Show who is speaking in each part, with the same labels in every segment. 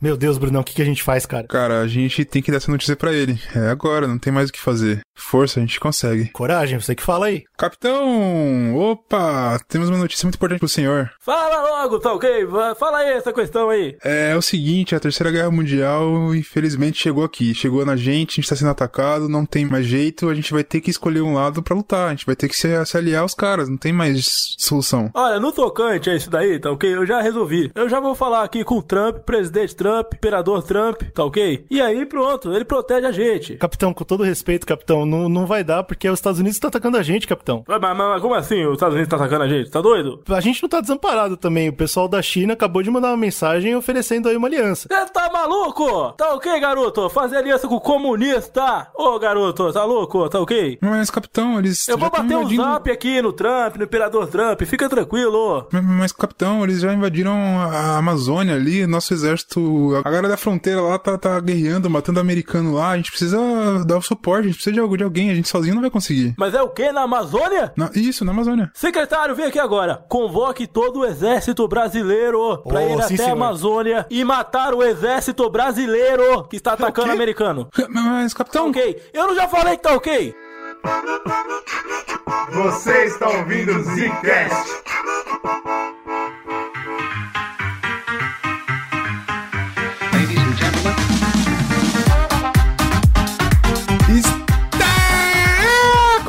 Speaker 1: Meu Deus, Brunão, o que, que a gente faz, cara?
Speaker 2: Cara, a gente tem que dar essa notícia pra ele. É agora, não tem mais o que fazer. Força, a gente consegue.
Speaker 1: Coragem, você que fala aí.
Speaker 2: Capitão! Opa! Temos uma notícia muito importante pro senhor.
Speaker 3: Fala logo, tá ok? Fala aí essa questão aí.
Speaker 2: É, o seguinte, a Terceira Guerra Mundial, infelizmente, chegou aqui. Chegou na gente, a gente tá sendo atacado, não tem mais jeito, a gente vai ter que escolher um lado pra lutar. A gente vai ter que se, se aliar aos caras, não tem mais solução.
Speaker 3: Olha, no tocante a isso daí, tá ok? Eu já resolvi. Eu já vou falar aqui com o Trump, presidente Trump, imperador Trump, tá ok? E aí pronto, ele protege a gente.
Speaker 1: Capitão, com todo respeito, capitão, não, não vai dar porque os Estados Unidos estão atacando a gente, capitão.
Speaker 3: Mas, mas- mas como assim os Estados Unidos tá atacando a gente? Tá doido?
Speaker 1: A gente não tá desamparado também. O pessoal da China acabou de mandar uma mensagem oferecendo aí uma aliança.
Speaker 3: Você tá maluco? Tá ok, garoto? Fazer aliança com o comunista? Ô, garoto, tá louco? Tá ok?
Speaker 2: Mas, capitão, eles
Speaker 3: Eu
Speaker 2: já
Speaker 3: vou bater um
Speaker 2: invadindo...
Speaker 3: zap aqui no Trump, no imperador Trump. Fica tranquilo.
Speaker 2: Mas, mas, capitão, eles já invadiram a Amazônia ali, nosso exército, a galera da fronteira lá tá, tá guerreando, matando americano lá, a gente precisa dar o suporte, a gente precisa de algo de alguém, a gente sozinho não vai conseguir.
Speaker 3: Mas é o que na Amazônia?
Speaker 2: Na- isso, na Amazônia.
Speaker 3: Secretário, vem aqui agora. Convoque todo o exército brasileiro pra
Speaker 1: Oh,
Speaker 3: ir
Speaker 1: sim,
Speaker 3: até a
Speaker 1: senhor.
Speaker 3: Amazônia e matar o exército brasileiro que está atacando
Speaker 2: quê?
Speaker 3: o americano.
Speaker 2: Mas, mas,
Speaker 3: Tá
Speaker 2: capitão,
Speaker 3: ok? Eu não já falei que tá ok?
Speaker 4: Você está ouvindo o Zcast.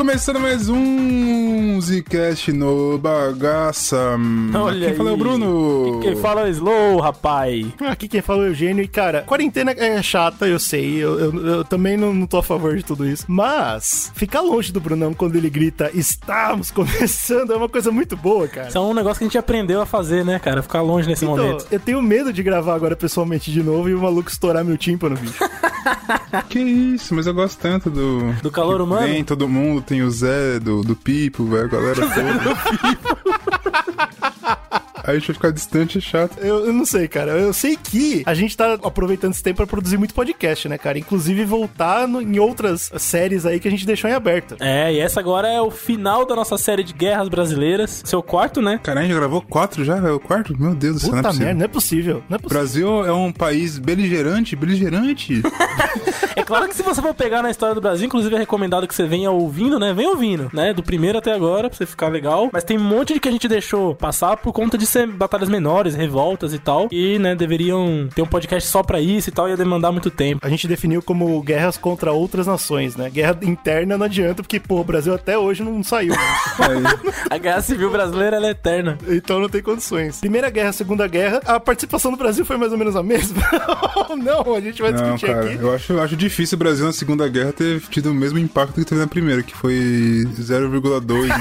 Speaker 2: Começando mais um Zcast no Bagaça.
Speaker 3: Olha
Speaker 2: Quem fala é o. Bruno.
Speaker 3: Quem fala é o Slow, rapaz.
Speaker 1: Aqui quem fala é o Eugênio. E, cara, quarentena é chata, eu sei. Eu, eu- eu também não, não tô a favor de tudo isso. Mas, ficar longe do Brunão quando ele grita estamos começando é uma coisa muito boa, cara.
Speaker 3: Isso é um negócio que a gente aprendeu a fazer, né, cara? Ficar longe nesse
Speaker 1: Então,
Speaker 3: momento.
Speaker 1: eu tenho medo de gravar agora pessoalmente de novo e o maluco estourar meu tímpano, bicho.
Speaker 2: Que isso, mas eu gosto tanto do.
Speaker 3: Do calor humano?
Speaker 2: Tem todo mundo, tem o Zé, do, do Pipo, velho, a galera toda. Aí a gente vai ficar distante é chato.
Speaker 1: Eu, eu não sei, cara. Eu sei que a gente tá aproveitando esse tempo pra produzir muito podcast, né, cara? Inclusive voltar no- em outras séries aí que a gente deixou em aberto.
Speaker 3: É, e essa agora é o final da nossa série de guerras brasileiras. Seu quarto, né?
Speaker 2: Caralho, já gravou quatro já, velho? O quarto? Meu Deus do céu, não é
Speaker 1: Puta
Speaker 2: possível.
Speaker 1: merda, não é possível. Não é
Speaker 2: O
Speaker 1: possível.
Speaker 2: Brasil é um país beligerante, beligerante.
Speaker 3: É claro que se você for pegar na história do Brasil, inclusive é recomendado que você venha ouvindo, né? Vem ouvindo, né? Do primeiro até agora, pra você ficar legal. Mas tem um monte de que a gente deixou passar por conta de ser batalhas menores, revoltas e tal. E, né, deveriam ter um podcast só pra isso e tal, ia demandar muito tempo.
Speaker 1: A gente definiu como guerras contra outras nações, né? Guerra interna não adianta, porque, pô, o Brasil até hoje não saiu. né?
Speaker 2: Aí,
Speaker 3: A guerra civil brasileira, ela é eterna.
Speaker 1: então não tem condições. Primeira guerra, segunda guerra, a participação do Brasil foi mais ou menos a mesma? não, a gente vai
Speaker 2: não,
Speaker 1: discutir
Speaker 2: cara,
Speaker 1: aqui.
Speaker 2: eu acho, eu acho difícil o Brasil na Segunda Guerra ter tido o mesmo impacto que teve na primeira, que foi 0,2 né?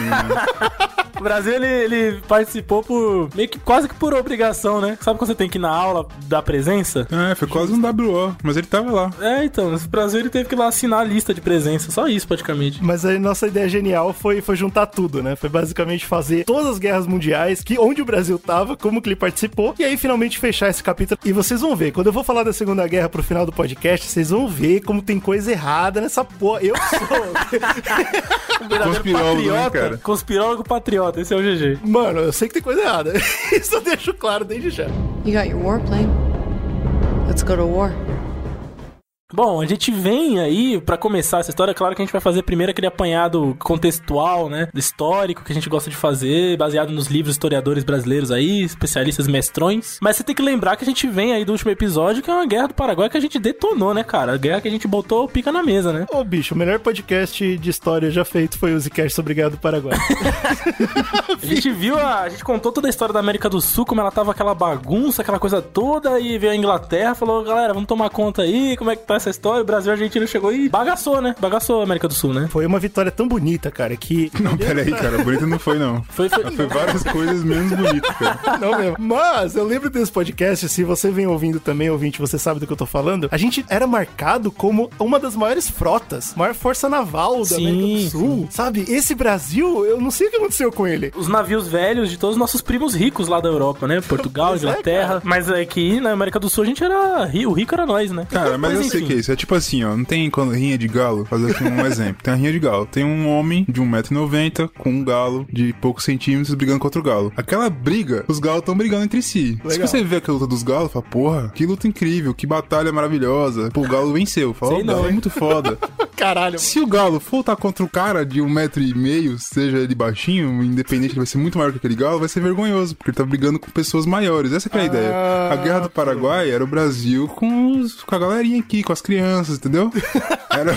Speaker 3: O Brasil, ele, ele participou por. meio que quase que por obrigação, né? Sabe quando você tem que ir na aula da presença?
Speaker 2: É, foi quase um WO, mas ele tava lá.
Speaker 3: É, então, o Brasil ele teve que ir lá assinar a lista de presença, só isso praticamente.
Speaker 1: Mas aí nossa ideia genial foi, foi juntar tudo, né? Foi basicamente fazer todas as guerras mundiais, que onde o Brasil tava, como que ele participou, e aí finalmente fechar esse capítulo. E vocês vão ver, quando eu vou falar da Segunda Guerra pro final do podcast, vocês vão ver como tem coisa errada nessa porra. Eu sou.
Speaker 3: Um verdadeiro
Speaker 2: Conspirólogo, né,
Speaker 3: patriota.
Speaker 2: cara?
Speaker 3: Conspirólogo patriota, esse é o GG.
Speaker 1: Mano, eu sei que tem coisa errada. Isso eu deixo claro desde já.
Speaker 5: You got your warplane. Let's go to war.
Speaker 3: Bom, a gente vem aí, pra começar essa história, claro que a gente vai fazer primeiro aquele apanhado contextual, né? Histórico que a gente gosta de fazer, baseado nos livros historiadores brasileiros aí, especialistas mestrões. Mas você tem que lembrar que a gente vem aí do último episódio, que é uma guerra do Paraguai que a gente detonou, né, cara? A guerra que a gente botou pica na mesa, né?
Speaker 1: Ô, bicho, o melhor podcast de história já feito foi o Zcast sobre Guerra do Paraguai.
Speaker 3: A gente viu, a, a gente contou toda a história da América do Sul, como ela tava aquela bagunça, aquela coisa toda, e veio a Inglaterra, falou, galera, vamos tomar conta aí, como é que tá essa história? O Brasil e a Argentina chegou e bagaçou, né? Bagaçou a América do Sul, né?
Speaker 1: Foi uma vitória tão bonita, cara, que.
Speaker 2: Não, pera aí, cara, bonito não foi, não.
Speaker 3: Foi, foi...
Speaker 2: Foi várias coisas menos bonitas, cara.
Speaker 1: Não mesmo. Mas eu lembro desse podcast, se você vem ouvindo também, ouvinte, você sabe do que eu tô falando. A gente era marcado como uma das maiores frotas, maior força naval da
Speaker 3: Sim,
Speaker 1: América do Sul. Sabe? Esse Brasil, eu não sei o que aconteceu com ele.
Speaker 3: Os navios velhos de todos os nossos primos ricos lá da Europa, né? Portugal,
Speaker 1: é,
Speaker 3: Inglaterra.
Speaker 1: cara.
Speaker 3: mas aqui na América do Sul a gente era. O rico era nós, né?
Speaker 2: Cara, mas, eu sei
Speaker 3: enfim.
Speaker 2: Que é isso? É tipo assim, ó, não tem quando- rinha de galo? Fazer aqui um exemplo. Tem a rinha de galo. Tem um homem de 1,90m com um galo de poucos centímetros brigando contra o galo. Aquela briga, os galos estão brigando entre si. Se
Speaker 1: Legal.
Speaker 2: você vê aquela luta dos galos, fala, porra, que luta incrível, que batalha maravilhosa. Pô, o galo venceu. Fala,
Speaker 3: Sei
Speaker 2: o galo
Speaker 3: não,
Speaker 2: é muito foda.
Speaker 1: Caralho.
Speaker 2: Se o galo for lutar contra o cara de um metro e meio, seja ele baixinho, independente, ele vai ser muito maior que aquele galo, vai ser vergonhoso, porque ele tá brigando com pessoas maiores. Essa é a ideia. A Guerra do Paraguai era o Brasil com, os- com a galerinha aqui, com as crianças, entendeu? Era,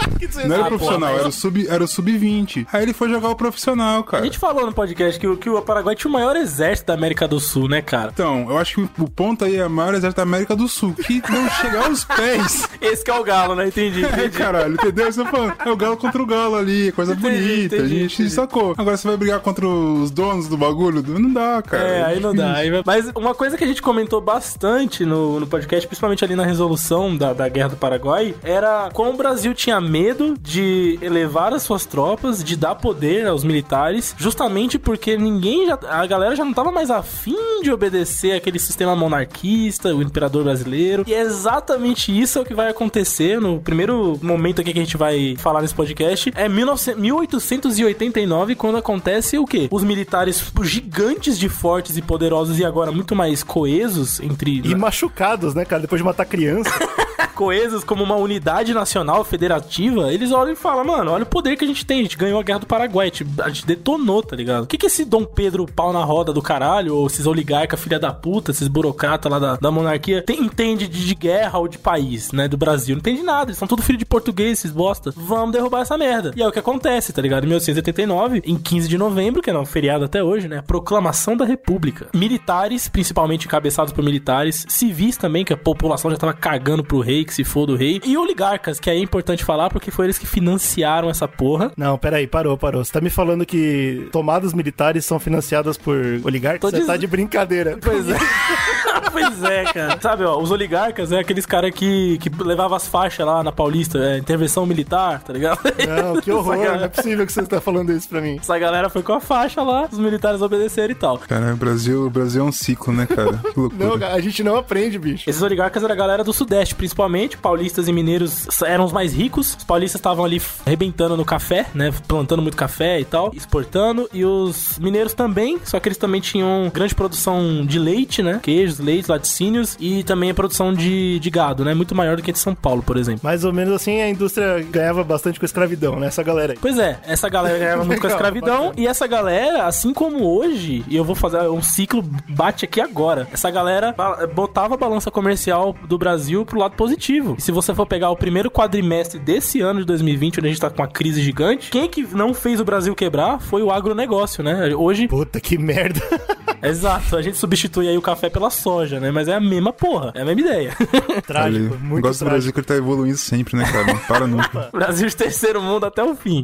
Speaker 2: não era
Speaker 3: Ah,
Speaker 2: o profissional, era o sub- era o sub-20. Aí ele foi jogar o profissional,
Speaker 3: A
Speaker 2: cara.
Speaker 3: gente falou no podcast que, o- que o Paraguai tinha o maior exército da América do Sul, né, cara?
Speaker 2: Então, eu acho que o ponto aí é a maior exército da América do Sul, que não chegar aos pés.
Speaker 3: Esse que é o galo, né? Entendi,
Speaker 2: É,
Speaker 3: entendi.
Speaker 2: caralho, entendeu? Você falando, é o galo contra o galo ali, é coisa
Speaker 3: Entendi,
Speaker 2: bonita,
Speaker 3: entendi,
Speaker 2: a gente
Speaker 3: entendi.
Speaker 2: sacou. Agora você vai brigar contra os donos do bagulho? Não dá, cara.
Speaker 3: É, aí não dá. Aí vai- Mas uma coisa que a gente comentou bastante no, no podcast, principalmente ali na resolução da, da Guerra do Paraguai, era como o Brasil tinha medo de elevar as suas tropas, de dar poder aos militares, justamente porque ninguém já. A galera já não tava mais afim de obedecer aquele sistema monarquista, o imperador brasileiro. E é exatamente isso que vai acontecer no primeiro momento aqui que a gente vai falar nesse podcast. É 1900 1889, quando acontece o quê? Os militares gigantes de fortes e poderosos e agora muito mais coesos entre
Speaker 1: E machucados, né, cara? Depois de matar criança.
Speaker 3: coesos como uma unidade nacional federativa, eles olham e falam, mano, olha o poder que a gente tem, a gente ganhou a guerra do Paraguai, a gente, detonou, tá ligado? O que que esse Dom Pedro pau na roda do caralho, ou esses oligarca filha da puta, esses burocratas lá da, da monarquia, tem- entende de, de guerra ou de país, né, do Brasil? Não entende nada, eles são tudo filho de português, esses bosta. Vamos derrubar essa merda. E é o que acontece, tá ligado? Em 1889, em 15 de novembro, que é um feriado até hoje, né, proclamação da república. Militares, principalmente encabeçados por militares, civis também, que a população já tava cagando pro rei, que se for o rei, e oligarcas, que aí é importante falar porque foi eles que financiaram essa porra.
Speaker 1: Não, peraí, parou, parou. Você tá me falando que tomadas militares são financiadas por oligarcas? Você
Speaker 3: diz-
Speaker 1: tá de brincadeira.
Speaker 3: Pois é. pois é, cara. Sabe, ó, os oligarcas é aqueles caras que, que levavam as faixas lá na Paulista, é, intervenção militar, tá ligado?
Speaker 1: Não, que horror.
Speaker 3: Essa
Speaker 1: Não é
Speaker 3: galera,
Speaker 1: possível que você tá falando isso pra mim.
Speaker 3: essa galera foi com a faixa lá, os militares obedeceram e tal.
Speaker 2: Cara, o Brasil, o Brasil é um ciclo, né, cara? Que loucura.
Speaker 1: Não, a gente não aprende, bicho.
Speaker 3: Esses oligarcas era a galera do Sudeste, principalmente. Paulistas e mineiros eram os mais ricos. Os paulistas estavam ali arrebentando no café, né? Plantando muito café e tal, exportando. E os mineiros também, só que eles também tinham grande produção de leite, né? Queijos, leites, laticínios e também a produção de, de gado, né? Muito maior do que a de São Paulo, por exemplo.
Speaker 1: Mais ou menos assim, a indústria ganhava bastante com a escravidão, né? Essa galera aí.
Speaker 3: Pois é, essa galera ganhava muito com a escravidão
Speaker 1: bacana.
Speaker 3: e essa galera, assim como hoje, e eu vou fazer um ciclo bate aqui agora. Essa galera botava a balança comercial do Brasil pro lado positivo. E se você for pegar o primeiro quadrimestre desse ano de 2020, onde a gente tá com uma crise gigante, quem que não fez o Brasil quebrar foi o agronegócio, né? Hoje,
Speaker 1: Puta que merda.
Speaker 3: exato, a gente substitui aí o café pela soja, né? Mas é a mesma porra, é a mesma ideia.
Speaker 1: trágico,
Speaker 2: Ali,
Speaker 1: muito
Speaker 2: eu gosto do Brasil
Speaker 1: trágico.
Speaker 2: que ele tá evoluindo sempre, né, cara? Não para nunca.
Speaker 3: Brasil de terceiro mundo até o fim.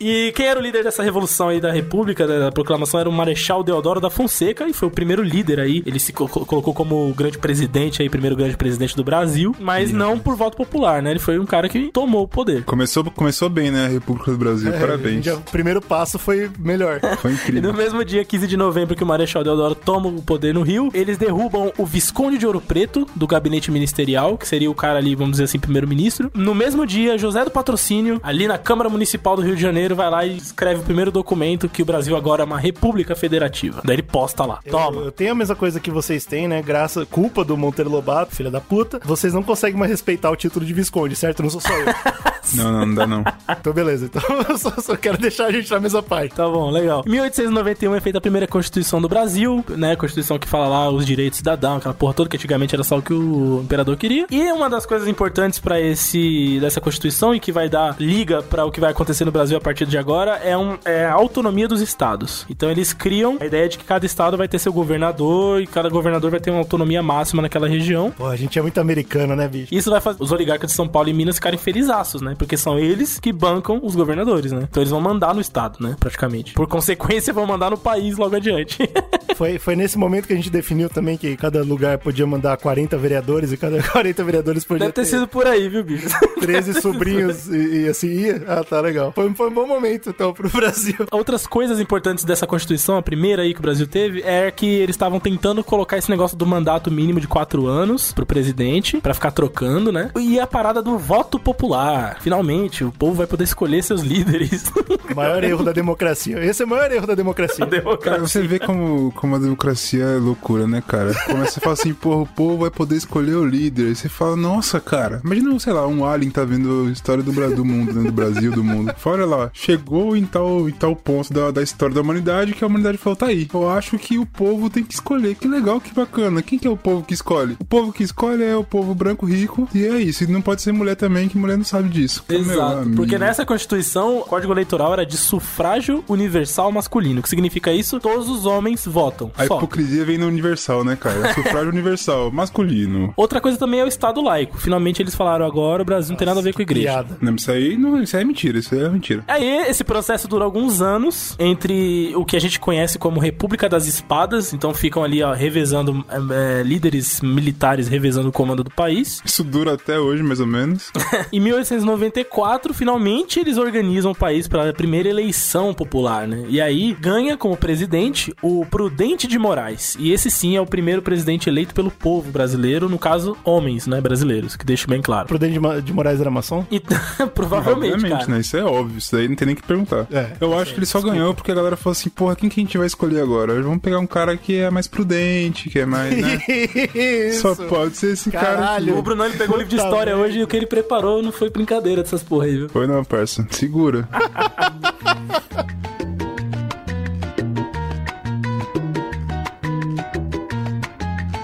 Speaker 3: E quem era o líder dessa revolução aí da República, da da proclamação, era o Marechal Deodoro da Fonseca e foi o primeiro líder aí. Ele se co- colocou como o grande presidente aí, primeiro grande presidente do Brasil, mas não por voto popular, né? Ele foi um cara que tomou o poder.
Speaker 2: Começou, começou bem, né, a República do Brasil. Parabéns.
Speaker 1: Já- o primeiro passo foi melhor.
Speaker 2: Foi
Speaker 3: E
Speaker 2: incrível.
Speaker 3: no mesmo dia, 15 de novembro, que o Marechal Deodoro toma o poder no Rio, eles derrubam o Visconde de Ouro Preto do gabinete ministerial, que seria o cara ali, vamos dizer assim, primeiro-ministro. No mesmo dia, José do Patrocínio, ali na Câmara Municipal do Rio de Janeiro, vai lá e escreve o primeiro documento que o Brasil agora é uma república federativa. Daí ele posta lá. Toma.
Speaker 1: Eu, eu tenho a mesma coisa que vocês têm, né? Graça, culpa do Monteiro Lobato, filha da puta. Vocês não conseguem mais respeitar o título de Visconde, certo? Não sou só eu.
Speaker 2: Não, não, não dá não.
Speaker 1: então, beleza. Então, eu só, só quero deixar a gente na mesma parte.
Speaker 3: Tá bom, legal. Em 1891 é feita a primeira Constituição do Brasil, né? Constituição que fala lá os direitos cidadão, aquela porra toda que antigamente era só o que o imperador queria. E uma das coisas importantes pra esse dessa Constituição e que vai dar liga pra o que vai acontecer no Brasil a partir de agora é, um, é a autonomia dos estados. Então eles criam a ideia de que cada estado vai ter seu governador e cada governador vai ter uma autonomia máxima naquela região.
Speaker 1: Pô, a gente é muito americano, né, bicho?
Speaker 3: Isso vai fazer os oligarcas de São Paulo e Minas ficarem felizaços, né? Porque são eles que bancam os governadores, né? Então eles vão mandar no estado, né? Praticamente. Por consequência, vão mandar no país logo adiante.
Speaker 1: Foi, foi nesse momento que a gente definiu também que cada lugar podia mandar 40 vereadores e cada 40 vereadores podia
Speaker 3: Deve ter sido por aí, viu, bicho?
Speaker 1: 13 sobrinhos e, e assim ia. Ah, tá legal. Foi, foi um bom momento, então, pro Brasil.
Speaker 3: Outras coisas importantes dessa Constituição, a primeira aí que o Brasil teve, é que eles estavam tentando colocar esse negócio do mandato mínimo de quatro anos pro presidente, pra ficar trocando, né? E a parada do voto popular. Finalmente, o povo vai poder escolher seus líderes.
Speaker 1: O maior erro da democracia. Esse é o maior erro da democracia.
Speaker 2: Cara, você vê como, como a democracia é loucura, né, cara? Começa a falar assim, porra, o povo vai poder escolher o líder. Aí você fala, nossa, cara, imagina, sei lá, um alien tá vendo a história do, do mundo, né, do Brasil, do mundo. Olha lá, chegou em tal, em tal ponto da, da história da humanidade que a humanidade falou, tá aí. Eu acho que o povo tem que escolher. Que legal, que bacana. Quem que é o povo que escolhe? O povo que escolhe é o povo branco rico e é isso. E não pode ser mulher também, que mulher não sabe disso. Meu
Speaker 3: Exato.
Speaker 2: amigo.
Speaker 3: Porque nessa Constituição, o Código Eleitoral era de sufrágio universal masculino. O que significa isso? Todos os homens votam.
Speaker 2: A
Speaker 3: Só.
Speaker 2: hipocrisia vem no universal, né, cara? É Sufrágio universal, masculino.
Speaker 3: Outra coisa também é o Estado laico. Finalmente eles falaram agora, o Brasil não tem nada a ver com a igreja.
Speaker 1: Piada.
Speaker 2: Não, isso aí, não, isso aí é mentira, isso aí é mentira.
Speaker 3: Aí, esse processo dura alguns anos entre o que a gente conhece como República das Espadas, então ficam ali, ó, revezando, é, é, líderes militares revezando o comando do país.
Speaker 2: Isso dura até hoje, mais ou menos.
Speaker 3: Em 1894, finalmente eles organizam o país para a primeira eleição popular, né? E aí ganha como presidente o Prudente de Moraes. E esse sim é o primeiro presidente eleito pelo povo brasileiro, no caso, homens, né, brasileiros, que deixa bem claro.
Speaker 1: Prudente de, Ma- de Moraes era maçom?
Speaker 3: E, provavelmente,
Speaker 2: Obviamente,
Speaker 3: cara.
Speaker 2: né? Isso é óbvio, isso daí não tem nem que perguntar.
Speaker 1: É,
Speaker 2: Eu acho que ele só ganhou porque a galera falou assim, porra, quem que a gente vai escolher agora? Vamos pegar um cara que é mais prudente, que é mais, né?
Speaker 1: Isso.
Speaker 2: Só pode ser esse cara
Speaker 1: Caralho.
Speaker 2: Aqui.
Speaker 3: O Bruno ele pegou o livro de história hoje e o que ele preparou não foi brincadeira dessas porra aí, viu?
Speaker 2: Foi não, parça. Segura.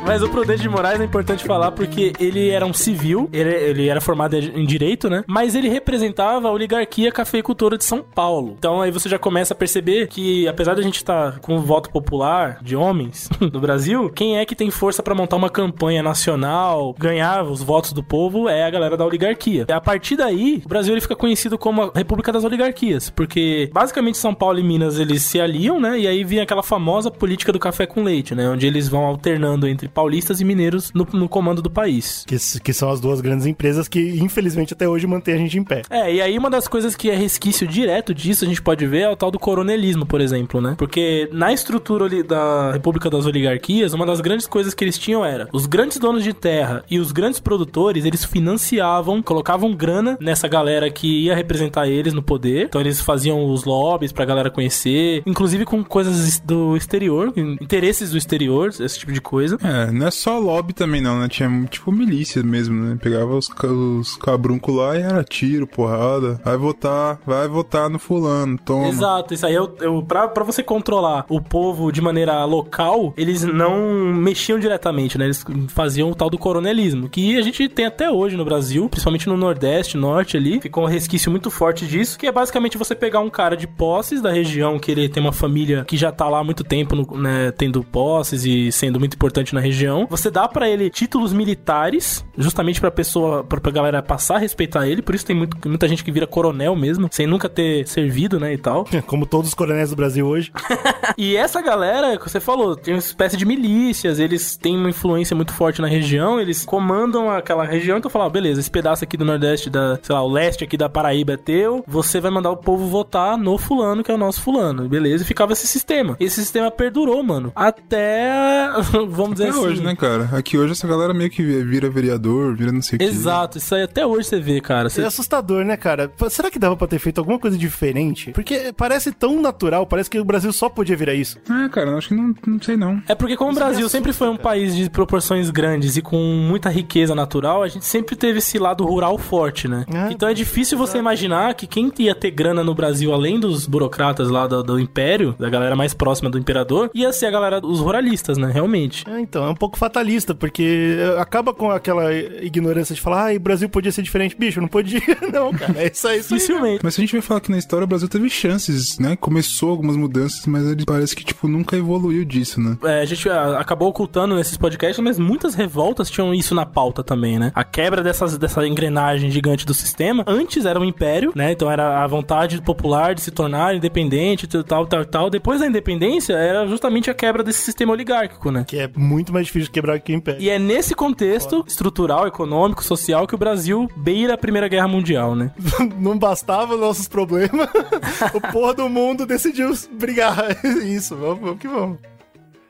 Speaker 3: Mas o Prudente de Moraes é importante falar porque ele era um civil, ele, ele era formado em direito, né? Mas ele representava a oligarquia cafeicultora de São Paulo. Então aí você já começa a perceber que, apesar da gente estar com o voto popular de homens no Brasil, quem é que tem força pra montar uma campanha nacional, ganhar os votos do povo é a galera da oligarquia. A partir daí, o Brasil ele fica conhecido como a República das Oligarquias, porque basicamente São Paulo e Minas eles se aliam, né? E aí vem aquela famosa política do café com leite, né? Onde eles vão alternando entre paulistas e mineiros no, no comando do país.
Speaker 1: Que, que são as duas grandes empresas que, infelizmente, até hoje mantêm a gente em pé.
Speaker 3: É, e aí uma das coisas que é resquício direto disso, a gente pode ver, é o tal do coronelismo, por exemplo, né? Porque na estrutura ali da República das Oligarquias, uma das grandes coisas que eles tinham era os grandes donos de terra e os grandes produtores, eles financiavam, colocavam grana nessa galera que ia representar eles no poder. Então eles faziam os lobbies pra galera conhecer, inclusive com coisas do exterior, interesses do exterior, esse tipo de coisa.
Speaker 2: É, não é só lobby também não, né? Tinha tipo milícia mesmo, né? Pegava os, os cabruncos lá e era tiro, porrada. Vai votar, vai votar no fulano, toma.
Speaker 3: Exato, isso aí eu, eu pra, pra você controlar o povo de maneira local, eles não mexiam diretamente, né? Eles faziam o tal do coronelismo, que a gente tem até hoje no Brasil, principalmente no Nordeste, Norte ali, ficou um resquício muito forte disso, que é basicamente você pegar um cara de posses da região, que ele tem uma família que já tá lá há muito tempo, no- né, tendo posses e sendo muito importante na região. Você dá pra ele títulos militares, justamente pra pessoa, pra, pra galera passar a respeitar ele, por isso tem muito, muita gente que vira coronel mesmo, sem nunca ter servido, né, e tal.
Speaker 1: Como todos os coronéis do Brasil hoje.
Speaker 3: E essa galera, que você falou, tem uma espécie de milícias, eles têm uma influência muito forte na região, eles comandam aquela região, então falam, ah, beleza, esse pedaço aqui do Nordeste, da, sei lá, o leste aqui da Paraíba é teu, você vai mandar o povo votar no fulano, que é o nosso fulano, beleza? E ficava esse sistema. Esse sistema perdurou, mano, até, vamos dizer
Speaker 2: Até
Speaker 3: assim...
Speaker 2: hoje, né, cara? Aqui hoje essa galera meio que vira vereador, vira não sei o que.
Speaker 3: Exato, isso aí até hoje você vê, cara. Você-
Speaker 1: É assustador, né, cara? Será que dava pra ter feito alguma coisa diferente? Porque parece tão natural, parece que o Brasil só podia virar isso.
Speaker 2: Ah, cara, acho que não, não sei não.
Speaker 3: É porque como o
Speaker 1: Isso me
Speaker 3: Brasil
Speaker 1: assusta,
Speaker 3: sempre foi um
Speaker 1: cara.
Speaker 3: país de proporções grandes e com muita riqueza natural, a gente sempre teve esse lado rural forte, né?
Speaker 1: É,
Speaker 3: então é difícil você imaginar que quem ia ter grana no Brasil, além dos burocratas lá do, do Império, da galera mais próxima do Imperador, ia ser a galera, os ruralistas, né? Realmente.
Speaker 1: É, então, é um pouco fatalista, porque acaba com aquela ignorância de falar, ah, o Brasil podia ser diferente. Bicho, não podia, não, cara. É isso aí. isso aí.
Speaker 3: Dificilmente.
Speaker 2: Mas se a gente vai falar que na história o Brasil teve chances, né? Começou algumas mudanças, mas ele parece que, tipo, nunca evoluiu disso, né?
Speaker 3: É, a gente ah, acabou ocultando nesses podcasts, mas muitas revoltas tinham isso na pauta também, né? A quebra dessas, dessa engrenagem gigante do sistema. Antes era um império, né? Então era a vontade popular de se tornar independente, tal, tal, tal. Depois da independência, era justamente a quebra desse sistema oligárquico, né?
Speaker 1: Que é muito mais difícil de quebrar que o Império.
Speaker 3: E é nesse contexto estrutural, econômico, social que o Brasil beira a Primeira Guerra Mundial, né?
Speaker 1: não bastava nossos problemas, o porra do mundo decidiu brigar. Isso, vamos, vamos que vamos.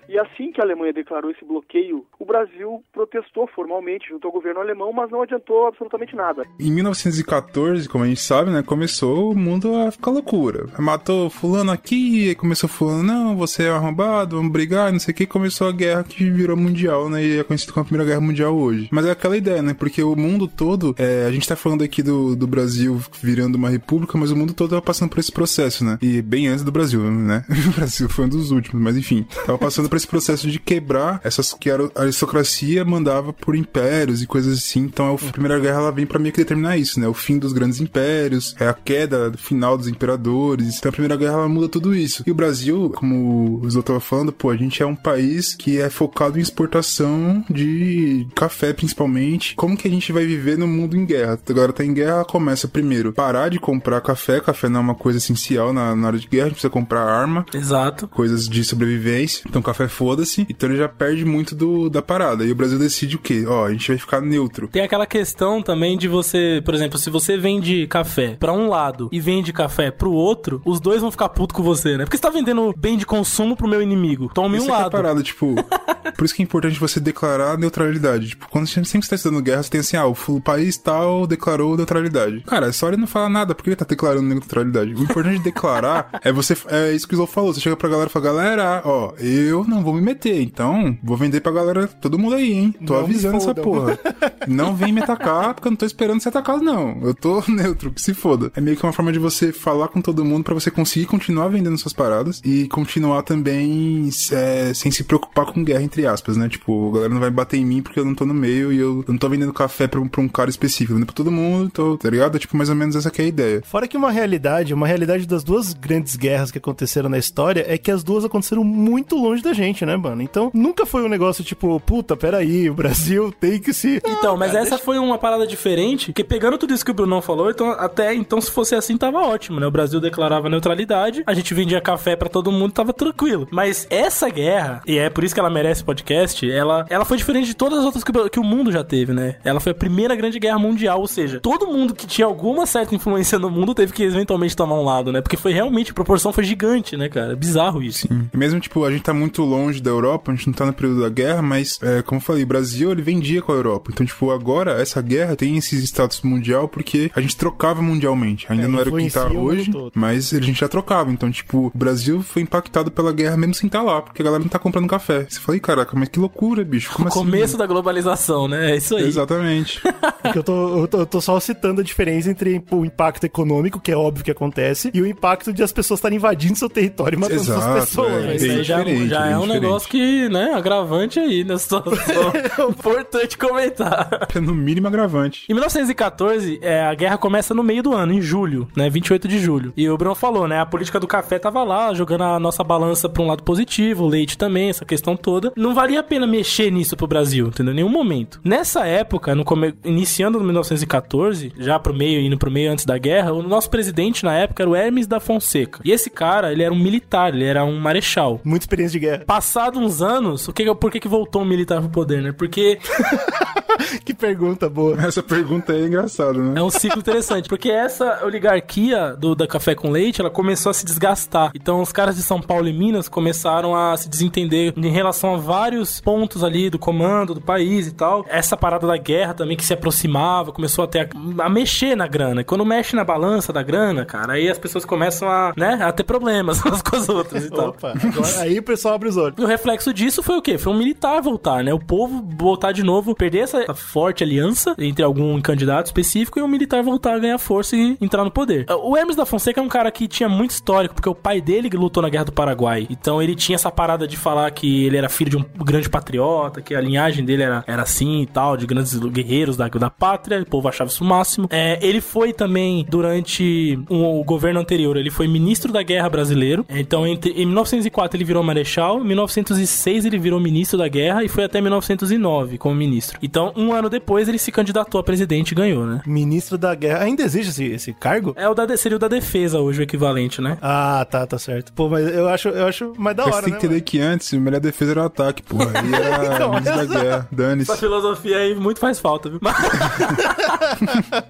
Speaker 6: E assim que a Alemanha declarou esse bloqueio, o Brasil protestou formalmente junto ao governo alemão, mas não adiantou absolutamente nada.
Speaker 2: Em 1914, como a gente sabe, né, começou o mundo a ficar loucura. Matou fulano aqui, começou fulano, não, você é arrombado, vamos brigar, não sei o que, começou a guerra que virou mundial, né, e é conhecido como a Primeira Guerra Mundial hoje. Mas é aquela ideia, né, porque o mundo todo, é, a gente tá falando aqui do, do Brasil virando uma república, mas o mundo todo tava passando por esse processo, né, e bem antes do Brasil, né, o Brasil foi um dos últimos, mas enfim, tava passando por esse processo de quebrar essas que a aristocracia mandava por impérios e coisas assim. Então a Primeira Guerra ela vem para meio que determinar isso, né? O fim dos grandes impérios, é a queda final dos imperadores. Então a Primeira Guerra ela muda tudo isso. E o Brasil, como o Zô tava falando, pô, a gente é um país que é focado em exportação de café principalmente. Como que a gente vai viver no mundo em guerra? Agora tá em guerra, começa primeiro parar de comprar café. Café não é uma coisa essencial na, na hora de guerra, a gente precisa comprar arma,
Speaker 3: Exato.
Speaker 2: coisas de sobrevivência. Então café foda-se, então ele já perde muito do, da parada. E o Brasil decide o quê? Ó, a gente vai ficar neutro.
Speaker 3: Tem aquela questão também de você, por exemplo, se você vende café pra um lado e vende café pro outro, os dois vão ficar putos com você, né? Porque você tá vendendo bem de consumo pro meu inimigo. Tome um
Speaker 2: é que é
Speaker 3: lado.
Speaker 2: parada, tipo. por isso que é importante você declarar neutralidade. Tipo, quando você sempre está estudando guerra, você tem assim, ah, o país tal declarou neutralidade. Cara, só ele não falar nada, porque ele tá declarando neutralidade. O importante de declarar é você. É isso que o Slow falou. Você chega pra galera e fala, galera, ó, eu não vou me meter, então vou vender pra galera, todo mundo aí, hein? Tô
Speaker 1: Não
Speaker 2: avisando essa porra. Não vem me atacar, porque eu não tô esperando ser atacado, não. Eu tô neutro, que se foda. É meio que uma forma de você falar com todo mundo pra você conseguir continuar vendendo suas paradas e continuar também é, sem se preocupar com guerra, entre aspas, né? Tipo, a galera não vai bater em mim porque eu não tô no meio e eu, não tô vendendo café pra, um- pra um cara específico. Eu vendo pra todo mundo, tô, tá ligado? É, Tipo, mais ou menos essa que é a ideia.
Speaker 1: Fora que uma realidade, uma realidade das duas grandes guerras que aconteceram na história é que as duas aconteceram muito longe da gente, né, mano? Então nunca foi um negócio tipo, puta, peraí, o Brasil tem que se.
Speaker 3: Então, mas
Speaker 1: cara,
Speaker 3: essa foi uma parada diferente, porque pegando tudo isso que o Brunão falou, então até então se fosse assim tava ótimo, né? O Brasil declarava neutralidade, a gente vendia café pra todo mundo, tava tranquilo. Mas essa guerra, e é por isso que ela merece podcast, ela, ela foi diferente de todas as outras que, o- que o mundo já teve, né? Ela foi a primeira grande guerra mundial, ou seja, todo mundo que tinha alguma certa influência no mundo teve que eventualmente tomar um lado, né? Porque foi realmente, a proporção foi gigante, né, cara? Bizarro isso.
Speaker 2: E mesmo, tipo, a gente tá muito longe da Europa, a gente não tá no período da guerra, mas, é, como eu falei, o Brasil, ele vendia com a Europa. Então, tipo, agora, essa guerra tem esse status mundial porque a gente trocava mundialmente. Ainda
Speaker 1: É,
Speaker 2: não era o que tá hoje, mas a gente já trocava. Então, tipo, o Brasil foi impactado pela guerra mesmo sem estar lá, porque a galera não tá comprando café. Você fala, "Ih, caraca, mas que loucura, bicho. Como
Speaker 3: O
Speaker 2: assim?
Speaker 3: começo da globalização, né? É isso aí.
Speaker 2: Exatamente.
Speaker 1: Porque eu tô, eu, tô, eu tô só citando a diferença entre o impacto econômico, que é óbvio que acontece, e o impacto de as pessoas estarem invadindo seu território e matando
Speaker 2: Exato,
Speaker 1: suas pessoas.
Speaker 2: é.
Speaker 1: né?
Speaker 3: Isso aí
Speaker 2: bem
Speaker 3: já, já
Speaker 2: bem
Speaker 3: é um
Speaker 2: diferente.
Speaker 3: negócio que, né, agravante aí nessa situação. Importante comentar.
Speaker 2: É no mínimo agravante.
Speaker 3: Em 1914, é, a guerra começa no meio do ano, em julho, né? 28 de julho. E o Bruno falou, né? A política do café tava lá, jogando a nossa balança pra um lado positivo, o leite também, essa questão toda. Não valia a pena mexer nisso pro Brasil, entendeu? Em nenhum momento. Nessa época, no come... iniciando no 1914, já pro meio, indo pro meio antes da guerra, o nosso presidente na época era o Hermes da Fonseca. E esse cara, ele era um militar, ele era um marechal.
Speaker 1: Muita experiência de guerra.
Speaker 3: Passado uns anos, o que, por que, que voltou um militar pro poder, né? Porque
Speaker 1: Que pergunta boa.
Speaker 2: Essa pergunta é engraçada, né?
Speaker 3: é um ciclo interessante. Porque essa oligarquia do, da café com leite, ela começou a se desgastar. Então, os caras de São Paulo e Minas começaram a se desentender em relação a vários pontos ali do comando do país e tal. Essa parada da guerra também que se aproximava, começou a ter a, a mexer na grana. E quando mexe na balança da grana, cara, aí as pessoas começam a, né, a ter problemas umas com as outras e tal.
Speaker 1: Opa, agora, aí o pessoal abre os olhos.
Speaker 3: E o reflexo disso foi o quê? Foi um militar voltar, né? O povo voltar de novo, perder essa forte aliança entre algum candidato específico e o militar voltar a ganhar força e entrar no poder. O Hermes da Fonseca é um cara que tinha muito histórico, porque o pai dele lutou na Guerra do Paraguai. Então ele tinha essa parada de falar que ele era filho de um grande patriota, que a linhagem dele era, era assim e tal, de grandes guerreiros da, da pátria, o povo achava isso o máximo. É, ele foi também, durante o, governo anterior, ele foi ministro da guerra brasileiro. Então, entre, em 1904 ele virou marechal, 1906 ele virou ministro da guerra e foi até 1909 como ministro. Então, um ano depois ele se candidatou a presidente e ganhou, né?
Speaker 1: Ministro da Guerra. Ainda existe esse, esse cargo?
Speaker 3: É o da, seria o da defesa hoje, o equivalente, né?
Speaker 1: Ah, tá, tá certo. Pô, mas eu acho, eu acho mais da
Speaker 2: Mas
Speaker 1: hora,
Speaker 2: tem
Speaker 1: né?
Speaker 2: que entender
Speaker 1: mano?
Speaker 2: que antes, a melhor defesa era o ataque, porra. Aí era
Speaker 1: Então,
Speaker 2: ministro da
Speaker 1: exato.
Speaker 2: guerra. Dane-se.
Speaker 3: Essa filosofia aí muito faz falta, viu? Mas-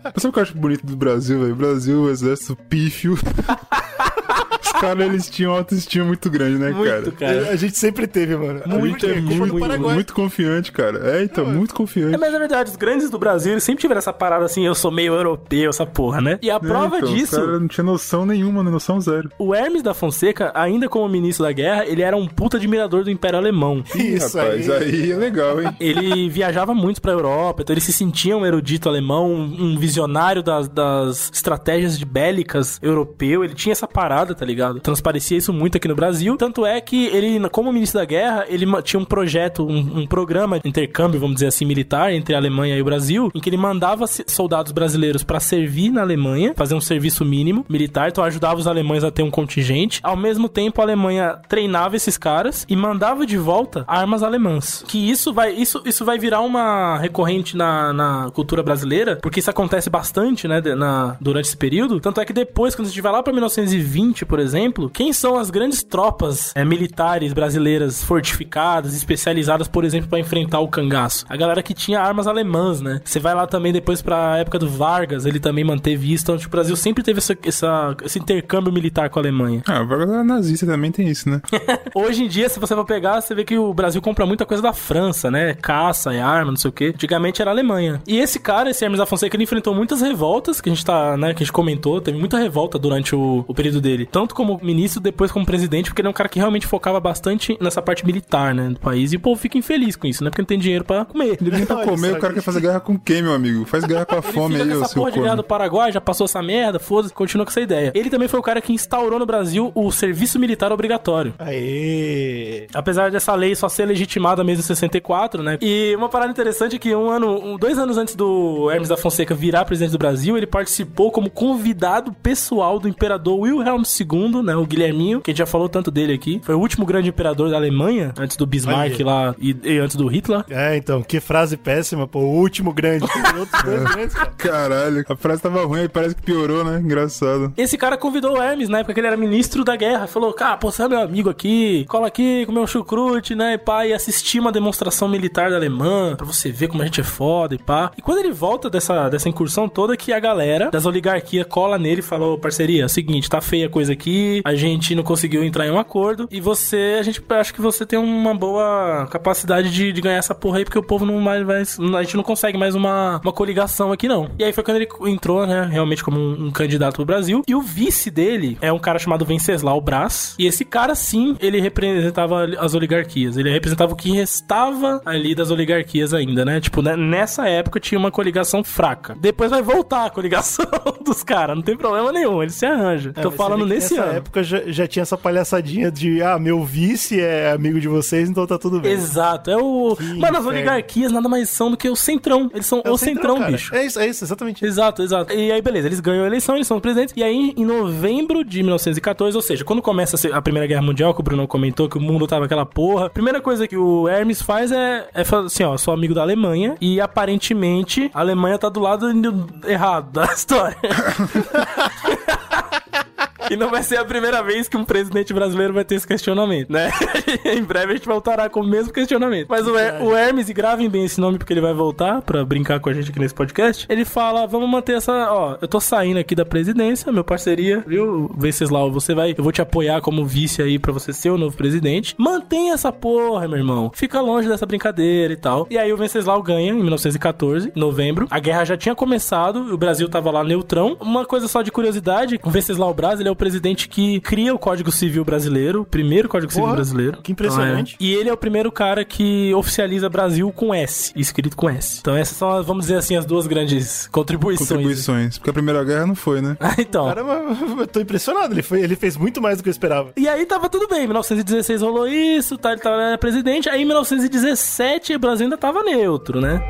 Speaker 2: Mas sabe o que eu acho bonito do Brasil, velho? Brasil, o exército pífio. Os caras, eles tinham autoestima muito grande, né,
Speaker 3: muito,
Speaker 2: cara?
Speaker 3: cara.
Speaker 1: A gente sempre teve, mano.
Speaker 2: Gente é muito,
Speaker 1: Paraguai.
Speaker 2: muito confiante, cara. É, então, muito confiante.
Speaker 3: É, mas é verdade, os grandes do Brasil eles sempre tiveram essa parada assim, eu sou meio europeu, essa porra, né? E a prova
Speaker 2: É, então,
Speaker 3: disso,
Speaker 2: Os caras não tinha noção nenhuma, né? noção zero.
Speaker 3: o Hermes da Fonseca, ainda como ministro da guerra, ele era um puta admirador do Império Alemão.
Speaker 2: Ih,
Speaker 1: Isso
Speaker 2: rapaz,
Speaker 1: aí.
Speaker 2: aí. é legal, hein?
Speaker 3: Ele viajava muito pra Europa, então ele se sentia um erudito alemão, um um visionário das, das estratégias de bélicas europeu. Ele tinha essa parada, tá ligado? Transparecia isso muito aqui no Brasil. Tanto é que ele, como ministro da guerra, ele tinha um projeto, um, um programa de intercâmbio, vamos dizer assim, militar entre a Alemanha e o Brasil, em que ele mandava soldados brasileiros pra servir na Alemanha, fazer um serviço mínimo militar, então ajudava os alemães a ter um contingente. Ao mesmo tempo, a Alemanha treinava esses caras e mandava de volta armas alemãs. Que isso vai, isso, isso vai virar uma recorrente na, na cultura brasileira, porque isso acontece bastante, né, na, durante esse período. Tanto é que depois, quando a gente vai lá pra 1920, por exemplo, quem são as grandes tropas é, militares brasileiras fortificadas, especializadas, por exemplo, pra enfrentar o cangaço? A galera que tinha armas alemãs, né? Você vai lá também depois pra época do Vargas, ele também manteve isso. Então, tipo, o Brasil sempre teve essa, essa- esse intercâmbio militar com a Alemanha.
Speaker 2: Ah, agora nazista também tem isso, né?
Speaker 3: Hoje em dia, se você for pegar, você vê que o Brasil compra muita coisa da França, né? Caça e arma, não sei o quê. Antigamente era a Alemanha. E esse cara, esse Hermes da Fonseca, ele enfrentou muitas revoltas, que a gente tá, né, que a gente comentou, teve muita revolta durante o, o período dele. Tanto como ministro, depois como presidente, porque ele é um cara que realmente focava bastante nessa parte militar, né, do país. E o povo fica infeliz com isso, né? Porque não tem dinheiro pra comer.
Speaker 2: Ele nem pra comer, o cara quer fazer guerra com quem, meu amigo? Faz guerra com a fome
Speaker 3: Ele
Speaker 2: aí, ô
Speaker 3: essa
Speaker 2: seu
Speaker 3: porra de guerra do. Paraguai, já passou essa merda, foda-se, continua com essa ideia. Ele também foi o cara que instaurou no Brasil o serviço militar obrigatório.
Speaker 1: Aê!
Speaker 3: Apesar dessa lei só ser legitimada mesmo em 64, né? E uma parada interessante é que um ano, um- dois anos antes do Hermes da Fonseca virar presidente do Brasil, ele participou como convidado pessoal do imperador Wilhelm II, né? O Guilherminho, que a gente já falou tanto dele aqui. Foi o último grande imperador da Alemanha, antes do Bismarck
Speaker 1: Olha.
Speaker 3: lá e, e antes do Hitler.
Speaker 1: É, então, que frase péssima, pô. O último grande. Tem outros dois grandes, cara.
Speaker 2: Caralho, a frase tava ruim, aí parece que piorou, né? Engraçado.
Speaker 3: Esse cara convidou o Hermes na época que ele era ministro da guerra. Falou, cara, pô, você é meu amigo aqui, cola aqui, comer um chucrute, né? E pá, e assistir uma demonstração militar da Alemã, pra você ver como a gente é foda e pá. E quando ele volta dessa, dessa incursão toda, que a galera das oligarquias cola nele e fala, ô parceria, é o seguinte, tá feia a coisa aqui, a gente não conseguiu entrar em um acordo, e você, a gente acha que você tem uma boa capacidade de, de ganhar essa porra aí, porque o povo não mais vai. A gente não consegue mais uma, uma coligação aqui, não. E aí foi quando ele entrou, né, realmente como um, um candidato pro Brasil. E o vice dele é um cara chamado Venceslau Brás. E esse cara, sim, ele representava as oligarquias. Ele representava o que restava ali das oligarquias ainda, né? Tipo, né, nessa época tinha uma coligação fraca. Depois vai voltar a coligação dos caras, não tem problema nenhum, ele se arranja.
Speaker 1: É,
Speaker 3: Tô falando nesse ano.
Speaker 1: Época já, já tinha essa palhaçadinha de, ah, meu vice é amigo de vocês, então tá tudo bem.
Speaker 3: Exato, é o.
Speaker 1: Que
Speaker 3: Mano, as oligarquias nada mais são do que o centrão. Eles são
Speaker 1: É
Speaker 3: o, centrão,
Speaker 1: cara.
Speaker 3: bicho.
Speaker 1: É isso, é isso, exatamente.
Speaker 3: Exato, exato. E aí, beleza, eles ganham a eleição, eles são presidentes. E aí, em novembro de 1914, ou seja, quando começa a Primeira Guerra Mundial, que o Bruno comentou que o mundo tava aquela porra, a primeira coisa que o Hermes faz é, é falar assim: ó, sou amigo da Alemanha e aparentemente a Alemanha tá do lado errado da história. E não vai ser a primeira vez que um presidente brasileiro vai ter esse questionamento, né? em breve a gente voltará com o mesmo questionamento. Mas o, Her- o Hermes, e gravem bem esse nome porque ele vai voltar pra brincar com a gente aqui nesse podcast. Ele fala: vamos manter essa. Ó, eu tô saindo aqui da presidência, meu parceria, viu? Venceslau, você vai. Eu vou te apoiar como vice aí pra você ser o novo presidente. Mantenha essa porra, meu irmão. Fica longe dessa brincadeira e tal. E aí o Venceslau ganha em 1914, em novembro. A guerra já tinha começado, o Brasil tava lá neutrão. Uma coisa só de curiosidade: o Venceslau Braz, ele é o presidente que cria o Código Civil brasileiro, o primeiro Código Civil
Speaker 1: Porra,
Speaker 3: brasileiro.
Speaker 1: que impressionante.
Speaker 3: Então, é. E ele é o primeiro cara que oficializa Brasil com S, escrito com S. Então essas são, vamos dizer assim, as duas grandes contribuições.
Speaker 2: Contribuições. Porque a Primeira Guerra não foi, né?
Speaker 3: Ah, então.
Speaker 1: Caramba, eu tô impressionado. Ele, foi, ele fez muito mais do que eu esperava.
Speaker 3: E aí tava tudo bem, em 1916 rolou isso, tá, ele tava presidente, aí em 1917 o Brasil ainda tava neutro, né?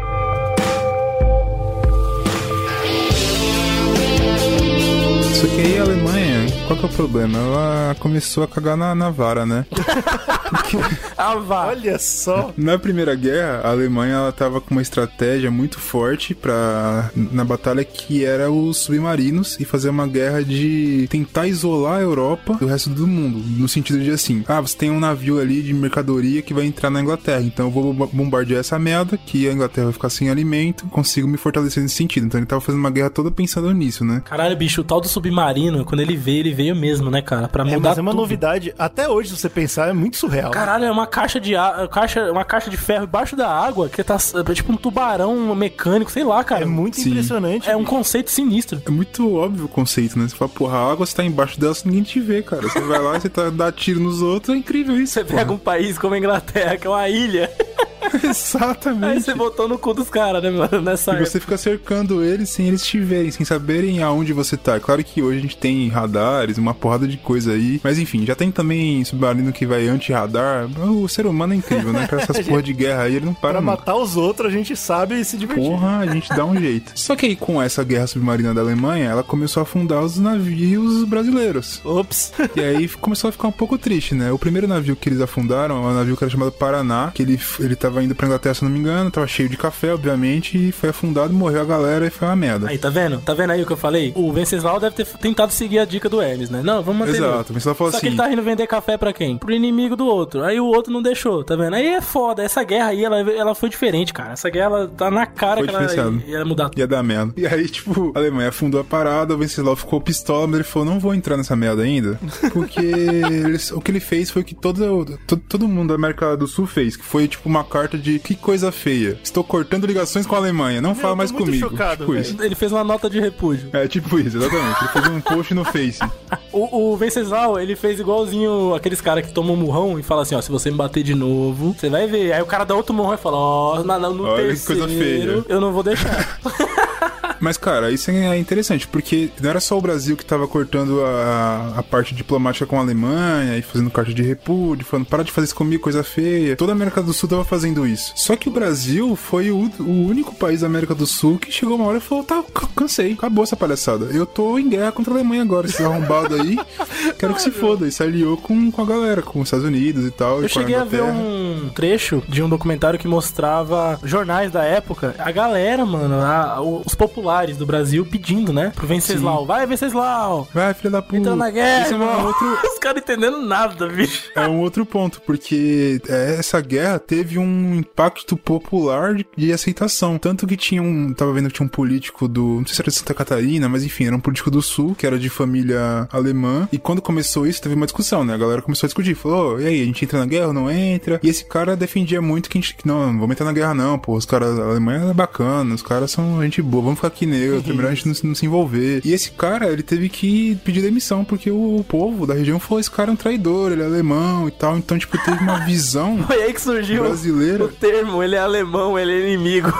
Speaker 2: Só que aí a Alemanha, qual que é o problema? Ela começou a cagar na, na vara, né?
Speaker 3: Ah, vá.
Speaker 1: Olha só.
Speaker 2: Na Primeira Guerra, a Alemanha ela tava com uma estratégia muito forte para na batalha que era os submarinos e fazer uma guerra de tentar isolar a Europa do resto do mundo, no sentido de assim, ah, você tem um navio ali de mercadoria que vai entrar na Inglaterra, então eu vou bo- bombardear essa merda, que a Inglaterra vai ficar sem alimento, consigo me fortalecer nesse sentido. Então ele tava fazendo uma guerra toda pensando nisso, né?
Speaker 3: Caralho, bicho, o tal do submarino, quando ele veio, ele veio mesmo, né, cara? Pra
Speaker 1: É,
Speaker 3: mudar
Speaker 1: mas é uma
Speaker 3: tudo.
Speaker 1: novidade. Até hoje, se você pensar, é muito surreal.
Speaker 3: Caralho, é uma caixa de a- caixa, uma caixa de ferro embaixo da água que tá é tipo um tubarão mecânico, sei lá, cara.
Speaker 1: é muito
Speaker 2: Sim.
Speaker 1: impressionante.
Speaker 3: É um conceito sinistro.
Speaker 2: É muito óbvio o conceito, né? Você fala, porra, a água você tá embaixo dela, ninguém te vê, cara. Você vai lá e você tá, dá tiro nos outros, é incrível isso.
Speaker 3: Você pega um país como a Inglaterra, que é uma ilha, aí
Speaker 2: Exatamente.
Speaker 3: você botou no cu dos caras, né, mano? Nessa
Speaker 2: E
Speaker 3: época.
Speaker 2: você fica cercando eles sem eles te verem, sem saberem aonde você tá. É Claro que hoje a gente tem radares, uma porrada de coisa aí. Mas enfim, já tem também submarino que vai anti-radar. O ser humano é incrível, né? Com essas porra de guerra aí, ele não para
Speaker 1: Pra
Speaker 2: nunca.
Speaker 1: matar os outros, a gente sabe se divertir.
Speaker 2: Porra, a gente dá um jeito. Só que aí, com essa guerra submarina da Alemanha, ela começou a afundar os navios brasileiros.
Speaker 1: Ops.
Speaker 2: E aí começou a ficar um pouco triste, né? O primeiro navio que eles afundaram é um navio que era chamado Paraná, que ele, ele tava indo pra Inglaterra, se não me engano, tava cheio de café, obviamente, e foi afundado, morreu a galera e foi uma merda.
Speaker 3: Aí, tá vendo? Tá vendo aí o que eu falei? O Venceslau deve ter tentado seguir a dica do Hermes, né? Não, vamos manter.
Speaker 2: Exato, mas ela falou
Speaker 3: Só que
Speaker 2: assim.
Speaker 3: ele tá indo vender café pra quem? Pro inimigo do outro. Aí o outro não deixou, tá vendo? Aí é foda. Essa guerra aí, ela, ela foi diferente, cara. Essa guerra, ela tá na cara
Speaker 2: Foi
Speaker 3: que ela
Speaker 2: diferenciado.
Speaker 3: ia mudar tudo.
Speaker 2: Ia dar merda. E aí, tipo, a Alemanha afundou a parada, o Venceslau ficou pistola, mas ele falou: não vou entrar nessa merda ainda. Porque eles- o que ele fez foi o que todo, todo, todo mundo da América do Sul fez, que foi tipo uma carta de que coisa feia. Estou cortando ligações com a Alemanha, não fala
Speaker 1: tô
Speaker 2: mais comigo.
Speaker 1: chocado,
Speaker 2: tipo isso.
Speaker 3: Ele fez uma nota de repúdio.
Speaker 2: É tipo isso, exatamente. Ele fez um post no Face.
Speaker 3: O, o Venceslau, ele fez igualzinho aqueles caras que tomam um murrão e fala assim, ó, se você me bater de novo, você vai ver. Aí o cara dá outro murrão e fala, ó, na- na- no
Speaker 2: Olha que
Speaker 3: terceiro,
Speaker 2: coisa feia.
Speaker 3: eu não vou deixar.
Speaker 2: Mas, cara, isso é interessante, porque não era só o Brasil que tava cortando a, a parte diplomática com a Alemanha e fazendo carta de repúdio, falando para de fazer isso comigo, coisa feia. Toda a América do Sul tava fazendo isso. Só que o Brasil foi o, o único país da América do Sul que chegou uma hora e falou: tá, cansei, acabou essa palhaçada. Eu tô em guerra contra a Alemanha agora, esses arrombados aí, quero que se foda. E se aliou com, com a galera, com os Estados Unidos e tal.
Speaker 3: Eu
Speaker 2: e
Speaker 3: cheguei a ver
Speaker 2: Inglaterra.
Speaker 3: um trecho de um documentário que mostrava jornais da época, a galera, mano, a- os populares do Brasil pedindo, né, pro Venceslau. Vai, Venceslau!
Speaker 2: Vai, filha da puta.
Speaker 3: Entra na guerra,
Speaker 2: Esse é um outro,
Speaker 3: Os caras entendendo nada, bicho.
Speaker 2: É um outro ponto, porque é, essa guerra teve um impacto popular de, aceitação. Tanto que tinha um. Tava vendo que tinha um político do. Não sei se era de Santa Catarina, mas enfim, era um político do sul, que era de família alemã. E quando começou isso, teve uma discussão, né? A galera começou a discutir. Falou, "Ô, e aí, a gente entra na guerra ou não entra? E esse cara defendia muito que a gente. Não, não vamos entrar na guerra, não, pô. Os caras. A Alemanha é bacana, os caras são gente boa, vamos ficar aqui neutro, é melhor a gente não, se- não se envolver. E esse cara, ele teve que pedir demissão, porque o povo da região falou: esse cara é um traidor, ele é alemão e tal. Então, tipo, teve uma visão
Speaker 3: Foi aí que surgiu
Speaker 2: brasileira.
Speaker 3: o termo, ele é alemão, ele é inimigo.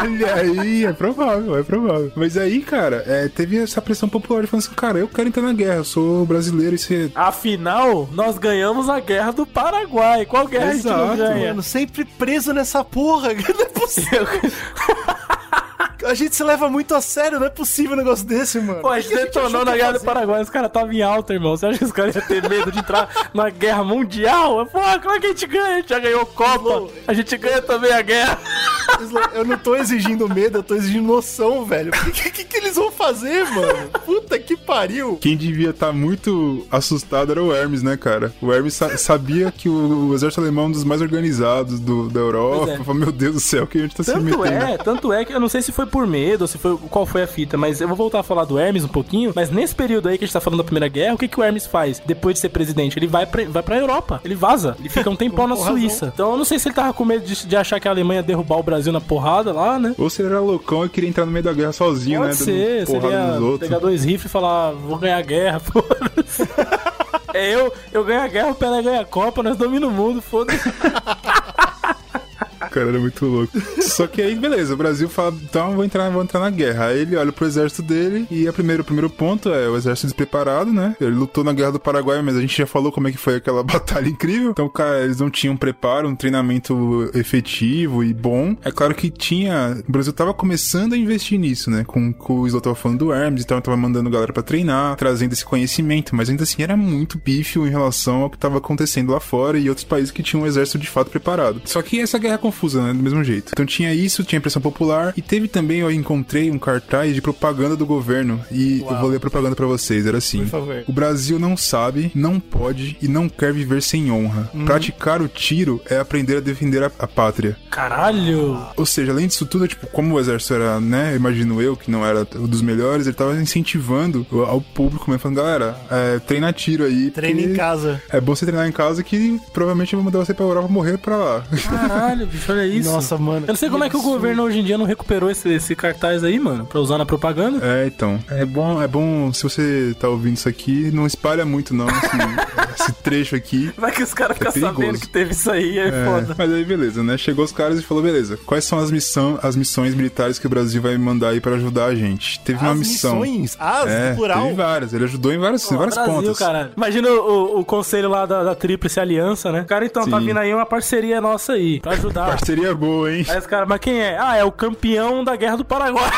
Speaker 2: E aí, é provável, é provável. Mas aí, cara, é, teve essa pressão popular de falando assim, cara, eu quero entrar na guerra, eu sou brasileiro e você.
Speaker 3: Afinal, nós ganhamos a guerra do Paraguai. Qual guerra a gente não
Speaker 2: Exato,
Speaker 3: ganha?
Speaker 1: Mano, sempre preso nessa porra. Não é possível. A gente se leva muito a sério, não é possível um negócio desse, mano.
Speaker 3: Pô, a gente detonou na
Speaker 1: ia
Speaker 3: guerra do? Paraguai, os caras estavam em alta, irmão. Você acha que os caras iam ter medo de entrar na guerra mundial? Pô, como é que a gente ganha? A gente já ganhou Copa, a gente ganha também a guerra.
Speaker 1: Eu não tô exigindo medo, eu tô exigindo noção, velho. O que, que, que eles vão fazer, mano? Puta que pariu.
Speaker 2: Quem devia estar muito assustado era o Hermes, né, cara? O Hermes sa- sabia que o, o exército alemão é um dos mais organizados do, da Europa.
Speaker 3: Pois é.
Speaker 2: Meu Deus do céu, que a gente tá se
Speaker 3: Tanto
Speaker 2: metendo.
Speaker 3: é, tanto é que eu não sei se foi por medo, ou se foi qual foi a fita, mas eu vou voltar a falar do Hermes um pouquinho. Mas nesse período aí que a gente tá falando da Primeira Guerra, o que, que o Hermes faz depois de ser presidente? Ele vai pra, vai pra Europa, ele vaza, ele fica um tempão na
Speaker 1: Com razão.
Speaker 3: Suíça. Então eu não sei se ele tava com medo de, de achar que a Alemanha ia derrubar o Brasil na porrada lá, né?
Speaker 2: Ou se ele era loucão e queria entrar no meio da guerra sozinho,
Speaker 3: Pode
Speaker 2: né?
Speaker 3: ser, seria pegar dois rifles e falar, vou ganhar a guerra, foda-se. É eu, eu ganho a guerra, o Pelé ganha a Copa, nós dominamos o mundo, foda-se.
Speaker 2: Cara, era muito louco. Só que aí, beleza, o Brasil fala, então vou entrar, vou entrar na guerra. Aí ele olha pro exército dele e a primeiro, o primeiro ponto é o exército despreparado, né? Ele lutou na guerra do Paraguai, mas a gente já falou como é que foi aquela batalha incrível. Então, cara, eles não tinham preparo, um treinamento efetivo e bom. É claro que tinha. O Brasil tava começando a investir nisso, né? Com, com o Isla tava falando do Hermes, então tava mandando galera pra treinar, trazendo esse conhecimento, mas ainda assim era muito pífio em relação ao que tava acontecendo lá fora e outros países que tinham um exército de fato preparado. Só que essa guerra confusa, né? Do mesmo jeito. Então tinha isso, tinha pressão popular e teve também, eu encontrei um cartaz de propaganda do governo e eu vou ler a propaganda pra vocês. Era assim:
Speaker 1: Por favor.
Speaker 2: O Brasil não sabe, não pode e não quer viver sem honra. Praticar o tiro é aprender a defender a, a pátria.
Speaker 3: Caralho!
Speaker 2: Ou seja, além disso tudo, tipo, como o exército era, né, imagino eu, que não era um dos melhores, ele tava incentivando ao público, mesmo, falando, galera, é, treina tiro aí. Porque
Speaker 1: em casa.
Speaker 2: É bom você treinar em casa que provavelmente eu vou mandar você pra Europa morrer pra lá.
Speaker 3: Caralho, bicho, olha isso.
Speaker 1: Nossa, mano.
Speaker 3: Eu não sei como é que o governo hoje em dia não recuperou esse, esse cartaz aí, mano, pra usar na propaganda.
Speaker 2: É, então. É bom, é bom, se você tá ouvindo isso aqui, não espalha muito não, esse, esse trecho aqui.
Speaker 3: Vai que os caras ficam
Speaker 2: perigoso.
Speaker 3: sabendo que teve isso aí, é,
Speaker 2: É,
Speaker 3: foda.
Speaker 2: mas aí beleza, né? Chegou os caras e falou, beleza, quais são as, missão, as missões militares que o Brasil vai mandar aí pra ajudar a gente? Teve uma
Speaker 1: As
Speaker 2: missão.
Speaker 1: missões? As,
Speaker 2: É,
Speaker 1: no plural?
Speaker 2: teve várias. Ele ajudou em várias, em várias
Speaker 3: Brasil,
Speaker 2: pontas.
Speaker 3: cara. Imagina o, o conselho lá da, da Tríplice Aliança, né? Cara, então, tá
Speaker 2: Sim.
Speaker 3: vindo aí uma parceria nossa aí, pra ajudar.
Speaker 2: Parceria boa, hein?
Speaker 3: Aí os caras, mas quem é? Ah, é o campeão da Guerra do Paraguai.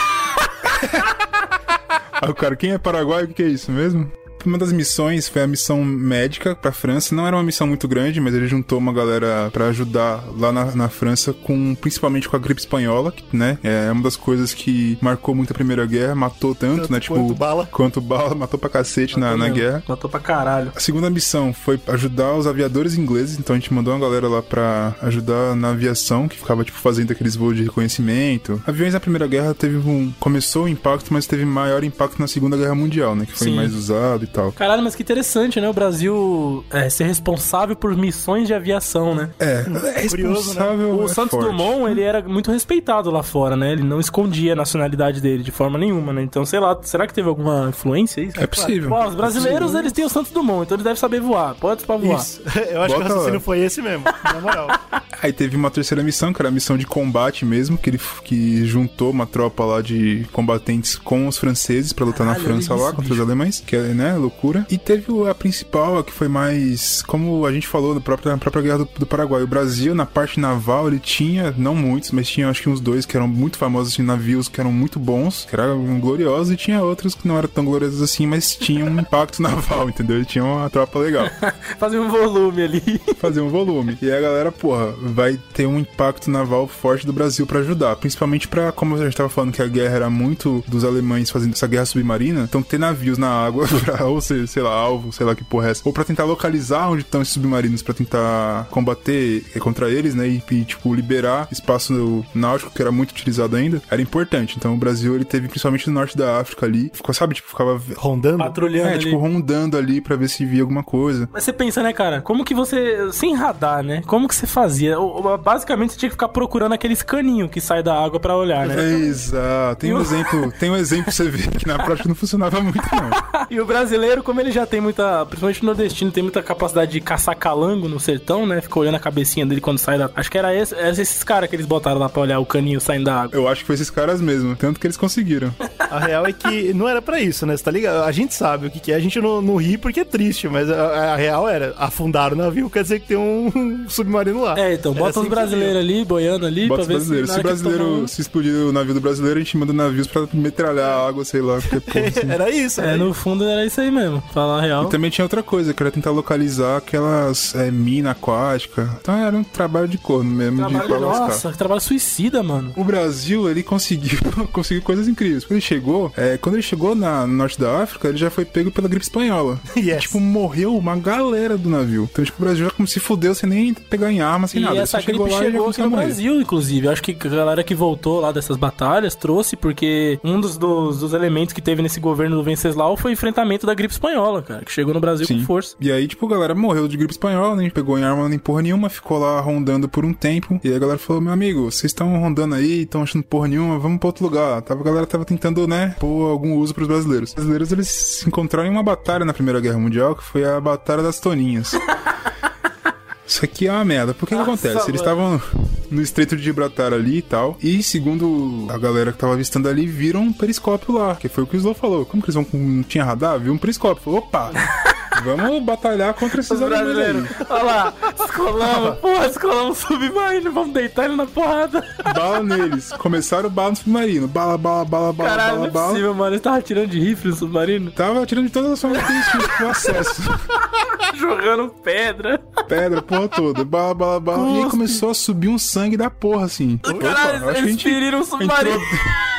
Speaker 2: O cara, quem é Paraguai? O que é isso mesmo? Uma das missões foi a missão médica pra França. Não era uma missão muito grande, mas ele juntou uma galera pra ajudar lá na, na França, com principalmente com a gripe espanhola, que, né? É uma das coisas que marcou muito a Primeira Guerra, matou tanto,
Speaker 1: Tanto
Speaker 2: né? Tipo,
Speaker 1: quanto bala.
Speaker 2: Quanto bala, matou pra cacete na, na guerra.
Speaker 3: Matou pra caralho.
Speaker 2: A segunda missão foi ajudar os aviadores ingleses, então a gente mandou uma galera lá pra ajudar na aviação, que ficava tipo fazendo aqueles voos de reconhecimento. Aviões na Primeira Guerra teve um começou o impacto, mas teve maior impacto na Segunda Guerra Mundial, né, que foi
Speaker 3: Sim.
Speaker 2: mais usado e tal.
Speaker 3: Caralho, mas que interessante, né? O Brasil é, ser responsável por missões de aviação, né?
Speaker 2: É, é
Speaker 1: Curioso, né?
Speaker 2: responsável.
Speaker 3: O
Speaker 2: é
Speaker 3: Santos
Speaker 2: forte.
Speaker 3: Dumont, ele era muito respeitado lá fora, né? Ele não escondia a nacionalidade dele de forma nenhuma, né? Então, sei lá, será que teve alguma influência aí?
Speaker 2: É possível.
Speaker 3: Pô, os brasileiros, eles têm o Santos Dumont, então eles devem saber voar. Pode pra voar.
Speaker 1: Isso. Eu acho que o
Speaker 2: Bota
Speaker 1: raciocínio
Speaker 2: lá.
Speaker 1: foi esse mesmo, na moral.
Speaker 2: Aí teve uma terceira missão, que era a missão de combate mesmo, que ele que juntou uma tropa lá de combatentes com os franceses pra lutar na
Speaker 3: Caralho,
Speaker 2: França
Speaker 3: olha
Speaker 2: lá
Speaker 3: isso,
Speaker 2: contra os alemães, que é, né, loucura. E teve a principal, a que foi mais, como a gente falou na própria, na própria guerra do, do Paraguai. O Brasil, na parte naval, ele tinha, não muitos, mas tinha acho que uns dois que eram muito famosos, assim, navios que eram muito bons, que eram gloriosos, e tinha outros que não eram tão gloriosos assim, mas tinham um impacto naval, entendeu? Ele tinha uma tropa legal
Speaker 3: Fazer um volume ali.
Speaker 2: fazer um volume. E a galera, porra, vai ter um impacto naval forte do Brasil pra ajudar. Principalmente pra, como a gente tava falando que a guerra era muito dos alemães fazendo essa guerra submarina, então ter navios na água, pra, ou ser, sei lá, alvo, sei lá que porra é essa, ou pra tentar localizar onde estão esses submarinos, pra tentar combater contra eles, né, e, e, tipo, liberar espaço náutico, que era muito utilizado ainda, era importante. Então o Brasil, ele teve, principalmente no norte da África ali, ficou, sabe, tipo, ficava...
Speaker 1: Rondando.
Speaker 3: Patrulhando
Speaker 2: É,
Speaker 3: ali.
Speaker 2: tipo, rondando ali pra ver se via alguma coisa.
Speaker 3: Mas você pensa, né, cara? Como que você. Sem radar, né? Como que você fazia? Basicamente você tinha que ficar procurando aqueles caninhos que sai da água pra olhar, né?
Speaker 2: Exato. Tem um
Speaker 3: o-
Speaker 2: exemplo, tem um exemplo pra você ver que na prática não funcionava muito, não.
Speaker 3: E o brasileiro, como ele já tem muita. Principalmente o nordestino, tem muita capacidade de caçar calango no sertão, né? Fica olhando a cabecinha dele quando sai da. Acho que era, esse, era esses caras que eles botaram lá pra olhar o caninho saindo da água.
Speaker 2: Eu acho que foi esses caras mesmo, tanto que eles conseguiram.
Speaker 1: A real é que não era pra isso, né? Você tá ligado? A gente sabe o que, que é, a gente não, não ri porque é triste, mas a, a real era afundar o navio quer dizer que tem um submarino lá.
Speaker 3: É, então,
Speaker 1: Era
Speaker 3: bota
Speaker 1: assim
Speaker 3: os
Speaker 1: que
Speaker 3: brasileiros ali, boiando ali,
Speaker 2: Bota
Speaker 3: pra
Speaker 2: os
Speaker 3: ver
Speaker 2: brasileiros.
Speaker 3: se.
Speaker 2: Brasileiro se explodir o navio do brasileiro, a gente manda navios pra metralhar a água, sei lá, porque, pô, assim.
Speaker 1: Era isso,
Speaker 3: É,
Speaker 1: né?
Speaker 3: no fundo era isso aí mesmo, falar a real.
Speaker 2: E também tinha outra coisa, que era tentar localizar aquelas é, mina aquática. Então era um trabalho de corno mesmo, de
Speaker 3: Trabalho,
Speaker 2: lascar.
Speaker 3: nossa, que trabalho suicida, mano.
Speaker 2: O Brasil, ele conseguiu, conseguiu coisas incríveis. Quando ele chegou, é, quando ele chegou na, no norte da África, ele já foi pego pela gripe espanhola.
Speaker 1: Yes.
Speaker 2: Tipo, morreu uma galera do navio. Então, tipo, o Brasil já como se fudeu sem nem pegar em arma, sem
Speaker 3: E
Speaker 2: nada. Ele
Speaker 3: essa gripe
Speaker 2: lá e já
Speaker 3: chegou aqui no. Brasil, inclusive. Eu acho que a galera que voltou lá dessas batalhas trouxe, porque um dos, dos, dos elementos que teve nesse governo do Venceslau foi o enfrentamento da gripe espanhola, cara, que chegou no Brasil com força.
Speaker 2: E aí, tipo, a galera morreu de gripe espanhola, nem pegou em arma nem porra nenhuma, ficou lá rondando por um tempo. E aí a galera falou: meu amigo, vocês estão rondando aí, estão achando porra nenhuma, vamos pra outro lugar. Tava, a galera tava tentando, né, pôr algum uso pros brasileiros. Os brasileiros, eles se encontraram em uma batalha na Primeira Guerra Mundial, que foi a Batalha das Toninhas. Isso aqui é uma merda. Por que que
Speaker 3: Nossa,
Speaker 2: acontece? Eles
Speaker 3: mano.
Speaker 2: estavam no Estreito de Gibraltar ali e tal. E segundo a galera que tava avistando ali, viram um periscópio lá. Que foi o que o Slow falou. Como que eles vão. Não tinha radar? Viu um periscópio. Falou, opa! Vamos batalhar contra esses
Speaker 3: brasileiros. Olha lá, escolamos, porra, escolamos o submarino, vamos deitar ele na porrada.
Speaker 2: Bala neles. Começaram bala no submarino. Bala, bala, bala, bala,
Speaker 3: Caralho, não
Speaker 2: bala,
Speaker 3: é
Speaker 2: bala.
Speaker 3: possível, mano. Ele tava atirando de rifle no submarino,
Speaker 2: Tava atirando de todas as formas que eles tinham acesso.
Speaker 3: jogando pedra.
Speaker 2: Pedra, porra toda. Bala, bala, bala. E aí
Speaker 3: Cuspe.
Speaker 2: começou a subir um sangue da porra, assim.
Speaker 3: Caralho,
Speaker 2: acho que a
Speaker 3: eles feriram o submarino.
Speaker 2: entrou-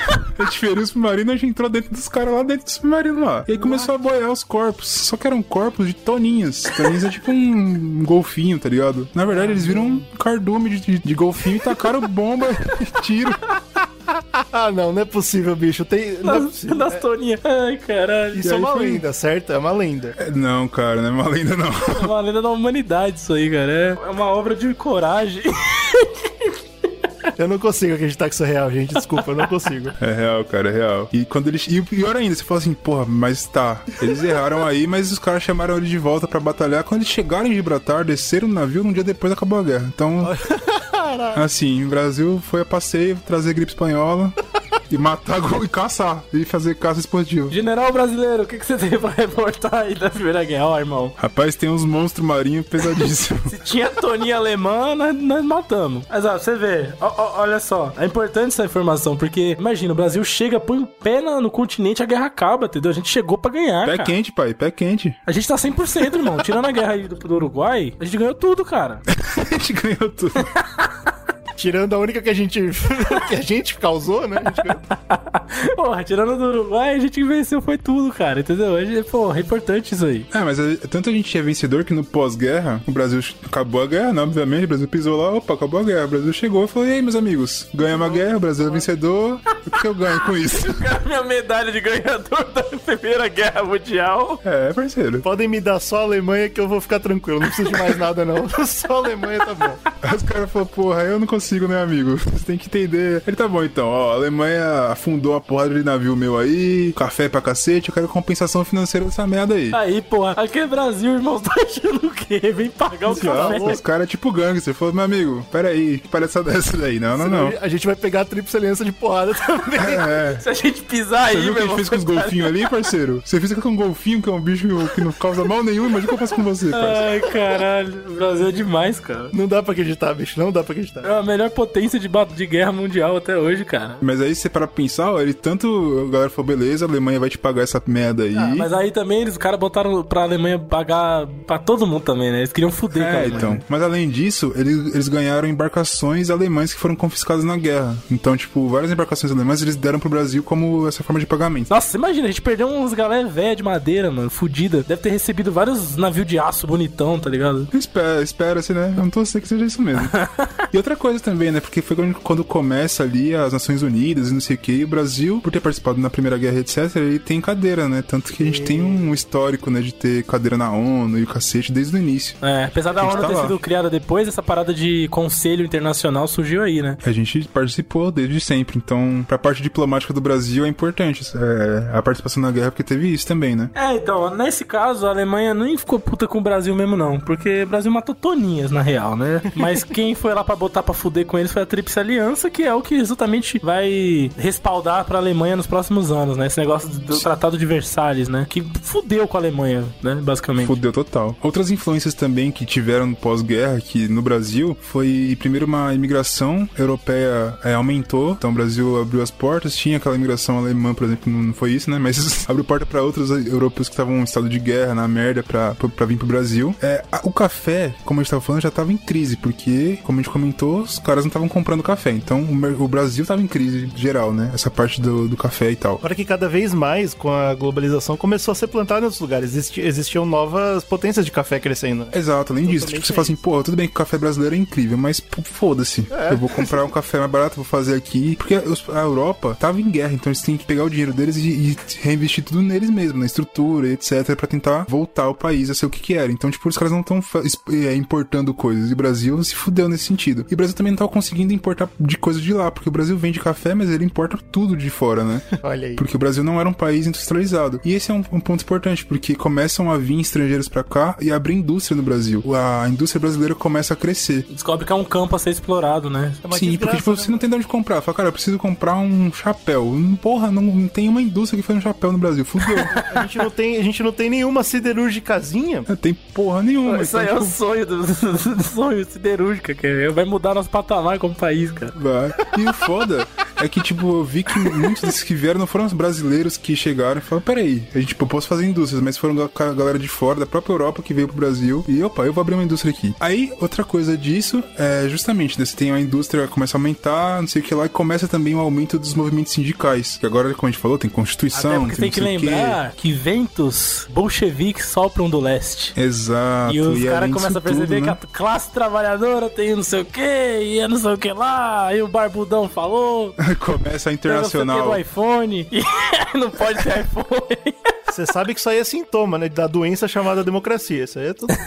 Speaker 2: A gente feriu o submarino, a gente entrou dentro dos caras lá dentro do submarino lá. E aí começou a boiar os corpos. Só que eram corpos de toninhas. Toninhas é tipo um golfinho, tá ligado? Na verdade, eles viram um cardume de, de, de golfinho e tacaram bomba e tiro.
Speaker 1: Ah, não, não é possível, bicho. Tem, não é
Speaker 3: Das,
Speaker 1: possível.
Speaker 3: das toninhas. Ai, caralho.
Speaker 1: Isso é uma
Speaker 2: foi-
Speaker 1: lenda, certo? É uma lenda.
Speaker 2: É, Não, cara, não é uma lenda, não.
Speaker 3: É uma lenda da humanidade isso aí, cara. É é uma obra de coragem.
Speaker 1: Eu não consigo acreditar que isso é real, gente. Desculpa, eu não consigo.
Speaker 2: É real, cara, é real. E quando eles. E pior ainda, você fala assim, porra, mas tá. Eles erraram aí, mas os caras chamaram ele de volta pra batalhar. Quando eles chegaram em Gibraltar, desceram no navio, um dia depois acabou a guerra. Então. assim, o Brasil foi a passeio, trazer gripe espanhola. E matar e caçar. E fazer caça esportiva.
Speaker 3: General brasileiro, o que, que você tem pra reportar aí da Primeira Guerra, ó, irmão?
Speaker 2: Rapaz, tem uns monstros marinhos pesadíssimos.
Speaker 3: Se tinha toninha alemã, nós, nós matamos. Mas ó, você vê, ó, ó, olha só, é importante essa informação, porque imagina, o Brasil chega, põe um pé na- no continente, a guerra acaba, entendeu? A gente chegou pra ganhar,
Speaker 2: pé
Speaker 3: cara.
Speaker 2: quente, pai, pé quente.
Speaker 3: A gente tá 100%, irmão. Tirando a guerra aí do, do Uruguai, a gente ganhou tudo, cara.
Speaker 2: A gente ganhou tudo.
Speaker 1: Tirando a única que a gente que a gente causou, né? A gente-
Speaker 3: Porra, tirando do Uruguai, a gente venceu, foi tudo, cara, entendeu? Gente, porra, é importante isso aí.
Speaker 2: É, mas é, tanto a gente é vencedor que no pós-guerra, o Brasil acabou a guerra, né? Obviamente, o Brasil pisou lá, opa, acabou a guerra. O Brasil chegou e falou: e aí, meus amigos, ganhamos a guerra, o Brasil é vencedor, o que eu ganho com isso?
Speaker 3: Minha medalha de ganhador da Primeira Guerra Mundial.
Speaker 2: É, parceiro.
Speaker 1: Podem me dar só a Alemanha que eu vou ficar tranquilo. Não preciso de mais nada, não. Só a Alemanha tá bom.
Speaker 2: Aí os caras falaram, porra, eu não consigo, né, amigo? Você tem que entender. Ele tá bom então, ó, a Alemanha afundou uma porrada de navio meu aí, café pra cacete, eu quero compensação financeira dessa merda aí.
Speaker 3: Aí, porra, aqui é Brasil, irmão, tá achando o quê? Vem pagar o
Speaker 2: ó,
Speaker 3: café.
Speaker 2: os caras é tipo gangster. Falou, meu amigo, peraí, que palhaçada dessa daí? Não, não, não.
Speaker 1: A gente vai pegar a tríplice aliança de porrada também.
Speaker 2: É.
Speaker 3: Se a gente pisar aí,
Speaker 2: Você viu o que a gente fez com os golfinhos ali, parceiro? Você fez com um golfinho, que é um bicho que não causa mal nenhum, imagina o que eu faço com você, parceiro.
Speaker 3: Ai, caralho. O Brasil é demais, cara.
Speaker 1: Não dá pra acreditar, bicho. Não dá pra acreditar.
Speaker 3: É a melhor potência de, de guerra mundial até hoje, cara.
Speaker 2: Mas aí você para pra pensar, ó, ele tanto. A galera falou, beleza, a Alemanha vai te pagar essa merda aí.
Speaker 3: Ah, mas aí também eles, os caras botaram pra Alemanha pagar pra todo mundo também, né? Eles queriam fuder
Speaker 2: É,
Speaker 3: Alemanha.
Speaker 2: então. Mas além disso, eles, eles ganharam embarcações alemãs que foram confiscadas na guerra. Então, tipo, várias embarcações alemãs eles deram pro Brasil como essa forma de pagamento.
Speaker 3: Nossa, imagina, a gente perdeu uns galera velha de madeira, mano, fudida. Deve ter recebido vários navios de aço bonitão, tá ligado?
Speaker 2: Espera, espera-se, né? Eu não tô sei que seja isso mesmo. e outra coisa também, né? Porque foi quando, começa ali as Nações Unidas e não sei o que, e o Brasil, por ter participado na Primeira Guerra, etc., ele tem cadeira, né? Tanto que a gente tem um histórico, né, de ter cadeira na ONU e o cacete desde o início.
Speaker 3: É, apesar da ONU
Speaker 2: tá
Speaker 3: ter
Speaker 2: lá.
Speaker 3: sido criada depois, essa parada de conselho internacional surgiu aí, né?
Speaker 2: A gente participou desde sempre, então, pra parte diplomática do Brasil é importante é, a participação na guerra, porque teve isso também, né?
Speaker 3: É, então, nesse caso, a Alemanha nem ficou puta com o Brasil mesmo, não. Porque o Brasil matou toninhas, na real, né? Mas quem foi lá pra botar pra fuder com eles foi a Tríplice Aliança, que é o que exatamente vai respaldar pra Alemanha nos próximos anos, né? Esse negócio do Tratado de Versalhes, né? Que fudeu com a Alemanha, né? Basicamente.
Speaker 2: Fudeu total. Outras influências também que tiveram pós-guerra aqui no Brasil foi, primeiro, uma imigração europeia é, aumentou. Então o Brasil abriu as portas. Tinha aquela imigração alemã, por exemplo, não foi isso, né? Mas abriu porta para outros europeus que estavam em estado de guerra, na merda, pra vir pro Brasil. É, a- o café, como a gente tava falando, já tava em crise, porque, como a gente comentou, os caras não estavam comprando café. Então o, Brasil tava em crise geral, né? Essa parte do, do café e tal.
Speaker 1: Agora que cada vez mais, com a globalização, começou a ser plantado em outros lugares. Existi- existiam novas potências de café crescendo. né?
Speaker 2: Exato, além disso, tipo, você fala assim, pô, tudo bem que o café brasileiro é incrível, mas foda-se. Eu vou comprar um café mais barato, vou fazer aqui. Porque a Europa tava em guerra, então eles têm que pegar o dinheiro deles e, e reinvestir tudo neles mesmo, na estrutura, etc, pra tentar voltar o país a ser o que que era. Então, tipo, os caras não estão importando coisas. E o Brasil se fudeu nesse sentido. E o Brasil também não tava conseguindo importar de coisa de lá, porque o Brasil vende café, mas ele importa tudo de fora, né?
Speaker 1: Olha aí.
Speaker 2: Porque o Brasil não era um país industrializado. E esse é um, um ponto importante, porque começam a vir estrangeiros pra cá e abre indústria no Brasil. A indústria brasileira começa a crescer.
Speaker 3: Descobre que é um campo a ser explorado, né?
Speaker 1: É
Speaker 2: Sim, porque tipo,
Speaker 1: né,
Speaker 2: você não tem de onde comprar. Fala, cara, eu preciso comprar um chapéu. Hum, Porra, não, não tem uma indústria que faz um chapéu no Brasil. Fudeu.
Speaker 1: A gente não tem, a gente não tem nenhuma siderúrgicazinha.
Speaker 2: não tem porra nenhuma.
Speaker 3: Isso aí é
Speaker 2: então,
Speaker 3: o
Speaker 2: tipo,
Speaker 3: sonho do, do sonho siderúrgica, que é- vai mudar nosso patamar como país, cara.
Speaker 2: Vai. E o foda é que, tipo, eu vi que muitos desses que vieram não foram os brasileiros que chegaram e falaram, peraí, a gente, tipo, eu posso fazer indústrias, mas foram a galera de fora, da própria Europa, que veio pro Brasil, e opa, eu vou abrir uma indústria aqui. Aí, outra coisa disso é justamente, né, você tem a indústria começa a aumentar, não sei o que lá, e começa também o aumento dos movimentos sindicais, que agora, como a gente falou, tem Constituição,
Speaker 3: Até porque você tem que lembrar que ventos bolcheviques sopram do leste.
Speaker 2: Exato.
Speaker 3: E os caras
Speaker 2: além
Speaker 3: começam a perceber
Speaker 2: tudo,
Speaker 3: que
Speaker 2: né?
Speaker 3: a classe trabalhadora tem não sei o que, e é não sei o que lá, e o barbudão falou.
Speaker 2: Começa a
Speaker 3: tem não sei o que
Speaker 2: internacional.
Speaker 3: do iPhone, e não pode ter iPhone.
Speaker 1: Você sabe que isso aí é sintoma, né? Da doença chamada democracia. Isso aí é tudo.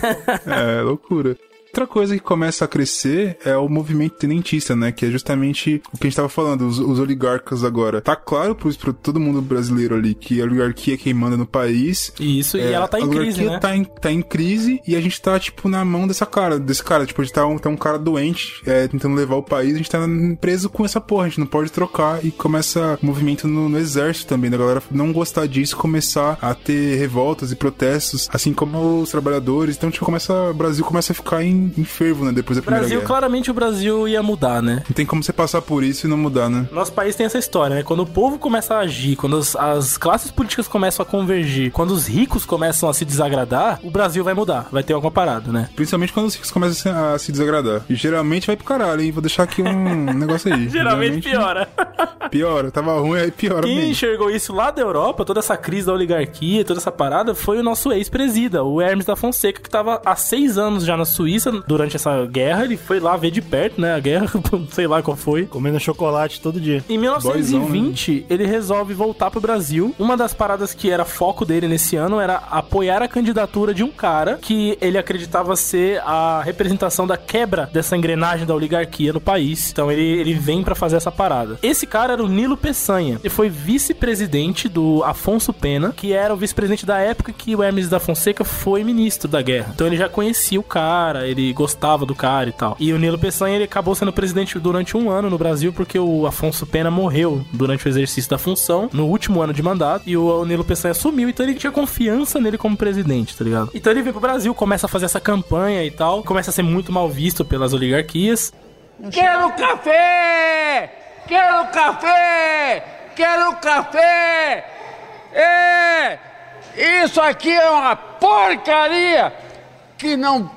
Speaker 2: É, loucura. Outra coisa que começa a crescer é o movimento tenentista, né? Que é justamente o que a gente tava falando, os, os oligarcas agora. Tá claro pro, todo mundo brasileiro ali que a oligarquia é quem manda no país.
Speaker 3: Isso, e
Speaker 2: É,
Speaker 3: ela tá em crise, né?
Speaker 2: Tá em, tá em crise e a gente tá, tipo, na mão dessa cara, desse cara. Tipo, a gente tá um, tá um cara doente, é, tentando levar o país, a gente tá preso com essa porra, a gente não pode trocar e começa movimento no, no exército também, da galera não gostar disso, começar a ter revoltas e protestos, assim como os trabalhadores. Então, tipo, começa, o Brasil começa a ficar em, em fervo, né, depois da Primeira
Speaker 3: Brasil,
Speaker 2: Guerra.
Speaker 3: claramente o Brasil ia mudar, né?
Speaker 2: Não tem como você passar por isso e não mudar, né?
Speaker 3: Nosso país tem essa história, né? Quando o povo começa a agir, quando as, as classes políticas começam a convergir, quando os ricos começam a se desagradar, o Brasil vai mudar, vai ter alguma parada, né?
Speaker 2: Principalmente quando os ricos começam a se, desagradar. E geralmente vai pro caralho, hein? Vou deixar aqui um negócio aí.
Speaker 3: Geralmente piora.
Speaker 2: Piora, tava ruim, aí piora
Speaker 3: Quem
Speaker 2: mesmo.
Speaker 3: enxergou isso lá da Europa, toda essa crise da oligarquia, toda essa parada, foi o nosso ex-presida, o Hermes da Fonseca, que tava há seis anos já na Suíça durante essa guerra. Ele foi lá ver de perto, né? A guerra, sei lá qual foi.
Speaker 1: Comendo chocolate todo dia.
Speaker 3: Em 1920, ele resolve voltar pro Brasil. Uma das paradas que era foco dele nesse ano era apoiar a candidatura de um cara que ele acreditava ser a representação da quebra dessa engrenagem da oligarquia no país. Então ele, ele vem pra fazer essa parada. Esse cara era o Nilo Peçanha. Ele foi vice-presidente do Afonso Pena, que era o vice-presidente da época que o Hermes da Fonseca foi ministro da guerra. Então ele já conhecia o cara, ele gostava do cara e tal. E o Nilo Peçanha ele acabou sendo presidente durante um ano no Brasil porque o Afonso Pena morreu durante o exercício da função, no último ano de mandato, e o Nilo Peçanha assumiu, então ele tinha confiança nele como presidente, tá ligado? Então ele vem pro Brasil, começa a fazer essa campanha e tal, começa a ser muito mal visto pelas oligarquias.
Speaker 7: Quero café! Quero café! Quero café! É! Isso aqui é uma porcaria que não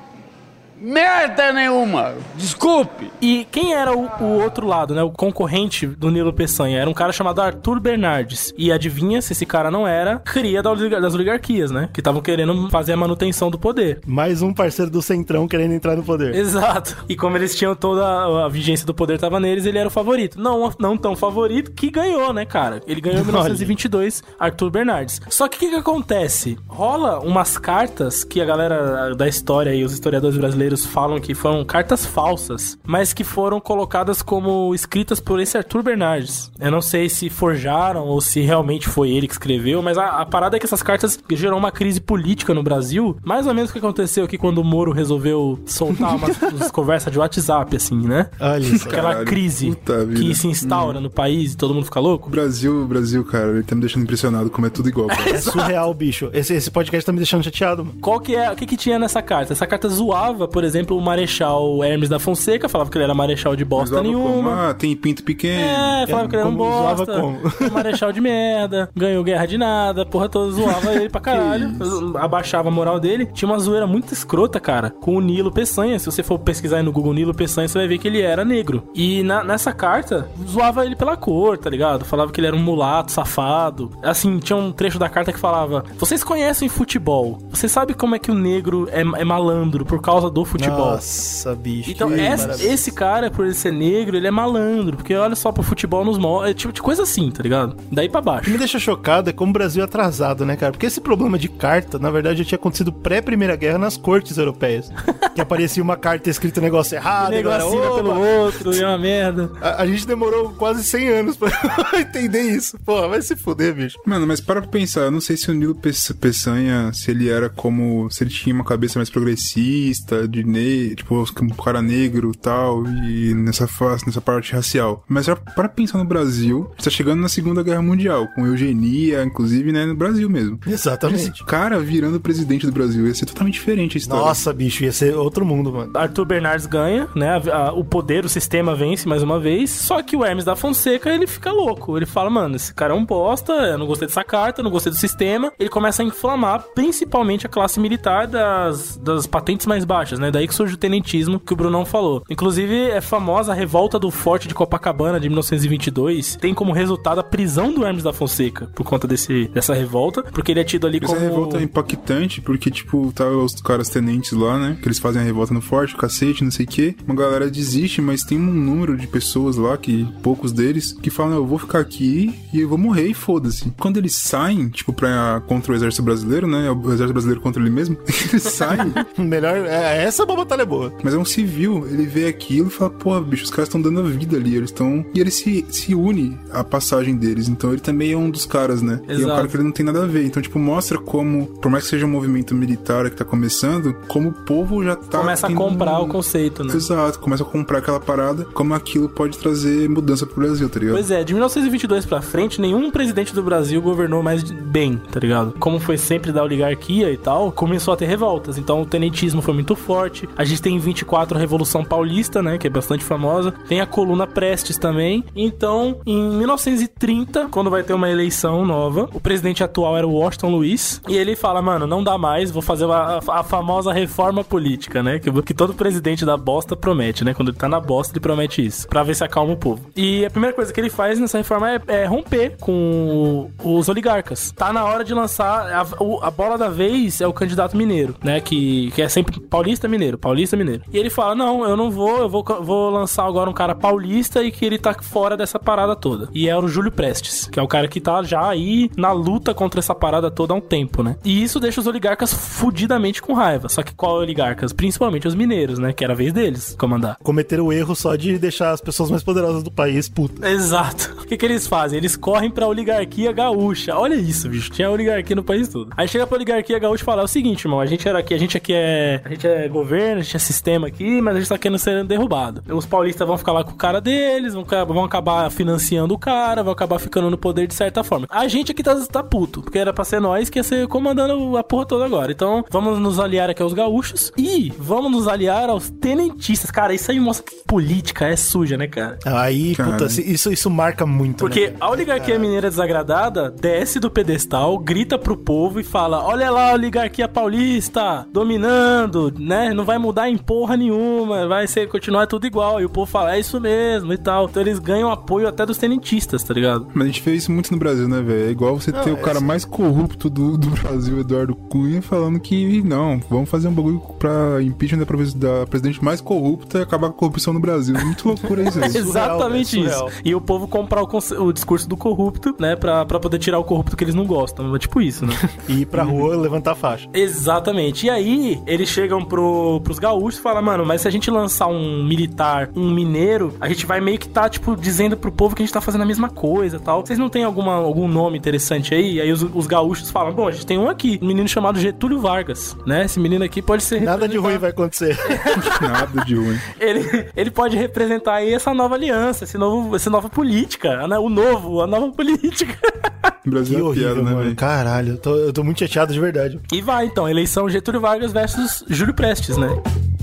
Speaker 7: merda nenhuma. Desculpe.
Speaker 3: E quem era o, o outro lado, né? O concorrente do Nilo Peçanha? Era um cara chamado Arthur Bernardes. E adivinha se esse cara não era cria da oligar- das oligarquias, né? Que estavam querendo fazer a manutenção do poder.
Speaker 1: Mais um parceiro do Centrão querendo entrar no poder.
Speaker 3: Exato. E como eles tinham toda a, a vigência do poder tava neles, ele era o favorito. Não, não tão favorito que ganhou, né, cara? Ele ganhou em 1922, Arthur Bernardes. Só que o que, que acontece? Rola umas cartas que a galera da história e os historiadores brasileiros falam que foram cartas falsas, mas que foram colocadas como escritas por esse Arthur Bernardes. Eu não sei se forjaram ou se realmente foi ele que escreveu, mas a, a parada é que essas cartas gerou uma crise política no Brasil, mais ou menos o que aconteceu aqui quando o Moro resolveu soltar umas, umas conversas de WhatsApp, assim, né?
Speaker 1: Olha isso.
Speaker 3: Aquela
Speaker 2: Caralho,
Speaker 3: crise que se instaura no país e todo mundo fica louco.
Speaker 2: O Brasil, o Brasil, cara, ele tá me deixando impressionado como é tudo igual, cara.
Speaker 1: É surreal, bicho. Esse, esse podcast tá me deixando chateado, mano.
Speaker 3: Qual que é, o que que tinha nessa carta? Essa carta zoava, por por exemplo, o Marechal Hermes da Fonseca, falava que ele era Marechal de bosta
Speaker 2: como,
Speaker 3: nenhuma.
Speaker 2: Ah, tem pinto pequeno.
Speaker 3: É, falava que ele era um
Speaker 1: como
Speaker 3: bosta,
Speaker 1: como?
Speaker 3: um marechal de merda, ganhou guerra de nada, porra toda zoava ele pra caralho, abaixava a moral dele. Tinha uma zoeira muito escrota, cara, com o Nilo Peçanha. Se você for pesquisar aí no Google Nilo Peçanha, você vai ver que ele era negro. E na- nessa carta, zoava ele pela cor, tá ligado? Falava que ele era um mulato, safado. Assim, tinha um trecho da carta que falava: Vocês conhecem futebol? Você sabe como é que o negro é, é malandro por causa do futebol?
Speaker 1: Nossa, bicho.
Speaker 3: Então,
Speaker 1: que
Speaker 3: essa- esse cara, por ele ser negro, ele é malandro. Porque olha só, pro futebol nos mostra. É tipo de coisa assim, tá ligado? Daí pra
Speaker 1: O que
Speaker 3: baixo.
Speaker 1: me deixa chocado é como o Brasil é atrasado, né, cara? Porque esse problema de carta, na verdade, já tinha acontecido pré-Primeira Guerra nas cortes europeias. que aparecia uma carta escrita negócio errado,
Speaker 3: O negócio
Speaker 1: opa,
Speaker 3: pelo outro, é uma merda.
Speaker 1: A, a gente demorou quase 100 anos pra entender isso. Porra, vai se fuder, bicho.
Speaker 2: Mano, mas para pra pensar, eu não sei se o Nilo Pe- Peçanha, se ele era como. Se ele tinha uma cabeça mais progressista, de ne tipo, um cara negro e tal, e nessa face, nessa parte racial. Mas para pensar no Brasil, está chegando na Segunda Guerra Mundial, com eugenia, inclusive, né, no Brasil mesmo.
Speaker 1: Exatamente.
Speaker 2: Esse cara virando presidente do Brasil ia ser totalmente diferente a história.
Speaker 1: Nossa, bicho, ia ser outro mundo, mano.
Speaker 3: Arthur Bernardes ganha, né? A- a- o poder, o sistema vence mais uma vez. Só que o Hermes da Fonseca, ele fica louco. Ele fala, mano, esse cara é um bosta, eu não gostei dessa carta, não gostei do sistema. Ele começa a inflamar principalmente a classe militar das, das patentes mais baixas, né? Daí que surge o tenentismo que o Brunão falou. Inclusive, é famosa a revolta do Forte de Copacabana de 1922. Tem como resultado a prisão do Hermes da Fonseca por conta desse, dessa revolta, porque ele é tido ali
Speaker 2: Essa
Speaker 3: como...
Speaker 2: revolta é impactante, porque, tipo, tá os caras tenentes lá, né? Que eles fazem a revolta no forte, o cacete, não sei o quê. Uma galera desiste, mas tem um número de pessoas lá, que poucos deles, que falam, eu vou ficar aqui e eu vou morrer e foda-se. Quando eles saem, tipo, pra, contra o exército brasileiro, né? O exército brasileiro contra ele mesmo, eles saem,
Speaker 1: Melhor. É, essa batalha é boa.
Speaker 2: mas é um civil. Ele vê aquilo e fala, pô, bicho, os caras estão dando a vida ali, eles estão. E ele se, se une à passagem deles. Então ele também é um dos caras, né? E é um
Speaker 3: Exato.
Speaker 2: cara que ele não tem nada a ver. Então, tipo, mostra como, por mais que seja um movimento militar que tá começando, como o povo já tá.
Speaker 3: Começa a comprar
Speaker 2: um-
Speaker 3: o conceito, né?
Speaker 2: Exato, começa a comprar aquela parada, como aquilo pode trazer mudança pro Brasil, tá ligado?
Speaker 3: Pois é, de 1922 pra frente, nenhum presidente do Brasil governou mais bem, tá ligado? Como foi sempre da oligarquia e tal, começou a ter revoltas. Então o tenentismo foi muito forte. A gente tem em 24 a Revolução Paulista, né, que é bastante famosa. Tem a coluna Prestes também. Então, em 1930, quando vai ter uma eleição nova, o presidente atual era o Washington Luiz, e ele fala: "Mano, não dá mais, vou fazer a, a famosa reforma política, né, que, que todo presidente da bosta promete, né? Quando ele tá na bosta, ele promete isso, pra ver se acalma o povo. E a primeira coisa que ele faz nessa reforma é, é romper com os oligarcas. Tá na hora de lançar. A, a bola da vez é o candidato mineiro, né? Que, que é sempre paulista mineiro, paulista mineiro. E ele fala: Não, eu não vou, eu vou, vou lançar agora um cara paulista e que ele tá fora dessa parada toda. E era o Júlio Prestes, que é o cara que tá já aí na luta contra essa parada toda há um tempo, né? E isso deixa os oligarcas fudidamente com raiva. Só que qual oligarcas? Principalmente os mineiros, né? Que era a vez deles comandar.
Speaker 1: Cometeram o erro só de deixar as pessoas mais poderosas do país putas.
Speaker 3: Exato. O que, que eles fazem? Eles correm pra oligarquia gaúcha. Olha isso, bicho. Tinha oligarquia no país todo. Aí chega pra oligarquia gaúcha e fala: é o seguinte, irmão, a gente era aqui, a gente aqui é. A gente é governo, a gente é sistema aqui, mas a gente tá querendo ser derrubado. Os paulistas vão ficar lá com o cara deles, vão, vão acabar financiando o cara, vão acabar ficando no poder de certa forma. A gente aqui tá, tá puto, porque era pra ser nós que ia ser comandando a porra toda agora. Então, vamos nos aliar aqui aos gaúchos e vamos nos aliar aos tenentistas. Cara, isso aí mostra que política é suja, né, cara?
Speaker 1: Aí,
Speaker 2: Cara.
Speaker 1: puta, isso, isso marca muito.
Speaker 3: Porque
Speaker 1: né?
Speaker 3: a oligarquia mineira desagradada desce do pedestal, grita pro povo e fala: Olha lá a oligarquia paulista dominando, né? Não vai mudar em porra nenhuma, vai ser continuar tudo igual. E o povo fala: É isso mesmo e tal. Então eles ganham apoio até dos tenentistas, tá ligado?
Speaker 2: Mas a gente vê isso muito no Brasil, né, velho? É igual você ter o
Speaker 1: é
Speaker 2: cara mais corrupto do, do Brasil, Eduardo Cunha, falando que não, vamos fazer um bagulho pra impeachment da, da presidente mais corrupta e acabar com a corrupção no Brasil. É muito loucura isso, velho.
Speaker 3: Exatamente
Speaker 1: é
Speaker 3: isso.
Speaker 1: surreal.
Speaker 3: E o povo comprar o, o discurso do corrupto, né? Pra, pra poder tirar o corrupto que eles não gostam. É tipo isso, né?
Speaker 1: E ir pra rua levantar a faixa.
Speaker 3: Exatamente. E aí, eles chegam pro, pros gaúchos e falam, mano, mas se a gente lançar um militar, um mineiro, a gente vai meio que tá, tipo, dizendo pro povo que a gente tá fazendo a mesma coisa e tal. Vocês não tem alguma, algum nome interessante aí? E aí os, os gaúchos falam, bom, a gente tem um aqui, um menino chamado Getúlio Vargas, né? Esse menino aqui pode ser...
Speaker 1: Nada de ruim vai acontecer.
Speaker 2: Nada de ruim.
Speaker 3: Ele, ele pode representar aí essa nova aliança, esse novo, essa nova política, né? o novo, a nova política.
Speaker 2: O Brasil
Speaker 1: Que
Speaker 2: é
Speaker 1: horrível,
Speaker 2: piada, né,
Speaker 1: mano.
Speaker 2: velho?
Speaker 1: Caralho, eu tô, eu tô muito chateado de verdade.
Speaker 3: E vai, então, eleição Getúlio Vargas versus Júlio Prestes, né? O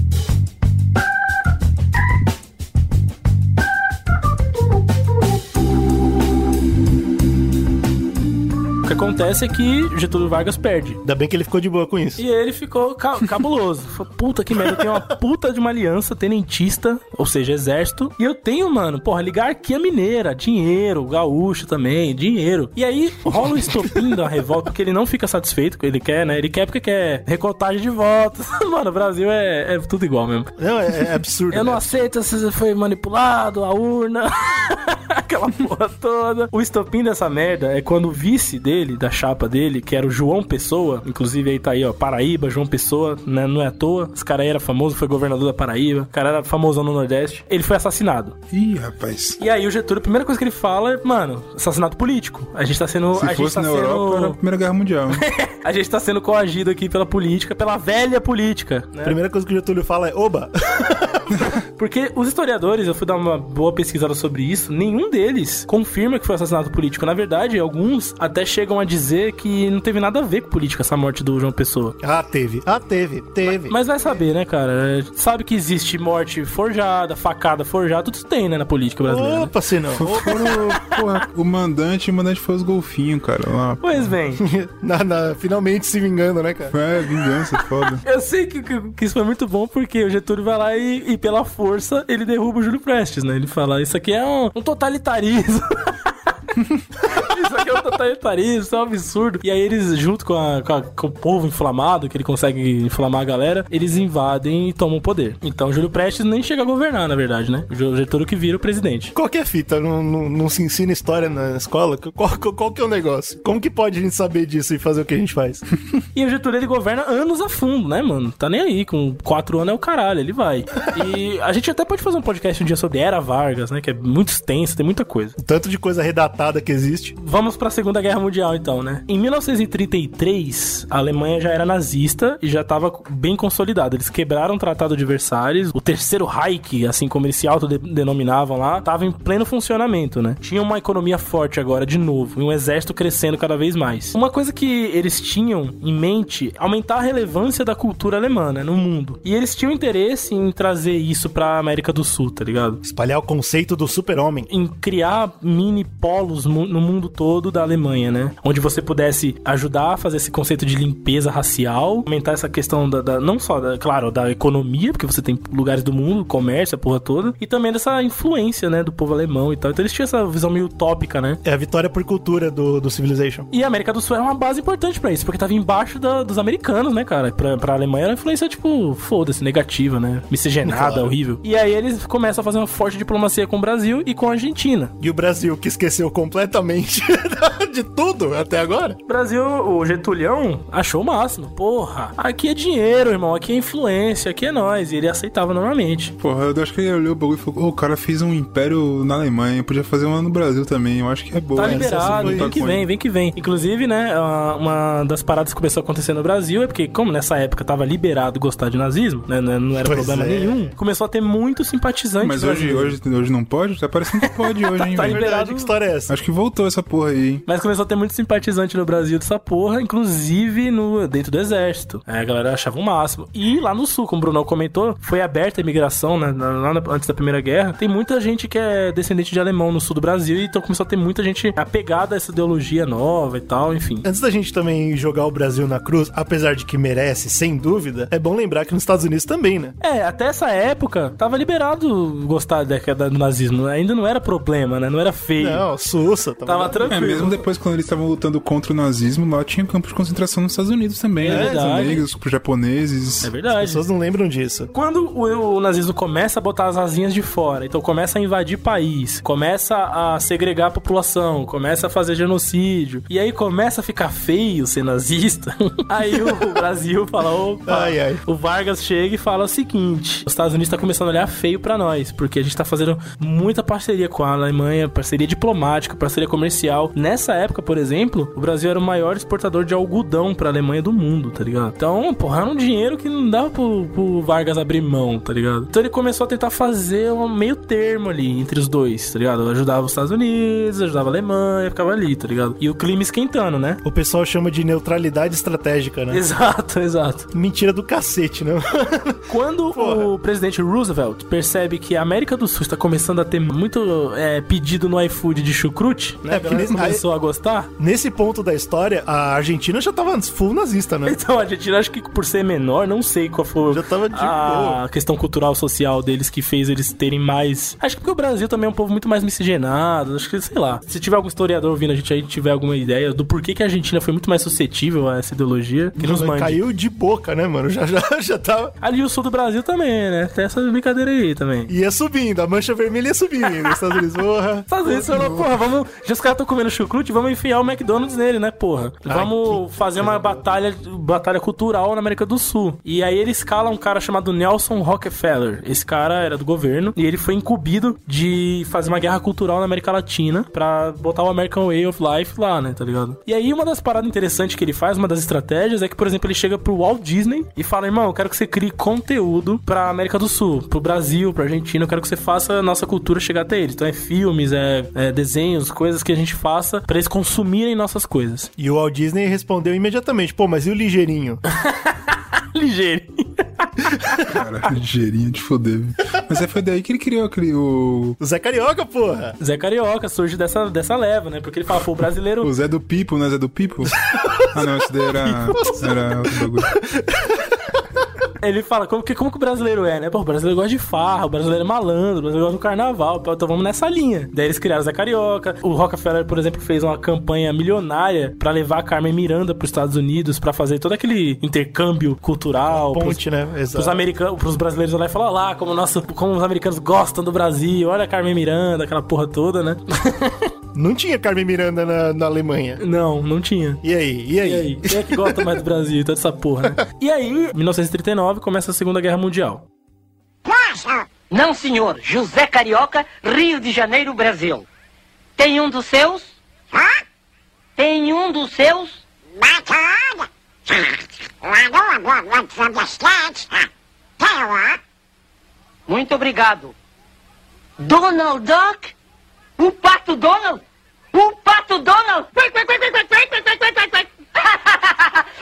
Speaker 3: acontece é que Getúlio Vargas perde.
Speaker 1: Ainda bem que ele ficou de boa com isso.
Speaker 3: E ele ficou ca- cabuloso. Falou, puta que merda, eu tenho uma puta de uma aliança tenentista, ou seja, exército. E eu tenho, mano, porra, ligarquia mineira, dinheiro, gaúcho também, dinheiro. E aí rola o estopim da revolta, porque ele não fica satisfeito com o que ele quer, né? Ele quer porque quer recontagem de votos. Mano, o Brasil é, é tudo igual mesmo.
Speaker 1: Não, é, é absurdo.
Speaker 3: Eu não
Speaker 1: né?
Speaker 3: aceito se você foi manipulado, a urna. Aquela porra toda. O estopim dessa merda é quando o vice dele, da chapa dele, que era o João Pessoa, inclusive aí tá aí, ó, Paraíba, João Pessoa, né? Não é à toa. Esse cara aí era famoso, foi governador da Paraíba. O cara era famosão no Nordeste. Ele foi assassinado.
Speaker 2: Ih, rapaz.
Speaker 3: E aí o Getúlio, a primeira coisa que ele fala é, mano, assassinato político. A gente tá sendo.
Speaker 2: Se
Speaker 3: a gente
Speaker 2: fosse
Speaker 3: tá
Speaker 2: na
Speaker 3: sendo...
Speaker 2: Europa, era a Primeira Guerra Mundial.
Speaker 3: A gente tá sendo coagido aqui pela política, pela velha política. Né?
Speaker 1: A primeira coisa que o Getúlio fala é: Oba!
Speaker 3: Porque os historiadores, eu fui dar uma boa pesquisada sobre isso, nenhum deles confirma que foi assassinato político. Na verdade, alguns até chegam a dizer que não teve nada a ver com política essa morte do João Pessoa.
Speaker 1: Ah, teve. Ah, teve. Teve.
Speaker 3: Mas vai saber, né, cara? Sabe que existe morte forjada, facada forjada, tudo isso tem, né, na política brasileira. né?
Speaker 1: Opa, se não.
Speaker 2: Foram, porra, o mandante, o mandante foi os golfinhos, cara. Lá.
Speaker 3: Pois bem,
Speaker 1: Na, na- finalmente se vingando, né, cara?
Speaker 2: É, vingança, foda.
Speaker 3: eu sei que, que- que isso foi muito bom porque o Getúlio vai lá e, e pela força, ele derruba o Júlio Prestes, né? Ele fala, isso aqui é um, um totalitarismo. Aqui é um totalitarismo, isso é um absurdo. E aí eles, junto com, a- com a- com o povo inflamado, que ele consegue inflamar a galera, eles invadem e tomam o poder. Então Júlio Prestes nem chega a governar, na verdade, né? O Getúlio que vira o presidente.
Speaker 1: Qual que é a fita? Não, não, não se ensina história na escola? Qual, qual, qual que é o negócio? Como que pode a gente saber disso e fazer o que a gente faz?
Speaker 3: E o Getúlio ele governa anos a fundo, né, mano? Tá nem aí, com quatro anos é o caralho, ele vai. E a gente até pode fazer um podcast um dia sobre Era Vargas, né? Que é muito extenso, tem muita coisa.
Speaker 1: Tanto de coisa redatada que existe.
Speaker 3: Vamos pra Segunda Guerra Mundial, então, né? Em 1933, a Alemanha já era nazista e já estava bem consolidada. Eles quebraram o Tratado de Versalhes. O Terceiro Reich, assim como eles se autodenominavam lá, estava em pleno funcionamento, né? Tinha uma economia forte agora, de novo, e um exército crescendo cada vez mais. Uma coisa que eles tinham em mente, aumentar a relevância da cultura alemã, né, no mundo. E eles tinham interesse em trazer isso pra América do Sul, tá ligado?
Speaker 1: Espalhar o conceito do super-homem.
Speaker 3: em criar mini polos no mundo todo da Alemanha, né? Onde você pudesse ajudar a fazer esse conceito de limpeza racial, aumentar essa questão da, da- não só, da, claro, da economia, porque você tem lugares do mundo, comércio, a porra toda, e também dessa influência, né, do povo alemão e tal. Então eles tinham essa visão meio utópica, né?
Speaker 1: É a vitória por cultura do, do Civilization.
Speaker 3: E a América do Sul era uma base importante pra isso, porque tava embaixo da- dos americanos, né, cara? Pra, pra Alemanha era uma influência, tipo, foda-se, negativa, né? Miscigenada,
Speaker 1: Claro.
Speaker 3: horrível. E aí eles começam a fazer uma forte diplomacia com o Brasil e com a Argentina.
Speaker 1: E o Brasil, que esqueceu completamente de tudo até agora.
Speaker 3: O Brasil, o Getulhão, achou o máximo. Porra, aqui é dinheiro, irmão, aqui é influência, aqui é nós. E ele aceitava normalmente.
Speaker 2: Porra, eu acho que ele olhou o bagulho e falou: "Ô, o cara fez um império na Alemanha, podia fazer um no Brasil também. Eu acho que é boa.
Speaker 3: Tá liberado, vem que vem, vem que vem. Inclusive, né, uma das paradas que começou a acontecer no Brasil é porque, como nessa época tava liberado gostar de nazismo, né, né, não era
Speaker 1: Pois
Speaker 3: problema
Speaker 1: é.
Speaker 3: nenhum, começou a ter muito simpatizante.
Speaker 2: Mas hoje, hoje, hoje não pode? Tá parecendo que pode hoje, hein,
Speaker 3: tá liberado.
Speaker 1: Verdade, que história é essa?
Speaker 2: Acho que voltou essa porra aí, hein?
Speaker 3: Mas começou a ter muito simpatizante no Brasil dessa porra, inclusive no, dentro do exército. Aí a galera achava o máximo. E lá no sul, como o Brunão comentou, foi aberta a imigração, né? Lá na- antes da Primeira Guerra. Tem muita gente que é descendente de alemão no sul do Brasil, então começou a ter muita gente apegada a essa ideologia nova e tal, enfim.
Speaker 1: Antes da gente também jogar o Brasil na cruz, apesar de que merece, sem dúvida, é bom lembrar que nos Estados Unidos também, né?
Speaker 3: É, até essa época, tava liberado gostar da, da- do nazismo. Ainda não era problema, né? Não era feio.
Speaker 1: Não, Sussa.
Speaker 3: Tava
Speaker 2: É,
Speaker 3: tranquilo.
Speaker 2: Mesmo depois quando eles estavam lutando contra o nazismo, lá tinha campo de concentração nos Estados Unidos também,
Speaker 3: É
Speaker 2: né?
Speaker 3: verdade.
Speaker 2: Os negros, os japoneses.
Speaker 3: É
Speaker 1: As
Speaker 3: verdade.
Speaker 1: pessoas não lembram disso.
Speaker 3: Quando o, o nazismo começa a botar as asinhas de fora, então começa a invadir país, começa a segregar a população, começa a fazer genocídio, e aí começa a ficar feio ser nazista, aí o Brasil fala, opa,
Speaker 1: Ai, ai.
Speaker 3: o Vargas chega e fala o seguinte, os Estados Unidos tá começando a olhar feio pra nós, porque a gente tá fazendo muita parceria com a Alemanha, parceria diplomática, parceria comercial. Nessa época, por exemplo, o Brasil era o maior exportador de algodão pra Alemanha do mundo, tá ligado? Então, porra, era um dinheiro que não dava pro, pro Vargas abrir mão, tá ligado? Então ele começou a tentar fazer um meio termo ali entre os dois, tá ligado? Ajudava os Estados Unidos, ajudava a Alemanha, ficava ali, tá ligado? E o clima esquentando, né?
Speaker 1: O pessoal chama de neutralidade estratégica, né?
Speaker 3: Exato, exato.
Speaker 1: Mentira do cacete, né?
Speaker 3: Quando o presidente Roosevelt percebe que a América do Sul está começando a ter muito é, pedido no iFood de chucrute, né?
Speaker 1: É,
Speaker 3: É,
Speaker 1: porque nesse-
Speaker 3: começou a gostar?
Speaker 1: Nesse ponto da história, a Argentina já tava full nazista, né?
Speaker 3: Então, a Argentina, acho que por ser menor, não sei qual foi
Speaker 1: Já tava de
Speaker 3: a
Speaker 1: boa.
Speaker 3: questão cultural social deles que fez eles terem mais. Acho que porque o Brasil também é um povo muito mais miscigenado. Acho que, sei lá. Se tiver algum historiador ouvindo a gente aí, tiver alguma ideia do porquê que a Argentina foi muito mais suscetível a essa ideologia, que nos mande.
Speaker 1: Caiu de boca, né, mano? Já, já, já tava.
Speaker 3: Ali o sul do Brasil também, né? Tem essa brincadeira aí também.
Speaker 1: Ia subindo, a mancha vermelha ia subindo. Os Estados Unidos, porra.
Speaker 3: Estados Unidos falou, porra, vamos. Já os caras estão comendo chucrute, vamos enfiar o McDonald's nele, né, porra? Vamos fazer uma batalha, batalha cultural na América do Sul. E aí ele escala um cara chamado Nelson Rockefeller. Esse cara era do governo e ele foi incumbido de fazer uma guerra cultural na América Latina pra botar o American Way of Life lá, né, tá ligado? E aí uma das paradas interessantes que ele faz, uma das estratégias, é que, por exemplo, ele chega pro Walt Disney e fala: irmão, eu quero que você crie conteúdo pra América do Sul, pro Brasil, pra Argentina, eu quero que você faça a nossa cultura chegar até eles. Então é filmes, é, é desenhos, coisas que a gente faça pra eles consumirem nossas coisas.
Speaker 1: E o Walt Disney respondeu imediatamente: pô, mas e o ligeirinho?
Speaker 3: Ligeiro.
Speaker 2: Cara, ligeirinho de foder. Mas aí foi daí que ele criou aquele. O,
Speaker 1: O Zé Carioca, porra.
Speaker 3: Zé Carioca surge dessa, dessa leva, né? Porque ele fala, pô, o brasileiro.
Speaker 2: o Zé do Pipo, não é Zé do Pipo? ah, não, esse daí era. Era outro bagulho.
Speaker 3: Ele fala, como que, como que o brasileiro é, né? Pô, o brasileiro gosta de farra, o brasileiro é malandro, o brasileiro gosta do carnaval, então vamos nessa linha. Daí eles criaram Zé Carioca. O Rockefeller, por exemplo, fez uma campanha milionária pra levar a Carmen Miranda pros Estados Unidos, pra fazer todo aquele intercâmbio cultural. pros-
Speaker 1: Ponte, né?
Speaker 3: Pros
Speaker 1: Exato.
Speaker 3: americanos, pros brasileiros lá e falar lá como, nosso, como os americanos gostam do Brasil, olha a Carmen Miranda, aquela porra toda, né?
Speaker 1: Não tinha Carmen Miranda na, na Alemanha.
Speaker 3: Não, não tinha.
Speaker 1: E aí? E aí?
Speaker 3: E aí? Quem é que gosta mais do Brasil e toda essa porra, né? E aí, 1939, começa a Segunda Guerra Mundial.
Speaker 8: Não, senhor. José Carioca, Rio de Janeiro, Brasil. Tem um dos seus? Tem um dos seus? Muito obrigado. Donald Duck? O pato Donald? O pato Donald?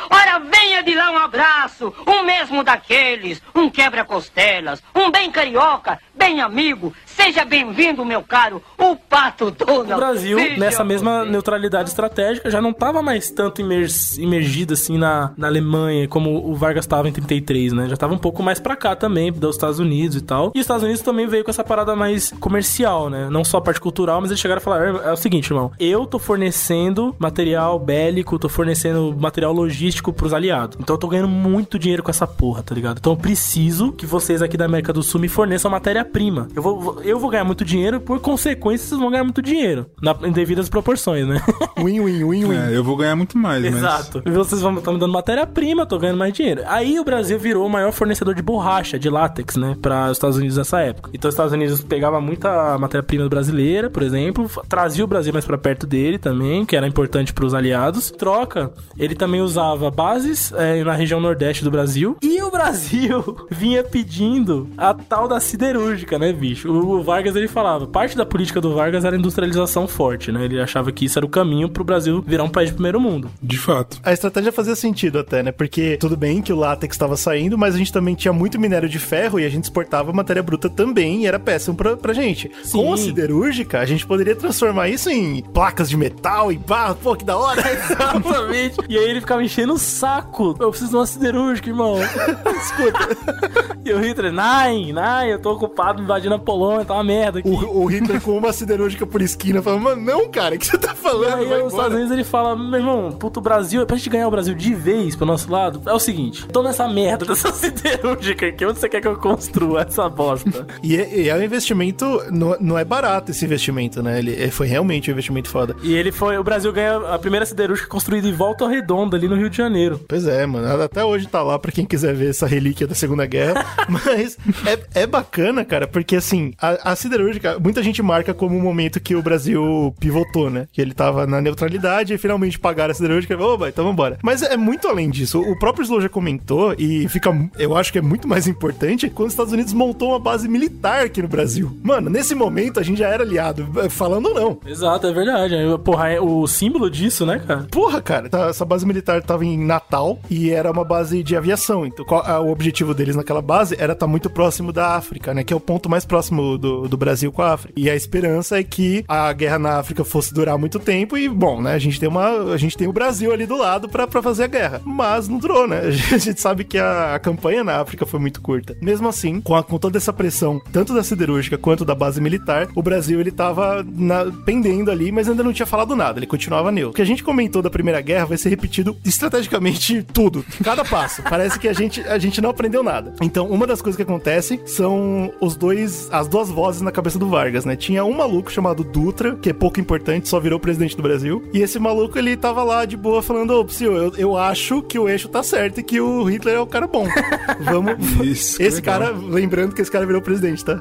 Speaker 8: Ora, venha de lá um abraço, um mesmo daqueles, um quebra-costelas, um bem carioca, bem amigo. Seja bem-vindo, meu caro, o pato Donald.
Speaker 3: O Brasil,
Speaker 8: Veja
Speaker 3: nessa mesma
Speaker 8: você.
Speaker 3: neutralidade estratégica, já não estava mais tanto imergido assim na, na Alemanha, como o Vargas estava em 33, né? Já estava um pouco mais pra cá também, dos Estados Unidos e tal. E os Estados Unidos também veio com essa parada mais comercial, né? Não só a parte cultural, mas eles chegaram a falar: é o seguinte, irmão, eu tô fornecendo material bélico, tô fornecendo material logístico pros aliados. Então eu tô ganhando muito dinheiro com essa porra, tá ligado? Então eu preciso que vocês aqui da América do Sul me forneçam matéria-prima. Eu vou, eu vou ganhar muito dinheiro, por consequência, vocês vão ganhar muito dinheiro. Na, em devidas proporções, né?
Speaker 1: Win-win, win-win.
Speaker 2: É, eu vou ganhar muito mais, mas.
Speaker 3: Exato. E vocês vão estão me dando matéria-prima, eu tô ganhando mais dinheiro. Aí o Brasil virou o maior fornecedor de borracha, de látex, né, para os Estados Unidos nessa época. Então os Estados Unidos pegava muita matéria-prima brasileira, por exemplo, trazia o Brasil mais pra perto dele também, que era importante pros aliados. Troca, ele também usava bases é, na região nordeste do Brasil. E o Brasil vinha pedindo a tal da siderúrgica, né, bicho? O, o Vargas ele falava, parte da política do Vargas era industrialização forte, né? Ele achava que isso era o caminho pro Brasil virar um país de primeiro mundo.
Speaker 2: De fato.
Speaker 1: A estratégia fazia sentido até, né? Porque tudo bem que o látex estava saindo, mas a gente também tinha muito minério de ferro e a gente exportava matéria bruta também e era péssimo pra, pra gente.
Speaker 3: Sim.
Speaker 1: Com a siderúrgica, a gente poderia transformar isso em placas de metal e pá, pô, que da hora.
Speaker 3: Exatamente. E aí ele ficava enchendo o saco. Eu preciso de uma siderúrgica, irmão. Escuta. E o Hitler, Nein, Nein, eu tô ocupado invadindo a Polônia, tá uma merda aqui.
Speaker 1: o, o Hitler com uma siderúrgica por esquina falando, mano, não, cara, o que você tá
Speaker 3: E
Speaker 1: falando?
Speaker 3: aí
Speaker 1: Vai
Speaker 3: os Estados. Unidos ele fala, meu irmão, puto Brasil, pra gente ganhar o Brasil de vez pro nosso lado, é o seguinte, tô nessa merda dessa siderúrgica aqui, onde você quer que eu construa essa bosta?
Speaker 1: E é, e é um investimento, não, não é barato esse investimento, né? Ele, ele foi realmente um investimento foda.
Speaker 3: E ele foi, o Brasil ganha a primeira siderúrgica construída em Volta Redonda, ali no Rio de Janeiro.
Speaker 1: Pois é, mano. Até hoje tá lá pra quem quiser ver essa relíquia da Segunda Guerra. Mas é, é bacana, cara, porque assim, a, a siderúrgica, muita gente marca como o momento que o Brasil pivotou, né? Que ele tava na neutralidade e finalmente pagaram a siderúrgica. Oba, então vambora. Mas é muito além disso. O próprio Slow já comentou, e fica, eu acho que é muito mais importante, quando os Estados Unidos montou uma base militar aqui no Brasil. Mano, nesse momento a gente já era aliado, falando ou não.
Speaker 3: Exato, é verdade. Porra, é o símbolo disso, né, cara?
Speaker 1: Porra, cara, tá- essa base militar tava em Natal e era uma base de aviação. Então, qual- a- o objetivo deles naquela base era estar muito próximo da África, né? Que é o ponto mais próximo do, do Brasil com a África. E a esperança é que a guerra na África fosse durar muito tempo e, bom, né, a gente tem uma, a gente tem o Brasil ali do lado pra fazer a guerra. Mas não durou, né? A gente sabe que a, a campanha na África foi muito curta. Mesmo assim, com, a- com toda essa pressão, tanto da siderúrgica quanto da base militar, o Brasil ele tava na- pendendo ali, mas ainda não tinha falado nada, ele continuava neutro. O que a gente comentou da Primeira Guerra vai ser repetido estrategicamente tudo, cada passo. Parece que a gente, a gente não aprendeu nada. Então, uma das coisas que acontece são os dois, as duas vozes na cabeça do Vargas, né? Tinha um maluco chamado Dutra, que é pouco importante, só virou presidente do Brasil, e esse maluco ele tava lá de boa falando: Ô, Psyu, eu, eu acho que o eixo tá certo e que o Hitler é o cara bom. Vamos.
Speaker 2: Isso,
Speaker 1: esse
Speaker 2: legal.
Speaker 1: cara, lembrando que esse cara virou presidente, tá?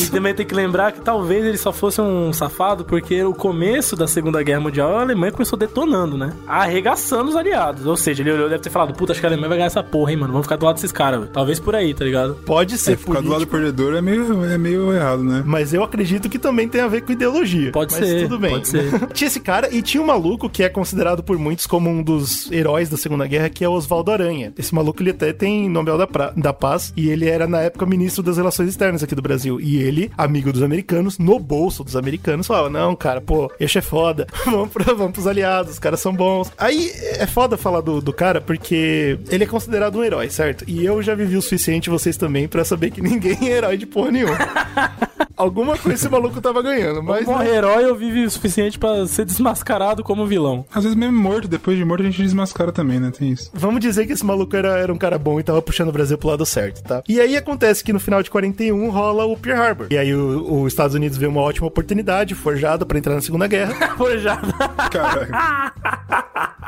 Speaker 3: E também tem que lembrar que talvez ele só fosse um safado, porque o começo da Segunda Guerra Mundial a Alemanha começou detonando, né? Arregaçando os aliados. Ou seja, ele olhou e deve ter falado: Puta, acho que a Alemanha vai ganhar essa porra, hein, mano? Vamos ficar do lado desses caras, velho. Talvez por aí, tá ligado?
Speaker 1: Pode ser
Speaker 2: É, ficar do lado perdedor é meio, é meio errado, né?
Speaker 1: Mas eu acredito que também tem a ver com ideologia.
Speaker 3: Pode
Speaker 1: Mas
Speaker 3: ser,
Speaker 1: tudo bem.
Speaker 3: pode ser.
Speaker 1: tinha esse cara e tinha um maluco que é considerado por muitos como um dos heróis da Segunda Guerra, que é Oswaldo Aranha. Esse maluco ele até tem Nobel da, pra- da Paz e ele era na época ministro das Relações Externas aqui do Brasil. E ele, amigo dos americanos, no bolso dos americanos, falava: Não, cara, pô, eixo é foda, vamos, pro, vamos pros aliados, os caras são bons. Aí é foda falar do, do cara porque ele é considerado um herói, certo? E eu já vivi o suficiente, vocês também, pra saber que ninguém é herói de porra nenhuma. Alguma coisa esse maluco tava ganhando, mas.
Speaker 3: Como herói, eu vive o suficiente pra ser desmascarado como vilão.
Speaker 2: Às vezes mesmo morto, depois de morto a gente desmascara também, né? Tem isso.
Speaker 1: Vamos dizer que esse maluco era, era um cara bom e tava puxando o Brasil pro lado certo, tá? E aí acontece que no final de 41 rola o Pearl Harbor. E aí os Estados Unidos vê uma ótima oportunidade, forjada pra entrar na Segunda Guerra.
Speaker 3: Forjado.
Speaker 2: Caralho.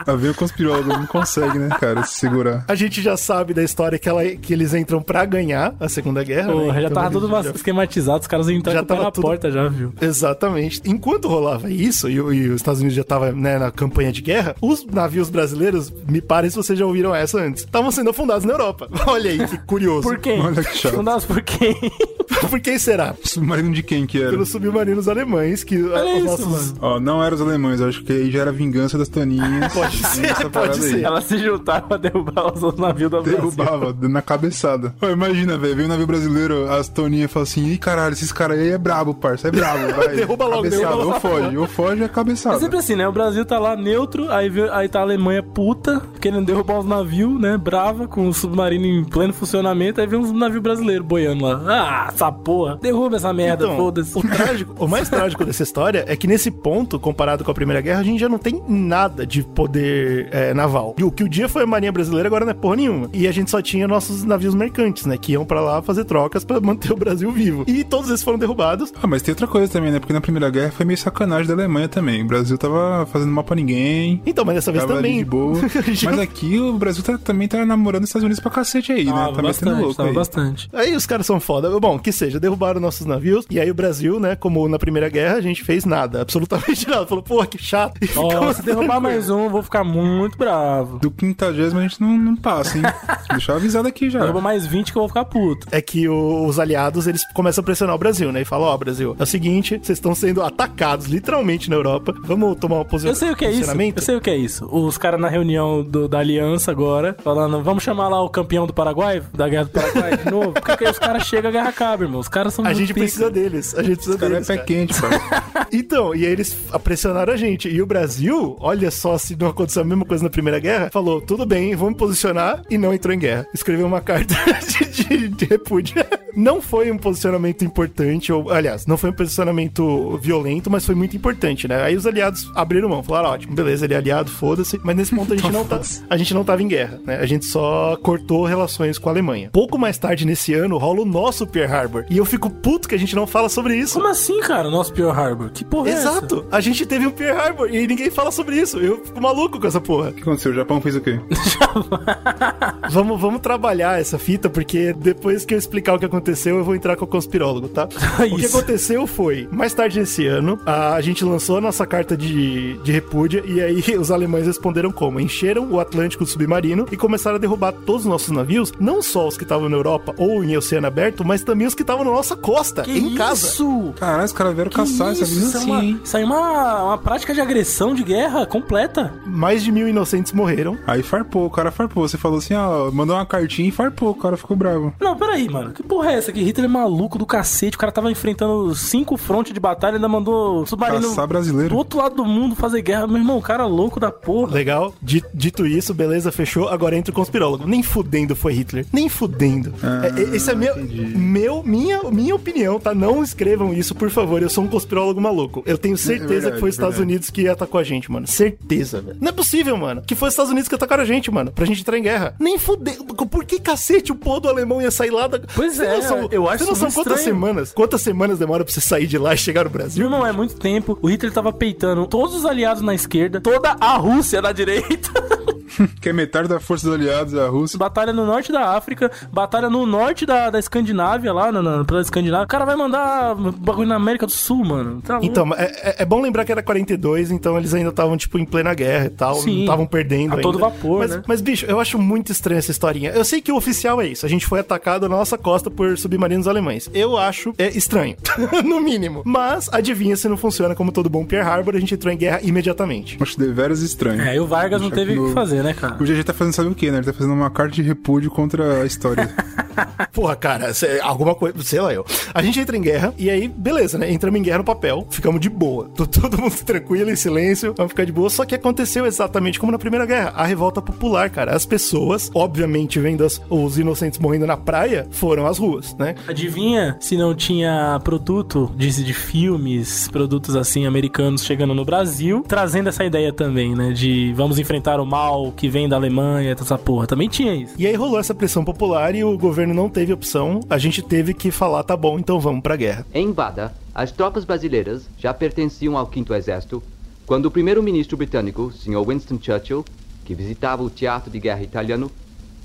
Speaker 2: A ver o conspirólogo não consegue, né, cara, se segurar.
Speaker 1: A gente já sabe da história que, ela, que eles entram pra ganhar a Segunda Guerra.
Speaker 3: Porra,
Speaker 1: né?
Speaker 3: já
Speaker 1: Então
Speaker 3: tava
Speaker 1: eles
Speaker 3: tudo
Speaker 1: já-
Speaker 3: esquematizado, os caras entraram
Speaker 1: Já
Speaker 3: com na
Speaker 1: tudo-
Speaker 3: porta já, viu?
Speaker 1: Exatamente. Enquanto rolava isso, e, e os Estados Unidos já tava né, na campanha de guerra, os navios brasileiros, me parece se vocês já ouviram essa antes, estavam sendo afundados na Europa. Olha aí que curioso.
Speaker 3: Por quem?
Speaker 2: Olha que chato.
Speaker 3: Dá por quem?
Speaker 1: Por quem será?
Speaker 2: Submarino de quem que era?
Speaker 1: Pelos submarinos alemães, que
Speaker 3: Olha
Speaker 1: os
Speaker 3: isso,
Speaker 1: nossos...
Speaker 3: mano.
Speaker 2: Ó, não era os alemães, eu acho que aí já era vingança das toninhas.
Speaker 1: Pode ser, pode
Speaker 2: aí.
Speaker 1: ser.
Speaker 3: Elas se juntaram pra derrubar os outros navios da Brasil.
Speaker 2: Derrubava, na cabeçada. Ó, imagina, velho, vem um navio brasileiro, as toninhas falam assim, ih, caralho, esses caras aí é brabo, parça, é brabo, vai.
Speaker 1: Derruba logo,
Speaker 2: cabeçada,
Speaker 1: derruba
Speaker 2: ou foge, ou foge é
Speaker 3: É
Speaker 2: cabeçada.
Speaker 3: sempre assim, né? O Brasil tá lá neutro, aí, vê- aí tá a Alemanha puta, querendo derrubar uns navios, né? Brava, com o submarino em pleno funcionamento, aí vem uns navios brasileiros boiando lá. Ah, essa porra. Derruba essa merda,
Speaker 1: Então,
Speaker 3: foda-se.
Speaker 1: o, trágico, o mais trágico dessa história é que nesse ponto, comparado com a Primeira Guerra, a gente já não tem nada de poder é, naval. E o que o dia foi a Marinha Brasileira, agora não é porra nenhuma. E a gente só tinha nossos navios mercantes, né? Que iam pra lá fazer trocas pra manter o Brasil vivo. E todos esses foram derrubados.
Speaker 2: Ah, mas tem outra coisa também, né? Porque na Primeira Guerra foi meio sacanagem da Alemanha também. O Brasil tava fazendo mal pra ninguém.
Speaker 1: Então, mas dessa vez
Speaker 2: Tava ali
Speaker 1: também.
Speaker 2: de boa. Mas aqui o Brasil tá- também tá namorando os Estados Unidos pra cacete aí, né?
Speaker 3: Tava
Speaker 2: Tá metendo
Speaker 3: bastante,
Speaker 2: louco
Speaker 3: tava
Speaker 2: aí.
Speaker 3: bastante.
Speaker 1: Aí os caras são foda. Bom, que seja, derrubaram nossos navios. E aí o Brasil, né, como na Primeira Guerra, a gente fez nada. Absolutamente nada. Falou, porra, que chato. E
Speaker 3: se derrubar mais um, eu vou ficar muito bravo.
Speaker 2: Do quintagésimo a gente não, não passa, hein? Deixa eu avisado aqui já.
Speaker 3: Derruba mais 20 que eu vou ficar puto.
Speaker 1: é que o- os aliados eles começam a pressionar o Brasil, né? E falam: Ó, Brasil, é o seguinte, vocês estão sendo atacados literalmente na Europa. Vamos tomar uma posi-
Speaker 3: Eu sei o que é isso. Eu sei o que é isso. Os caras na reunião do- da aliança agora, falando, vamos chamar lá o campeão do Paraguai, da guerra do Paraguai de novo. Porque aí os caras chegam, a guerra acaba, irmão. Os caras são
Speaker 1: A gente
Speaker 3: pica.
Speaker 1: precisa deles. A gente precisa
Speaker 2: cara é
Speaker 1: deles.
Speaker 2: pé
Speaker 1: cara.
Speaker 2: quente.
Speaker 1: Então, e aí eles pressionaram a gente. E o Brasil, olha só se não aconteceu a mesma coisa na Primeira Guerra, falou: tudo bem, vamos posicionar e não entrou em guerra. Escreveu uma carta de, de- de repúdio. Não foi um posicionamento importante, ou, aliás, não foi um posicionamento violento, mas foi muito importante, né? Aí os aliados abriram mão, falaram: ótimo, beleza, ele é aliado, foda-se. Mas nesse ponto a gente, não tá, a gente não tava em guerra, né? A gente só cortou relações com a Alemanha. Pouco mais tarde nesse ano rola o nosso Pearl Harbor. E eu fico puto que a gente não fala sobre isso.
Speaker 3: Como assim, cara, o nosso Pearl Harbor? Que porra é essa?
Speaker 1: Exato. A gente teve um Pearl Harbor e ninguém fala sobre isso. Eu fico maluco com essa porra.
Speaker 2: O que aconteceu? O Japão fez o quê?
Speaker 1: Vamos, vamos trabalhar essa fita, porque depois que eu explicar o que aconteceu, eu vou entrar com o conspirólogo, tá? o que aconteceu foi, mais tarde nesse ano, a gente lançou a nossa carta de, de repúdia e aí os alemães responderam como? Encheram o Atlântico submarino e começaram a derrubar todos os nossos navios, não só os que estavam na Europa ou em oceano aberto, mas também os que estavam na nossa costa,
Speaker 3: Que
Speaker 1: em casa.
Speaker 3: isso?
Speaker 2: Caralho, os caras vieram
Speaker 3: Que
Speaker 2: caçar
Speaker 3: isso?
Speaker 2: essa vida
Speaker 3: Isso é uma,
Speaker 2: hein?
Speaker 3: isso aí é uma, uma prática de agressão de guerra completa.
Speaker 1: mais de mil inocentes morreram.
Speaker 2: Aí farpou, o cara farpou. Você falou assim, ó, mandou uma cartinha e farpou, o cara ficou bravo.
Speaker 3: Não, peraí, mano. Que porra é essa? Que Hitler é maluco do cacete. O cara tava enfrentando cinco frontes de batalha e ainda mandou submarino
Speaker 2: Caçar brasileiro.
Speaker 3: do outro lado do mundo fazer guerra. Meu irmão, o cara é louco da porra.
Speaker 1: Legal. Di- Dito isso, beleza, fechou. Agora entra o conspirólogo. Nem fudendo foi Hitler. Nem fudendo.
Speaker 2: Ah,
Speaker 1: É, é- esse é meu, meu minha, minha opinião, tá? Não escrevam isso, por favor. Eu sou um conspirólogo maluco. Eu tenho certeza
Speaker 2: verdade,
Speaker 1: que foi os Estados
Speaker 2: verdade.
Speaker 1: Unidos que atacou a gente, mano. Certeza, velho. Não é possível, mano. Que foi os Estados Unidos que atacaram a gente, mano. Pra gente entrar em guerra. Nem fudendo. Por que cacete o povo do alemão ia sair lá da.
Speaker 3: Pois
Speaker 1: Você
Speaker 3: é,
Speaker 1: noção-
Speaker 3: eu acho
Speaker 1: Você
Speaker 3: isso muito
Speaker 1: quantas semanas? Quantas semanas demora pra você sair de lá e chegar no
Speaker 3: Meu
Speaker 1: Brasil?
Speaker 3: irmão, é muito tempo. O Hitler tava peitando todos os aliados na esquerda, toda a Rússia na direita.
Speaker 2: Que é metade da força dos aliados, a Rússia.
Speaker 3: batalha no norte da África, batalha no norte da, da Escandinávia, lá na, na, pela Escandinávia. O cara vai mandar bagulho na América do Sul, mano. Tá.
Speaker 1: Então, é, é- é bom lembrar que era 42, então eles ainda estavam, tipo, em plena guerra e tal.
Speaker 3: Sim.
Speaker 1: Não estavam perdendo
Speaker 3: A
Speaker 1: ainda.
Speaker 3: todo vapor,
Speaker 1: mas,
Speaker 3: né?
Speaker 1: mas, bicho, eu acho muito estranha essa historinha. Eu sei que o oficial é isso. A gente foi atacado na nossa costa por submarinos alemães. Eu acho é estranho, no mínimo. Mas, adivinha se não funciona como todo bom Pearl Harbor, a gente entrou em guerra imediatamente.
Speaker 2: Acho deveras estranho.
Speaker 3: É, e o Vargas não teve o
Speaker 2: no-
Speaker 3: que fazer, né, cara?
Speaker 2: O GG tá fazendo sabe o que, né? Ele tá fazendo uma carta de repúdio contra a história.
Speaker 1: Porra, cara, cê- alguma coisa, sei lá eu. A gente entra em guerra e aí, beleza, né? Entramos em guerra no papel, ficamos de boa. Tô todo mundo tranquilo, em silêncio, vamos ficar de boa. Só que aconteceu exatamente como na Primeira Guerra, a revolta popular, cara. As pessoas, obviamente, vendo as- os inocentes morrendo na praia, foram às ruas, né?
Speaker 3: Adivinha se não tinha produto de, de filmes, produtos assim americanos chegando no Brasil, trazendo essa ideia também, né? De vamos enfrentar o mal que vem da Alemanha, essa porra. Também tinha isso.
Speaker 1: E aí rolou essa pressão popular e o governo não teve opção. A gente teve que falar, tá bom, então vamos pra guerra.
Speaker 9: Em Bada, as tropas brasileiras já pertenciam ao Quinto Exército quando o primeiro-ministro britânico, Sr. Winston Churchill, que visitava o teatro de guerra italiano,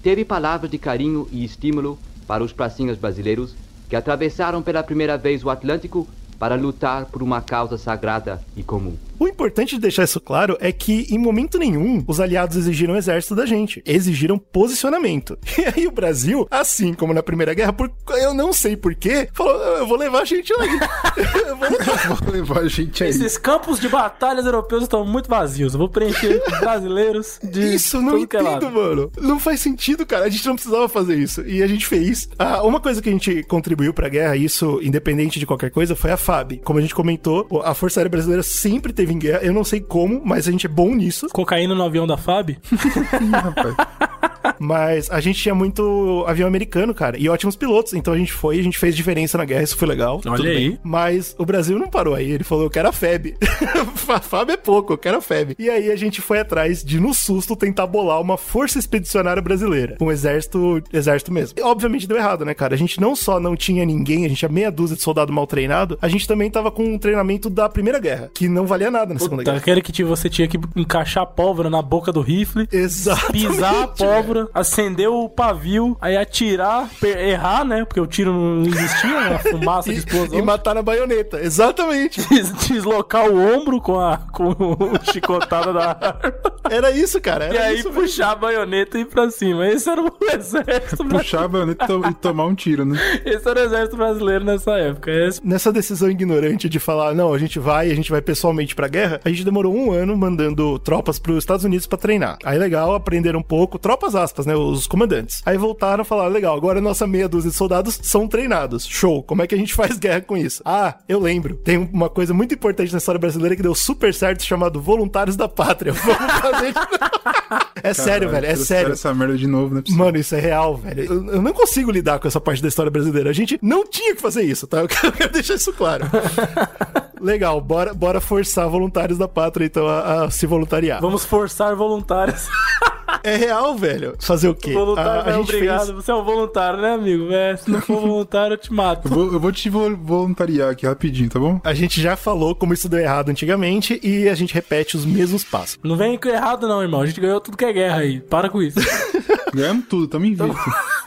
Speaker 9: teve palavras de carinho e estímulo para os pracinhas brasileiros que atravessaram pela primeira vez o Atlântico para lutar por uma causa sagrada e comum.
Speaker 1: O importante de deixar isso claro é que, em momento nenhum, os aliados exigiram exército da gente. Exigiram posicionamento. E aí o Brasil, assim como na Primeira Guerra, por, eu não sei porquê, falou: eu vou levar a gente lá. eu vou levar.
Speaker 2: Vou levar a gente aí.
Speaker 3: Esses campos de batalhas europeus estão muito vazios. Eu vou preencher com brasileiros de
Speaker 1: Isso, não
Speaker 3: tudo que é
Speaker 1: entendo, mano. Não faz sentido, cara. A gente não precisava fazer isso. E a gente fez. Ah, uma coisa que a gente contribuiu pra guerra, isso independente de qualquer coisa, foi a FAB. Como a gente comentou, a Força Aérea Brasileira sempre teve em guerra. Eu não sei como, mas a gente é bom nisso.
Speaker 3: Cocaína no avião da FAB?
Speaker 1: Mas a gente tinha muito avião americano, cara, e ótimos pilotos. Então a gente foi, a gente fez diferença na guerra, isso foi legal.
Speaker 3: Olha
Speaker 1: tudo
Speaker 3: aí.
Speaker 1: bem. Mas o Brasil não parou aí. Ele falou: eu quero a FEB. FAB é pouco, eu quero a FEB. E aí a gente foi atrás de, no susto, tentar bolar uma força expedicionária brasileira. Um exército, exército mesmo. E, obviamente deu errado, né, cara? A gente não só não tinha ninguém, a gente tinha meia dúzia de soldado mal treinado, a gente também tava com um treinamento da Primeira Guerra, que não valia nada na Segunda
Speaker 3: Puta,
Speaker 1: Guerra.
Speaker 3: aquele que você tinha que encaixar a pólvora na boca do rifle,
Speaker 1: Exatamente.
Speaker 3: pisar a pólvora, acender o pavio, aí atirar, errar, né? Porque o tiro não existia, né? A fumaça de explosão.
Speaker 1: E matar na baioneta. Exatamente.
Speaker 3: Des- Deslocar o ombro com a com o chicotada da arma.
Speaker 1: Era isso, cara. Era
Speaker 3: E aí
Speaker 1: isso mesmo.
Speaker 3: puxar a baioneta e ir pra cima. Esse era o exército brasileiro.
Speaker 2: Puxar a baioneta e to- e tomar um tiro, né?
Speaker 3: Esse era o exército brasileiro nessa época. Esse...
Speaker 1: Nessa decisão ignorante de falar, não, a gente vai, a gente vai pessoalmente pra guerra, a gente demorou um ano mandando tropas pros Estados Unidos pra treinar. Aí legal, aprenderam um pouco, tropas aspas, né, os comandantes. Aí voltaram e falaram, legal, agora nossa meia dúzia de soldados são treinados. Show, como é que a gente faz guerra com isso? Ah, eu lembro, tem uma coisa muito importante na história brasileira que deu super certo, chamado Voluntários da Pátria. Vamos fazer... é sério, velho, é sério.
Speaker 2: essa merda de novo, né?
Speaker 1: Mano, isso é real, velho. Eu, eu não consigo lidar com essa parte da história brasileira. A gente não tinha que fazer isso, tá? Eu quero, eu quero deixar isso claro. Legal, bora, bora forçar voluntários da pátria, então, a, a se voluntariar.
Speaker 3: Vamos forçar voluntários.
Speaker 1: É real, velho. Fazer o quê?
Speaker 3: Voluntário
Speaker 1: a,
Speaker 3: não é
Speaker 1: gente
Speaker 3: obrigado.
Speaker 1: fez-
Speaker 3: Você é um voluntário, né, amigo? É, se não for voluntário, eu te mato.
Speaker 2: Eu vou, eu vou te vol- voluntariar aqui rapidinho, tá bom?
Speaker 1: A gente já falou como isso deu errado antigamente e a gente repete os mesmos passos.
Speaker 3: Não vem com errado, não, irmão. A gente ganhou tudo que é guerra aí. Para com isso.
Speaker 2: Ganhamos tudo, tamo invicto.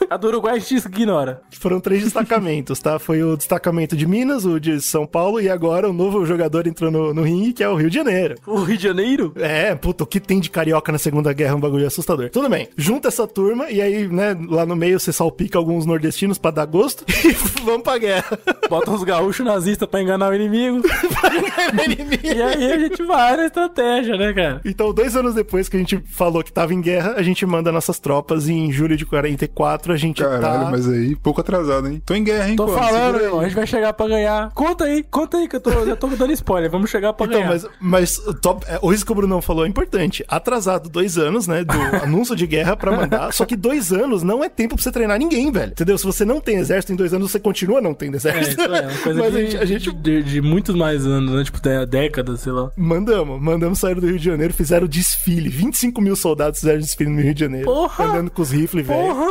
Speaker 3: A do Uruguai a gente ignora.
Speaker 1: Foram três destacamentos, tá? Foi o destacamento de Minas, o de São Paulo e agora o novo jogador entrou no, no ringue, que é o Rio de Janeiro.
Speaker 3: O Rio de Janeiro?
Speaker 1: É, puta, o que tem de carioca na Segunda Guerra é um bagulho assustador. Tudo bem, junta essa turma e aí, né, lá no meio você salpica alguns nordestinos pra dar gosto e vamos pra guerra.
Speaker 3: Bota uns gaúchos nazistas pra enganar o inimigo. E aí a gente vai na estratégia, né, cara?
Speaker 1: Então, dois anos depois que a gente falou que tava em guerra, a gente manda nossas tropas e em julho de 44 a gente
Speaker 2: Caralho,
Speaker 1: tá...
Speaker 2: mas aí, pouco atrasado, hein? Tô em guerra, hein,
Speaker 3: Tô
Speaker 2: pô?
Speaker 3: falando, irmão, a gente vai chegar pra ganhar. Conta aí, conta aí, que eu tô, já tô dando spoiler. Vamos chegar pra
Speaker 1: Então,
Speaker 3: ganhar.
Speaker 1: mas, mas o, top, é, o risco que o Brunão falou é importante. Atrasado dois anos, né, do anúncio de guerra pra mandar. Só que dois anos não é tempo pra você treinar ninguém, velho. Entendeu? Se você não tem exército em dois anos, você continua não tendo
Speaker 3: É,
Speaker 1: exército.
Speaker 3: isso é uma coisa
Speaker 1: mas
Speaker 3: de,
Speaker 1: a gente, a gente
Speaker 3: de, de muitos mais anos, né? Tipo, décadas, sei lá.
Speaker 1: mandamos, mandamos sair do Rio de Janeiro, fizeram desfile. 25 mil soldados fizeram desfile no Rio de Janeiro.
Speaker 3: Porra!
Speaker 1: Andando com os rifles, velho.
Speaker 3: Porra,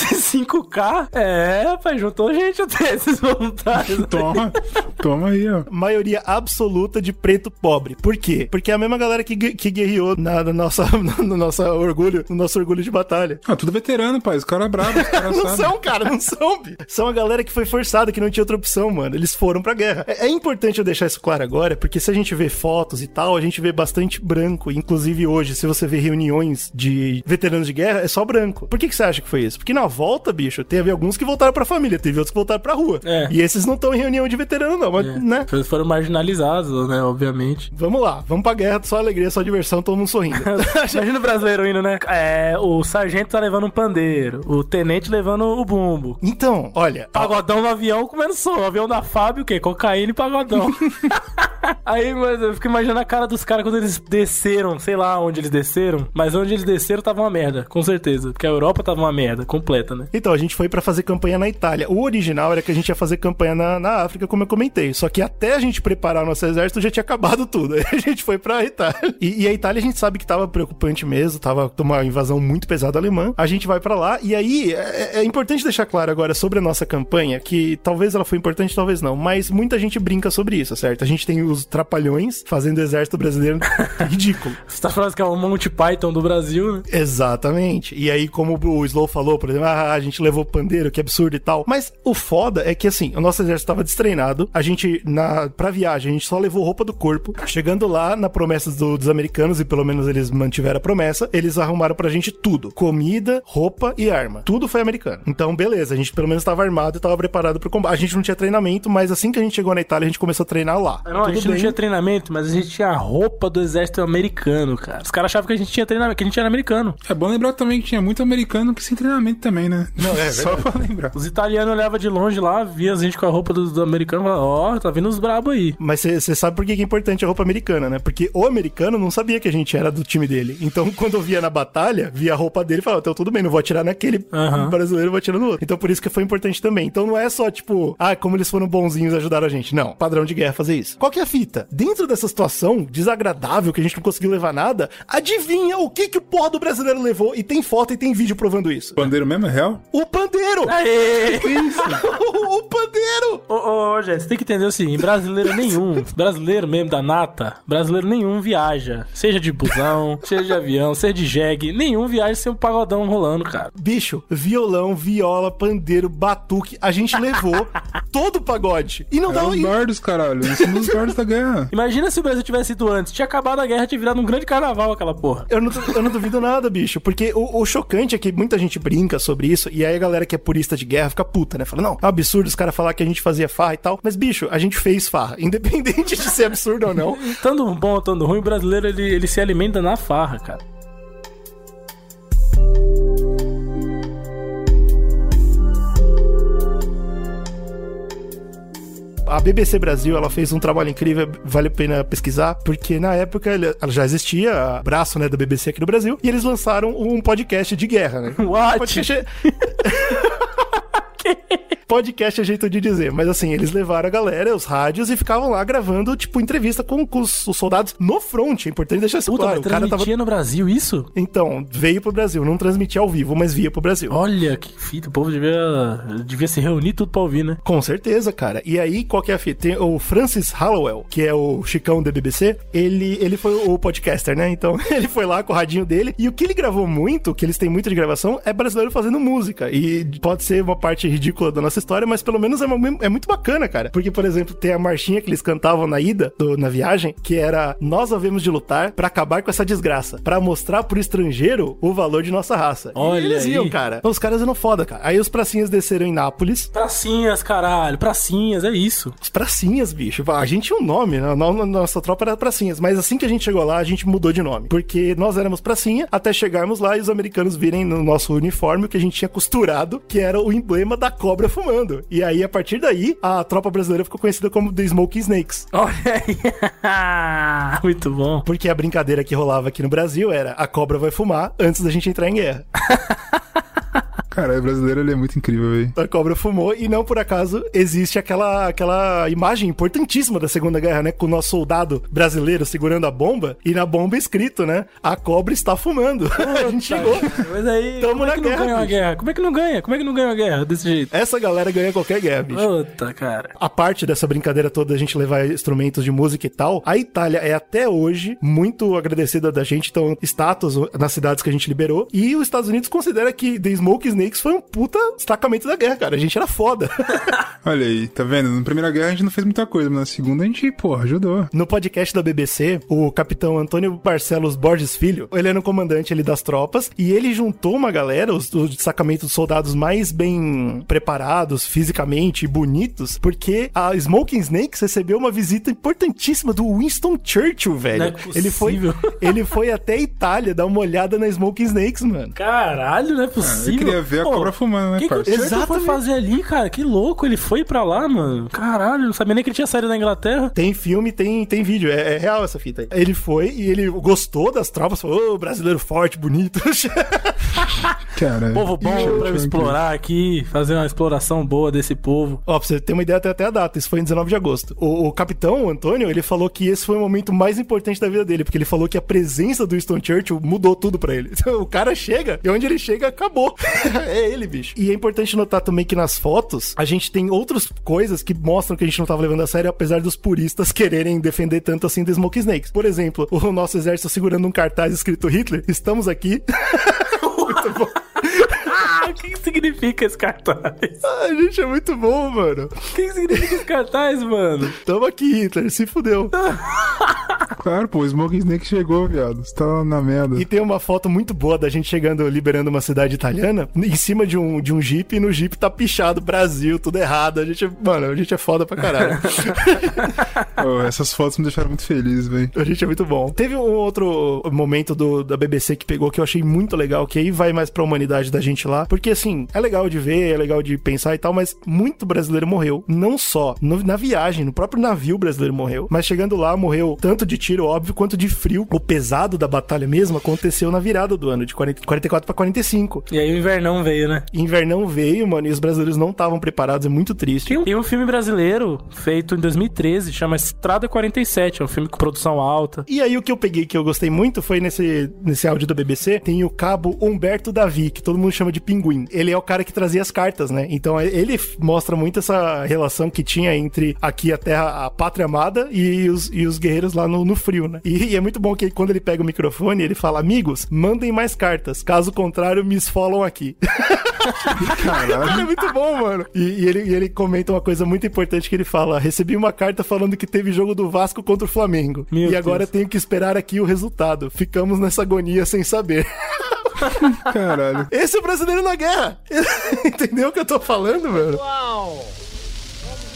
Speaker 3: 25k? É, rapaz, juntou gente até esses voluntários.
Speaker 2: Toma, toma aí, ó.
Speaker 1: maioria absoluta de preto pobre. Por quê? Porque é a mesma galera que, que guerreou na, na nossa, no nosso orgulho, no nosso orgulho de batalha.
Speaker 2: Ah, tudo veterano, pai. Os caras bravos, os caras
Speaker 1: Não
Speaker 2: sabem.
Speaker 1: são, cara, não são. São a galera que foi forçada, que não tinha outra opção, mano. Eles foram pra guerra. É, é importante eu deixar isso claro agora, porque se a gente vê fotos e tal, a gente vê bastante branco. Inclusive hoje, se você vê reuniões de veteranos de guerra, é só branco. Por que, que você acha que foi isso? Porque na volta, bicho, teve alguns que voltaram pra família, teve outros que voltaram pra rua.
Speaker 3: É.
Speaker 1: E esses não estão em reunião de veterano, não, mas, né?
Speaker 3: Eles foram marginalizados, né? Obviamente.
Speaker 1: Vamos lá, vamos pra guerra, só alegria, só diversão, todo mundo sorrindo.
Speaker 3: Imagina o brasileiro indo, né? É, o sargento tá levando um pandeiro, o tenente levando o bumbo.
Speaker 1: então, olha,
Speaker 3: Pagodão no avião comendo som. O avião da Fábio, o quê? Cocaína e pagodão. Aí, mas eu fico imaginando a cara dos caras quando eles desceram, sei lá onde eles desceram, mas onde eles desceram tava uma merda, com certeza. Porque a Europa tava uma merda, completa, né?
Speaker 1: Então, a gente foi pra fazer campanha na Itália. O original era que a gente ia fazer campanha na, na África, como eu comentei. Só que até a gente preparar o nosso exército já tinha acabado tudo. Aí a gente foi pra Itália. E, e a Itália a gente sabe que tava preocupante mesmo, tava uma invasão muito pesada alemã. A gente vai pra lá. E aí é, é importante deixar claro agora sobre a nossa campanha, que talvez ela foi importante, talvez não. Mas muita gente brinca sobre isso, certo? A gente tem os trapalhões fazendo o exército brasileiro ridículo.
Speaker 3: Você tá falando que é o Monty Python do Brasil, né?
Speaker 1: Exatamente. E aí, como o Slow falou, por exemplo, ah, a gente levou pandeiro, que absurdo e tal. Mas o foda é que, assim, o nosso exército tava destreinado. A gente, na, pra viagem, a gente só levou roupa do corpo. Chegando lá, na promessa do- dos americanos, e pelo menos eles mantiveram a promessa, eles arrumaram pra gente tudo: comida, roupa e arma. Tudo foi americano. Então, beleza, a gente pelo menos tava armado e tava preparado pro combate. A gente não tinha treinamento, mas assim que a gente chegou na Itália, a gente começou a treinar lá.
Speaker 3: Não, a
Speaker 1: Tudo
Speaker 3: gente não
Speaker 1: bem.
Speaker 3: tinha treinamento, mas a gente tinha a roupa do exército americano, cara. Os caras achavam que a gente tinha treinamento, que a gente era americano.
Speaker 2: É bom lembrar também que tinha muito americano que sem treinamento também, né? Não,
Speaker 1: é
Speaker 2: Só pra lembrar.
Speaker 3: Os italianos olhavam de longe lá, via a gente com a roupa dos do americanos e falavam, ó, tá vindo os brabos aí.
Speaker 1: Mas você sabe por que é importante a roupa americana, né? Porque o americano não sabia que a gente era do time dele. Então, quando eu via na batalha, via a roupa dele e falava, então tudo bem, não vou atirar naquele
Speaker 3: Aham.
Speaker 1: brasileiro, vou atirar no outro. Então, por isso que foi importante também. Então, não é só, tipo, ah, como eles foram bonzinhos e ajudaram a gente. Não, padrão de guerra fazer isso. Qual que é a fita? Dentro dessa situação desagradável, que a gente não conseguiu levar nada, adivinha o que que o porra do brasileiro levou? E tem foto e tem vídeo provando isso.
Speaker 2: Bandeiro mesmo é real?
Speaker 1: O pandeiro!
Speaker 3: Aê!
Speaker 1: o pandeiro!
Speaker 3: Ô, ô, ô, você tem que entender o seguinte: brasileiro nenhum, brasileiro mesmo da nata, brasileiro nenhum viaja. Seja de busão, seja de avião, seja de jegue, nenhum viaja sem um pagodão rolando, cara.
Speaker 1: Bicho, violão, viola, pandeiro, batuque, a gente levou todo o pagode. E não
Speaker 2: É
Speaker 1: dá
Speaker 2: os bardos, caralho. Nós somos os bardos da guerra.
Speaker 3: Imagina se o Brasil tivesse ido antes. Tinha acabado a guerra, tinha virado um grande carnaval aquela porra.
Speaker 1: Eu não, eu não duvido nada, bicho. Porque o, o chocante é que muita gente brinca sobre isso. E aí a galera que é purista de guerra fica puta, né? Fala, não, é um absurdo os caras falar que a gente fazia farra e tal. Mas, bicho, a gente fez farra. Independente de ser absurdo ou não.
Speaker 3: Tanto bom, tanto ruim, o brasileiro ele, ele se alimenta na farra, cara.
Speaker 1: A BBC Brasil, ela fez um trabalho incrível, vale a pena pesquisar, porque na época ela já existia, braço, né, da BBC aqui no Brasil, e eles lançaram um podcast de guerra, né?
Speaker 3: What?
Speaker 1: Podcast... Podcast é jeito de dizer, mas assim, eles levaram a galera, os rádios, e ficavam lá gravando, tipo, entrevista com, com os, os soldados no front. É importante deixar isso
Speaker 3: Puta,
Speaker 1: claro.
Speaker 3: mas
Speaker 1: O cara
Speaker 3: transmitia
Speaker 1: tava.
Speaker 3: no Brasil isso?
Speaker 1: Então, veio pro Brasil. Não transmitia ao vivo, mas via pro Brasil.
Speaker 3: Olha, que fita. O povo devia, devia se reunir tudo pra ouvir, né?
Speaker 1: Com certeza, cara. E aí, qual que é a fita? Tem o Francis Hallowell, que é o Chicão da BBC, ele, ele foi o podcaster, né? Então, ele foi lá com o radinho dele. E o que ele gravou muito, que eles têm muito de gravação, é brasileiro fazendo música. E pode ser uma parte ridícula da nossa história, mas pelo menos é, uma- é muito bacana, cara. Porque, por exemplo, tem a marchinha que eles cantavam na ida, do- na viagem, que era Nós havemos de lutar pra acabar com essa desgraça, pra mostrar pro estrangeiro o valor de nossa raça.
Speaker 3: Olha
Speaker 1: e eles iam, cara. Os caras eram foda, cara. Aí os pracinhas desceram em Nápoles,
Speaker 3: Pracinhas, caralho. Pracinhas, é isso.
Speaker 1: os pracinhas, bicho. A gente tinha um nome, né? No- no- Nossa tropa era pracinhas. Mas assim que a gente chegou lá, a gente mudou de nome. Porque nós éramos pracinha até chegarmos lá e os americanos virem no nosso uniforme o que a gente tinha costurado, que era o emblema da cobra fumando. E aí, a partir daí, a tropa brasileira ficou conhecida como The Smoking Snakes.
Speaker 3: Olha aí. Muito bom.
Speaker 1: Porque a brincadeira que rolava aqui no Brasil era a cobra vai fumar antes da gente entrar em guerra.
Speaker 2: Cara, o brasileiro ele é muito incrível, velho.
Speaker 1: A cobra fumou e não por acaso existe aquela, aquela imagem importantíssima da Segunda Guerra, né? Com o nosso soldado brasileiro segurando a bomba e na bomba escrito, né? A cobra está fumando. a gente chegou.
Speaker 3: Mas aí,
Speaker 1: Tamo
Speaker 3: como é
Speaker 1: na
Speaker 3: que não
Speaker 1: guerra,
Speaker 3: ganha uma guerra? Como é que não ganha? Como é que não ganha uma guerra desse jeito?
Speaker 1: Essa galera ganha qualquer guerra, bicho.
Speaker 3: Puta, cara.
Speaker 1: A parte dessa brincadeira toda, a gente levar instrumentos de música e tal, a Itália é até hoje muito agradecida da gente, então, status nas cidades que a gente liberou. E os Estados Unidos considera que The Smoke Snakes foi um puta destacamento da guerra, cara. A gente era foda.
Speaker 2: Olha aí, tá vendo? Na primeira guerra a gente não fez muita coisa, mas na segunda a gente, porra, ajudou.
Speaker 1: No podcast da BBC, o capitão Antônio Barcelos Borges Filho, ele era o comandante ali das tropas, e ele juntou uma galera, os, os destacamentos dos soldados mais bem preparados fisicamente e bonitos, porque a Smoking Snakes recebeu uma visita importantíssima do Winston Churchill, velho.
Speaker 3: Não é
Speaker 1: ele foi
Speaker 3: possível.
Speaker 1: ele foi até a Itália dar uma olhada na Smoking Snakes, mano.
Speaker 3: Caralho, não é
Speaker 2: Eu
Speaker 3: possível.
Speaker 2: queria ver a
Speaker 3: Pô,
Speaker 2: cobra fumando, né,
Speaker 3: que que o? Churchill foi fazer ali, cara? Que louco, ele foi pra lá, mano. Caralho, não sabia nem que ele tinha saído da Inglaterra.
Speaker 1: Tem filme, tem, tem vídeo, é, é real essa fita aí. Ele foi e ele gostou das tropas, falou, ô, brasileiro forte, bonito.
Speaker 2: Cara,
Speaker 3: Povo bom pra eu explorar aqui, fazer uma exploração boa desse povo.
Speaker 1: Ó, pra você ter uma ideia, tem até a data. Isso foi em 19 de agosto. O, o capitão, o Antônio, ele falou que esse foi o momento mais importante da vida dele, porque ele falou que a presença do Winston Churchill mudou tudo pra ele. Então, o cara chega e onde ele chega, acabou. é ele, bicho. E é importante notar também que nas fotos, a gente tem outras coisas que mostram que a gente não tava levando a sério, apesar dos puristas quererem defender tanto assim The Smoke Snakes. Por exemplo, o nosso exército segurando um cartaz escrito Hitler, estamos aqui. Muito bom.
Speaker 3: Ah, o que, que significa esse cartaz?
Speaker 1: A gente é muito bom, mano.
Speaker 3: O que, que significa esse cartaz, mano?
Speaker 1: Tamo aqui, Hitler, se fudeu.
Speaker 2: Claro, pô, o Smoking Snake chegou, viado. Você tá na merda.
Speaker 1: E tem uma foto muito boa da gente chegando, liberando uma cidade italiana, em cima de um, de um jeep, e no jeep tá pichado Brasil, tudo errado. A gente, é- mano, a gente é foda pra caralho.
Speaker 2: Pô, essas fotos me deixaram muito feliz, velho.
Speaker 1: a gente é muito bom. Teve um outro momento do, da BBC que pegou que eu achei muito legal, que aí vai mais pra humanidade da gente lá, porque assim, é legal de ver, é legal de pensar e tal, mas muito brasileiro morreu. Não só no- na viagem, no próprio navio brasileiro morreu, mas chegando lá morreu tanto de tiro, óbvio, quanto de frio. O pesado da batalha mesmo aconteceu na virada do ano, de 40, 44 pra 45.
Speaker 3: E aí o invernão veio, né?
Speaker 1: Invernão veio, mano, e os brasileiros não estavam preparados, é muito triste.
Speaker 3: Tem um, tem um filme brasileiro feito em 2013, chama Estrada 47, é um filme com produção alta.
Speaker 1: E aí o que eu peguei que eu gostei muito foi nesse, nesse áudio da BBC, tem o cabo Humberto Davi, que todo mundo chama de Pinguim. Ele é o cara que trazia as cartas, né? Então ele f- mostra muito essa relação que tinha entre aqui a terra, a pátria amada e os, e os guerreiros lá no, no frio, né? E, e é muito bom que quando ele pega o microfone, ele fala, amigos, mandem mais cartas, caso contrário, me esfolam aqui. Cara, é muito bom, mano. E, e ele, e ele comenta uma coisa muito importante que ele fala: recebi uma carta falando que teve jogo do Vasco contra o Flamengo.
Speaker 3: Meu
Speaker 1: e
Speaker 3: Deus.
Speaker 1: agora tenho que esperar aqui o resultado. Ficamos nessa agonia sem saber.
Speaker 2: Caralho.
Speaker 1: Esse é o brasileiro na guerra. Entendeu o que eu tô falando, mano?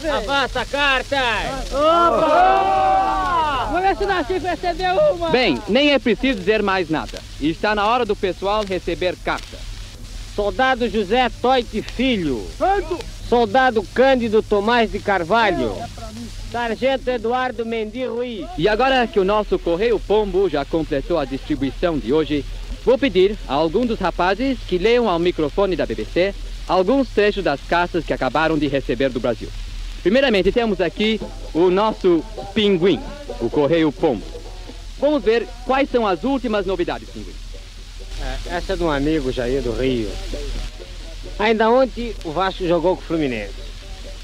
Speaker 8: Avança, carta! Opa! Vamos ver se o Nacife recebeu uma!
Speaker 9: Bem, nem é preciso dizer mais nada. Está na hora do pessoal receber carta.
Speaker 8: Soldado José Toite Filho. Soldado Cândido Tomás de Carvalho. Sargento Eduardo Mendy Ruiz.
Speaker 9: E agora que o nosso Correio Pombo já completou a distribuição de hoje, vou pedir a algum dos rapazes que leiam ao microfone da BBC alguns trechos das cartas que acabaram de receber do Brasil. Primeiramente, temos aqui o nosso pinguim, o Correio Pombo. Vamos ver quais são as últimas novidades, pinguim.
Speaker 10: É, essa é de um amigo Jair do Rio. Ainda ontem o Vasco jogou com o Fluminense.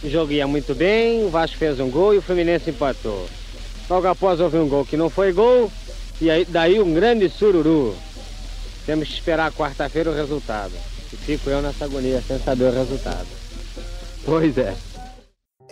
Speaker 10: O jogo ia muito bem, o Vasco fez um gol e o Fluminense empatou. Logo após houve um gol que não foi gol, e aí, daí um grande sururu. Temos que esperar quarta-feira o resultado. E fico eu nessa agonia sem saber o resultado.
Speaker 9: Pois é.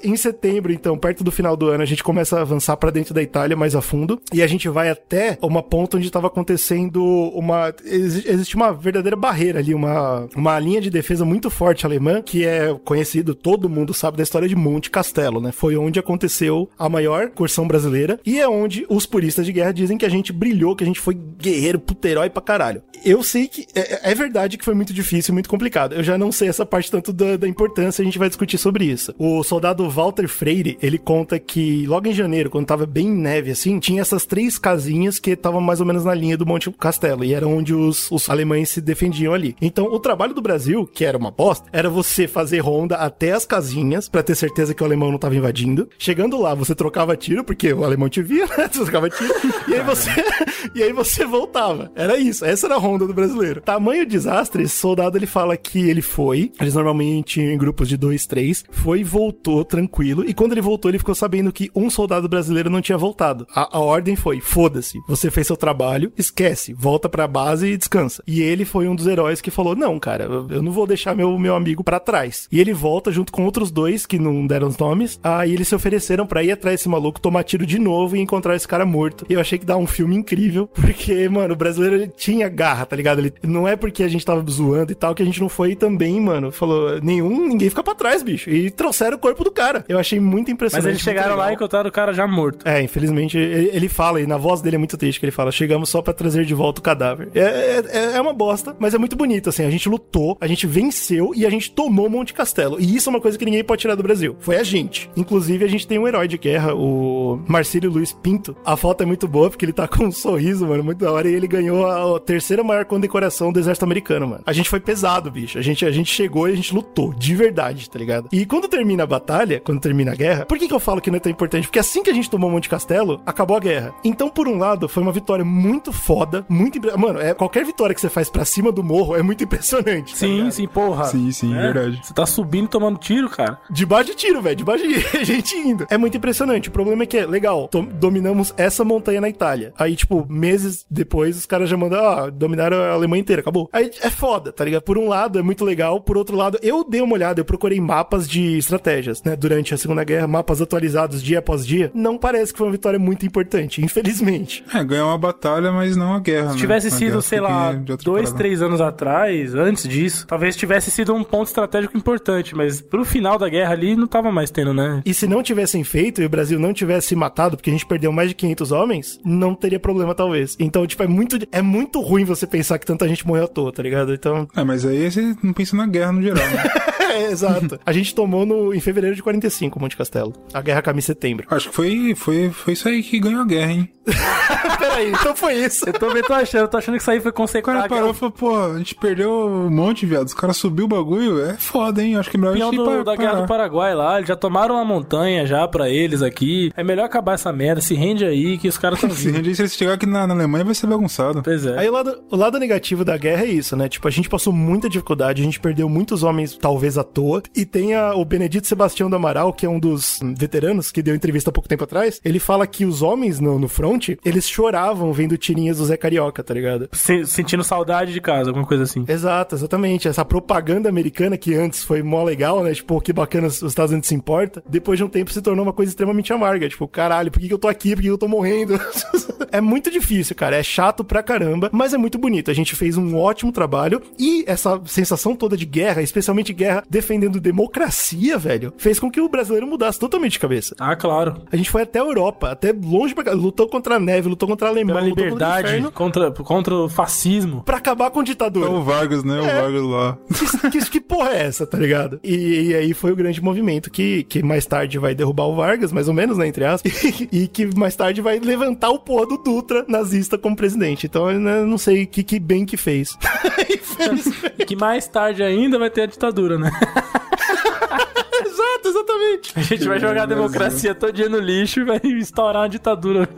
Speaker 1: Em setembro, então, perto do final do ano, a gente começa a avançar para dentro da Itália mais a fundo e a gente vai até uma ponta onde estava acontecendo uma exi- existe uma verdadeira barreira ali, uma uma linha de defesa muito forte alemã que é conhecido, todo mundo sabe da história de Monte Castelo, né? Foi onde aconteceu a maior cursão brasileira e é onde os puristas de guerra dizem que a gente brilhou, que a gente foi guerreiro, puto herói pra caralho. Eu sei que é, é verdade que foi muito difícil, muito complicado. Eu já não sei essa parte tanto da, da importância, a gente vai discutir sobre isso. O soldado Walter Freire, ele conta que logo em janeiro, quando tava bem neve assim, tinha essas três casinhas que estavam mais ou menos na linha do Monte Castelo, e era onde os, os alemães se defendiam ali. Então, o trabalho do Brasil, que era uma bosta, era você fazer ronda até as casinhas, pra ter certeza que o alemão não tava invadindo. Chegando lá, você trocava tiro, porque o alemão te via, né? Você trocava tiro, e aí você, e aí você voltava. Era isso, essa era a ronda do brasileiro. Tamanho desastre, soldado ele fala que ele foi, eles normalmente em grupos de dois, três, foi e voltou e quando ele voltou, ele ficou sabendo que um soldado brasileiro não tinha voltado. A, a ordem foi: foda-se, você fez seu trabalho, esquece, volta pra base e descansa. E ele foi um dos heróis que falou: não, cara, eu, não vou deixar meu, meu amigo pra trás. E ele volta junto com outros dois que não deram os nomes, aí eles se ofereceram pra ir atrás desse maluco, tomar tiro de novo e encontrar esse cara morto. E eu achei que dá um filme incrível, porque, mano, o brasileiro ele tinha garra, tá ligado? Ele, não é porque a gente tava zoando e tal que a gente não foi também, mano. Falou, nenhum, ninguém fica pra trás, bicho. E trouxeram o corpo do cara. Eu achei muito
Speaker 3: Mas
Speaker 1: impressionante.
Speaker 3: eles chegaram lá e encontraram o cara já morto.
Speaker 1: É, infelizmente, ele, ele fala, e na voz dele é muito triste que ele fala: chegamos só pra trazer de volta o cadáver. É, é, é uma bosta, mas é muito bonito, assim. A gente lutou, a gente venceu e a gente tomou Monte Castelo. E isso é uma coisa que ninguém pode tirar do Brasil. Foi a gente. Inclusive, a gente tem um herói de guerra, o Marcílio Luiz Pinto. A foto é muito boa, porque ele tá com um sorriso, mano, muito da hora. E ele ganhou a, a terceira maior condecoração do exército americano, mano. A gente foi pesado, bicho. A gente, a gente chegou e a gente lutou, de verdade, tá ligado? E quando termina a batalha, quando termina a guerra, por que, que eu falo que não é tão importante? Porque assim que a gente tomou Monte Castelo, acabou a guerra. Então, por um lado, foi uma vitória muito foda, muito. Mano, é, qualquer vitória que você faz pra cima do morro é muito impressionante. tá
Speaker 3: Sim,
Speaker 1: ligado?
Speaker 3: sim, porra.
Speaker 2: Sim, sim,
Speaker 3: É,
Speaker 2: verdade.
Speaker 3: Você tá subindo e tomando tiro, cara.
Speaker 1: Debaixo de tiro, velho. Debaixo de gente indo. É muito impressionante. O problema é que é legal. dominamos essa montanha na Itália. Aí, tipo, meses depois, os caras já mandam, ah, dominaram a Alemanha inteira, acabou. Aí é foda, tá ligado? Por um lado, é muito legal. Por outro lado, eu dei uma olhada, eu procurei mapas de estratégias, né? Durante a Segunda Guerra, mapas atualizados dia após dia. Não parece que foi uma vitória muito importante, infelizmente.
Speaker 2: É, ganhou uma batalha, mas não a guerra,
Speaker 3: Se
Speaker 2: né?
Speaker 3: tivesse
Speaker 2: A
Speaker 3: sido, sei lá, dois, três anos atrás, antes disso, talvez tivesse sido um ponto estratégico importante, mas pro final da guerra ali não tava mais tendo, né?
Speaker 1: E se não tivessem feito e o Brasil não tivesse matado, porque a gente perdeu mais de 500 homens, não teria problema, talvez. Então, tipo, é muito, é muito ruim você pensar que tanta gente morreu à toa, tá ligado? Então.
Speaker 2: É, mas aí você não pensa na guerra no geral, né?
Speaker 1: é, exato. A gente tomou no, em fevereiro de 45, Monte Castelo. A guerra em setembro.
Speaker 2: Acho que foi, foi, foi isso aí que ganhou a guerra, hein?
Speaker 1: Peraí, então foi isso.
Speaker 3: Eu também tô achando, tô achando que isso aí foi
Speaker 2: O cara
Speaker 3: consequência.
Speaker 2: parou e falou, pô, a gente perdeu um monte, viado. Os caras subiu o bagulho. É foda, hein? Acho que é melhor a
Speaker 3: Campeão
Speaker 2: gente ir
Speaker 3: do,
Speaker 2: pra,
Speaker 3: da Guerra do. Paraguai lá, eles já tomaram uma montanha já pra eles aqui. É melhor acabar essa merda, se rende aí que os caras estão
Speaker 2: Se
Speaker 3: vindo.
Speaker 2: render, se eles chegar aqui na, na Alemanha, vai ser bagunçado.
Speaker 3: Pois é.
Speaker 1: Aí o lado, o lado negativo da guerra é isso, né? Tipo, a gente passou muita dificuldade, a gente perdeu muitos homens, talvez à toa. E tem a- o Benedito Sebastião do Amaral, que é um dos veteranos que deu entrevista há pouco tempo atrás. Ele fala que os homens no, no front, eles choravam vendo tirinhas do Zé Carioca, tá ligado?
Speaker 3: Se- sentindo saudade de casa, alguma coisa assim.
Speaker 1: Exato, exatamente. Essa propaganda americana que antes foi mó legal, né? Tipo, que bacana os Estados Unidos se importa. Depois de um tempo se tornou uma coisa extremamente amarga. Tipo, caralho, por que, que eu tô aqui? Por que eu tô morrendo? é muito difícil, cara. É chato pra caramba, mas é muito bonito. A gente fez um ótimo trabalho e essa sensação toda de guerra, especialmente guerra defendendo democracia, velho, fez com que o brasileiro mudasse totalmente de cabeça.
Speaker 3: Ah, claro.
Speaker 1: A gente foi até a Europa, até longe pra cá. Lutou contra a neve, lutou contra a Alemanha,
Speaker 3: Pela
Speaker 1: lutou contra o
Speaker 3: liberdade,
Speaker 1: inferno
Speaker 3: contra, contra o fascismo.
Speaker 1: pra acabar com a ditadura.
Speaker 2: Então o Vargas, né? O Vargas lá.
Speaker 1: que, que, que porra é essa, tá ligado? E, e aí foi o grande movimento que, que mais tarde vai derrubar o Vargas, mais ou menos, né, entre aspas, e, que mais tarde vai levantar o porra do Dutra nazista como presidente. Então eu né, não sei que, que bem que fez.
Speaker 3: E que mais tarde ainda vai ter a ditadura, né?
Speaker 1: Exatamente.
Speaker 3: A gente vai jogar a democracia todo dia no lixo e vai instaurar uma ditadura.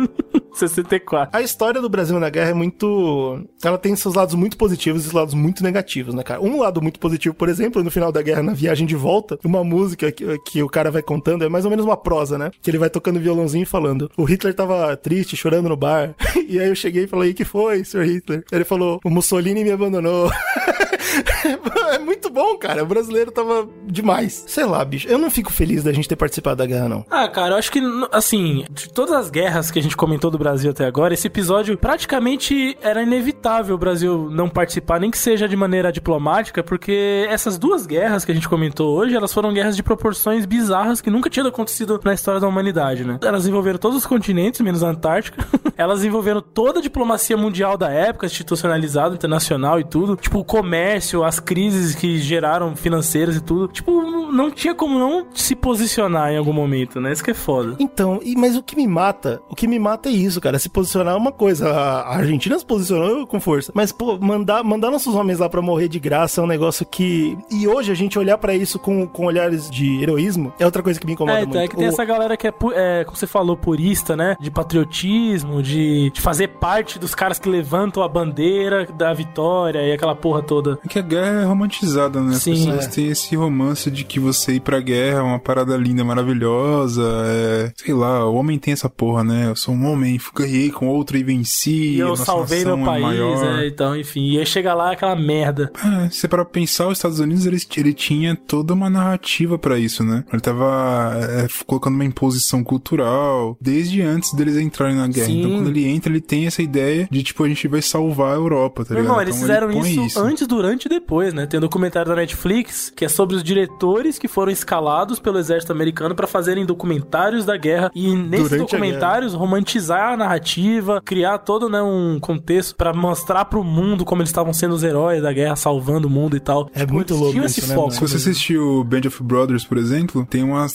Speaker 3: 64.
Speaker 1: A história do Brasil na guerra é muito. Ela tem seus lados muito positivos e seus lados muito negativos, né, cara? Um lado muito positivo, por exemplo, no final da guerra, na viagem de volta, uma música que, que o cara vai contando é mais ou menos uma prosa, né? Que ele vai tocando violãozinho e falando: O Hitler tava triste, chorando no bar. E aí eu cheguei e falei: O que foi, senhor Hitler? Ele falou: O Mussolini me abandonou. é muito bom, cara. O brasileiro tava demais. Sei lá, bicho. Eu não fico feliz da gente ter participado da guerra, não.
Speaker 3: Ah, cara, eu acho que, assim, de todas as guerras que a gente comentou do Brasil até agora, esse episódio praticamente era inevitável o Brasil não participar, nem que seja de maneira diplomática, porque essas duas guerras que a gente comentou hoje, elas foram guerras de proporções bizarras que nunca tinham acontecido na história da humanidade, né? Elas envolveram todos os continentes, menos a Antártica. elas envolveram toda a diplomacia mundial da época, institucionalizada, internacional e tudo. Tipo, o comércio, as crises que geraram financeiras e tudo. Tipo, não tinha como não se posicionar em algum momento, né? Isso que é foda.
Speaker 1: Então, e, mas o que me mata, o que me mata é isso, cara. Se posicionar é uma coisa. A Argentina se posicionou com força. Mas, pô, mandar, mandar nossos homens lá pra morrer de graça é um negócio que. E hoje a gente olhar pra isso com, com olhares de heroísmo é outra coisa que me incomoda
Speaker 3: É,
Speaker 1: muito.
Speaker 3: então é que tem
Speaker 1: O-
Speaker 3: essa galera que é, é, como você falou, purista, né? De patriotismo, de, de fazer parte dos caras que levantam a bandeira da vitória e aquela porra toda.
Speaker 2: É que a guerra é romantizada, né? As
Speaker 3: Sim,
Speaker 2: pessoas
Speaker 3: é.
Speaker 2: têm esse romance de que você ir pra guerra é uma parada linda, maravilhosa. É... Sei lá, o homem tem essa porra, né? Eu sou um homem, ganhei com outro e venci.
Speaker 3: E eu salvei meu
Speaker 2: é
Speaker 3: país, é, então, enfim. E aí chega lá aquela merda.
Speaker 2: É, se para pensar, os Estados Unidos ele, ele tinha toda uma narrativa pra isso, né? Ele tava é, colocando uma imposição cultural desde antes deles entrarem na guerra.
Speaker 3: Sim.
Speaker 2: Então, quando ele entra, ele tem essa ideia de tipo a gente vai salvar a Europa, tá ligado?
Speaker 3: eles
Speaker 2: Então,
Speaker 3: fizeram
Speaker 2: ele põe
Speaker 3: isso, antes, durante e depois, né? Tem um documentário da Netflix que é sobre os diretores que foram escalados pelo exército americano pra fazerem documentários da guerra e nesses
Speaker 1: Durante a
Speaker 3: documentários romantizar a narrativa, criar todo né, um contexto pra mostrar pro mundo como eles estavam sendo os heróis da guerra, salvando o mundo e tal.
Speaker 1: É muito louco isso,
Speaker 3: esse
Speaker 1: né,
Speaker 3: foco.
Speaker 1: mano?
Speaker 2: Se você assistiu Band of Brothers, por exemplo, tem uma.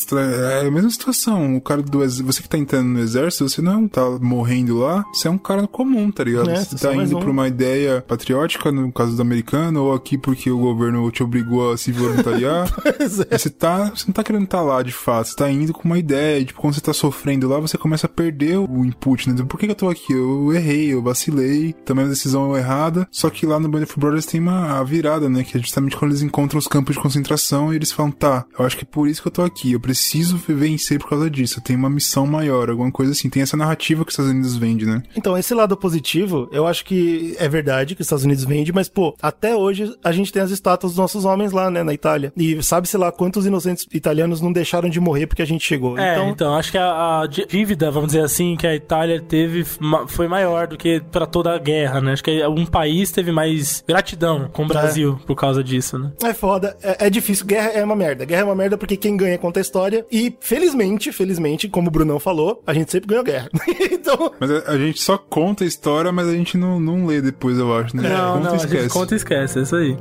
Speaker 2: É a mesma situação. O cara do ex- Você que tá entrando no exército, você não tá morrendo lá, você é um cara comum, tá ligado?
Speaker 1: É,
Speaker 2: você tá
Speaker 1: é
Speaker 2: indo
Speaker 1: um.
Speaker 2: pra uma ideia patriótica, no caso do americano, ou aqui porque o governo te obrigou a se voluntariar.
Speaker 1: Pois é.
Speaker 2: Você tá. Você não tá querendo estar lá de fato, você tá indo com uma ideia. Tipo, quando você tá sofrendo lá, você começa a perder o input, né? Então, Por que, que eu tô aqui? Eu errei, eu vacilei, tomei uma decisão errada. Só que lá no Band of Brothers tem uma a virada, né? Que é justamente quando eles encontram os campos de concentração e eles falam, tá, eu acho que é por isso que eu tô aqui. Eu preciso vencer por causa disso. Eu tenho uma missão maior, alguma coisa assim. Tem essa narrativa que os Estados Unidos vende, né?
Speaker 1: Então, esse lado positivo, eu acho que é verdade que os Estados Unidos vende, mas, pô, até hoje a gente tem as estátuas dos nossos homens lá, né, na Itália. E sabe-se lá quantos inocentes italianos não deixaram de morrer porque a gente chegou.
Speaker 3: É,
Speaker 1: então,
Speaker 3: então, acho que a, a dí- dívida, vamos dizer assim, que a Itália teve foi maior do que pra toda a guerra, né? Acho que um país teve mais gratidão com o Brasil por causa disso, né?
Speaker 1: É foda, é, é difícil. Guerra é uma merda. Guerra é uma merda porque quem ganha conta a história. E felizmente, felizmente, como o Brunão falou, a gente sempre ganhou guerra. então,
Speaker 2: Mas a, a gente só conta a história, mas a gente não, não lê depois, eu acho, né?
Speaker 3: Não,
Speaker 2: conta
Speaker 3: não,
Speaker 2: e
Speaker 3: a gente
Speaker 2: esquece.
Speaker 3: conta e esquece, é isso aí.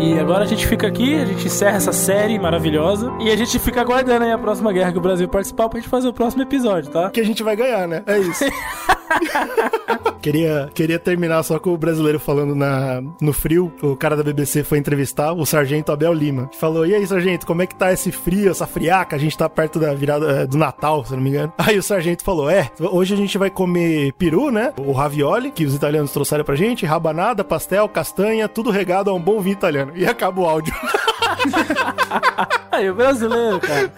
Speaker 3: E agora a gente fica aqui, a gente encerra essa série maravilhosa e a gente fica aguardando aí a próxima guerra que o Brasil participar pra gente fazer o próximo episódio, tá?
Speaker 1: que a gente vai ganhar, né? É isso. queria, queria terminar só com o brasileiro falando na, no frio. O cara da BBC foi entrevistar o sargento Abel Lima. Falou: E aí, sargento, como é que tá esse frio, essa friaca? A gente tá perto da virada eh, do Natal, se não me engano. Aí o sargento falou: É, hoje a gente vai comer peru, né? O ravioli, que os italianos trouxeram pra gente, rabanada, pastel, castanha, tudo regado a um bom vinho italiano. E acaba o áudio.
Speaker 3: Aí, o brasileiro, cara.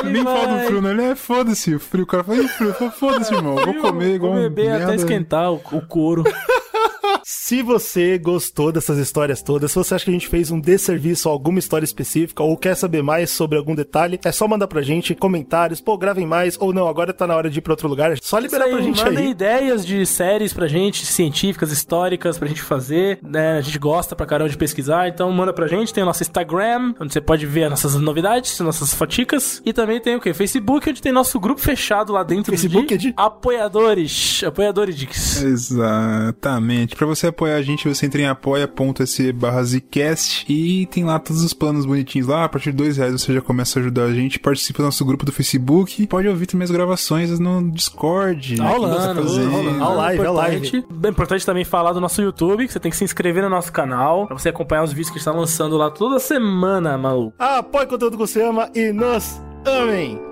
Speaker 3: Ele
Speaker 2: Nem fala do frio, né? Ele é foda-se, o frio. O cara fala, "Ih, frio, foda-se, irmão. Vou comer igual
Speaker 3: Vou
Speaker 2: um
Speaker 3: beber até
Speaker 2: merda."
Speaker 3: esquentar o, o couro.
Speaker 1: Se você gostou dessas histórias todas, se você acha que a gente fez um desserviço a alguma história específica ou quer saber mais sobre algum detalhe, é só mandar pra gente comentários, pô, gravem mais, ou não, agora tá na hora de ir pra outro lugar. Só liberar
Speaker 3: Isso
Speaker 1: pra gente
Speaker 3: mandem
Speaker 1: aí.
Speaker 3: ideias de séries pra gente, científicas, históricas, pra gente fazer, né? A gente gosta pra caramba de pesquisar, então manda pra gente. Tem o nosso Instagram, onde você pode ver as nossas novidades, nossas foticas. E também tem o quê? Facebook, onde tem nosso grupo fechado lá dentro
Speaker 1: Facebook é
Speaker 3: de,
Speaker 1: de-
Speaker 3: apoiadores. Apoiadores.
Speaker 2: Exatamente. Pra você você apoiar a gente, você entra em apoia.se barra Zcast e tem lá todos os planos bonitinhos lá. A partir de dois reais você já começa a ajudar a gente, participa do nosso grupo do Facebook, pode ouvir também as gravações no Discord.
Speaker 3: Tá
Speaker 2: né.
Speaker 1: Ao live, ao
Speaker 3: Importante- É importante também falar do nosso YouTube, que você tem que se inscrever no nosso canal, pra você acompanhar os vídeos que a gente tá lançando lá toda semana, maluco.
Speaker 1: Apoie o conteúdo que você ama e nos amem!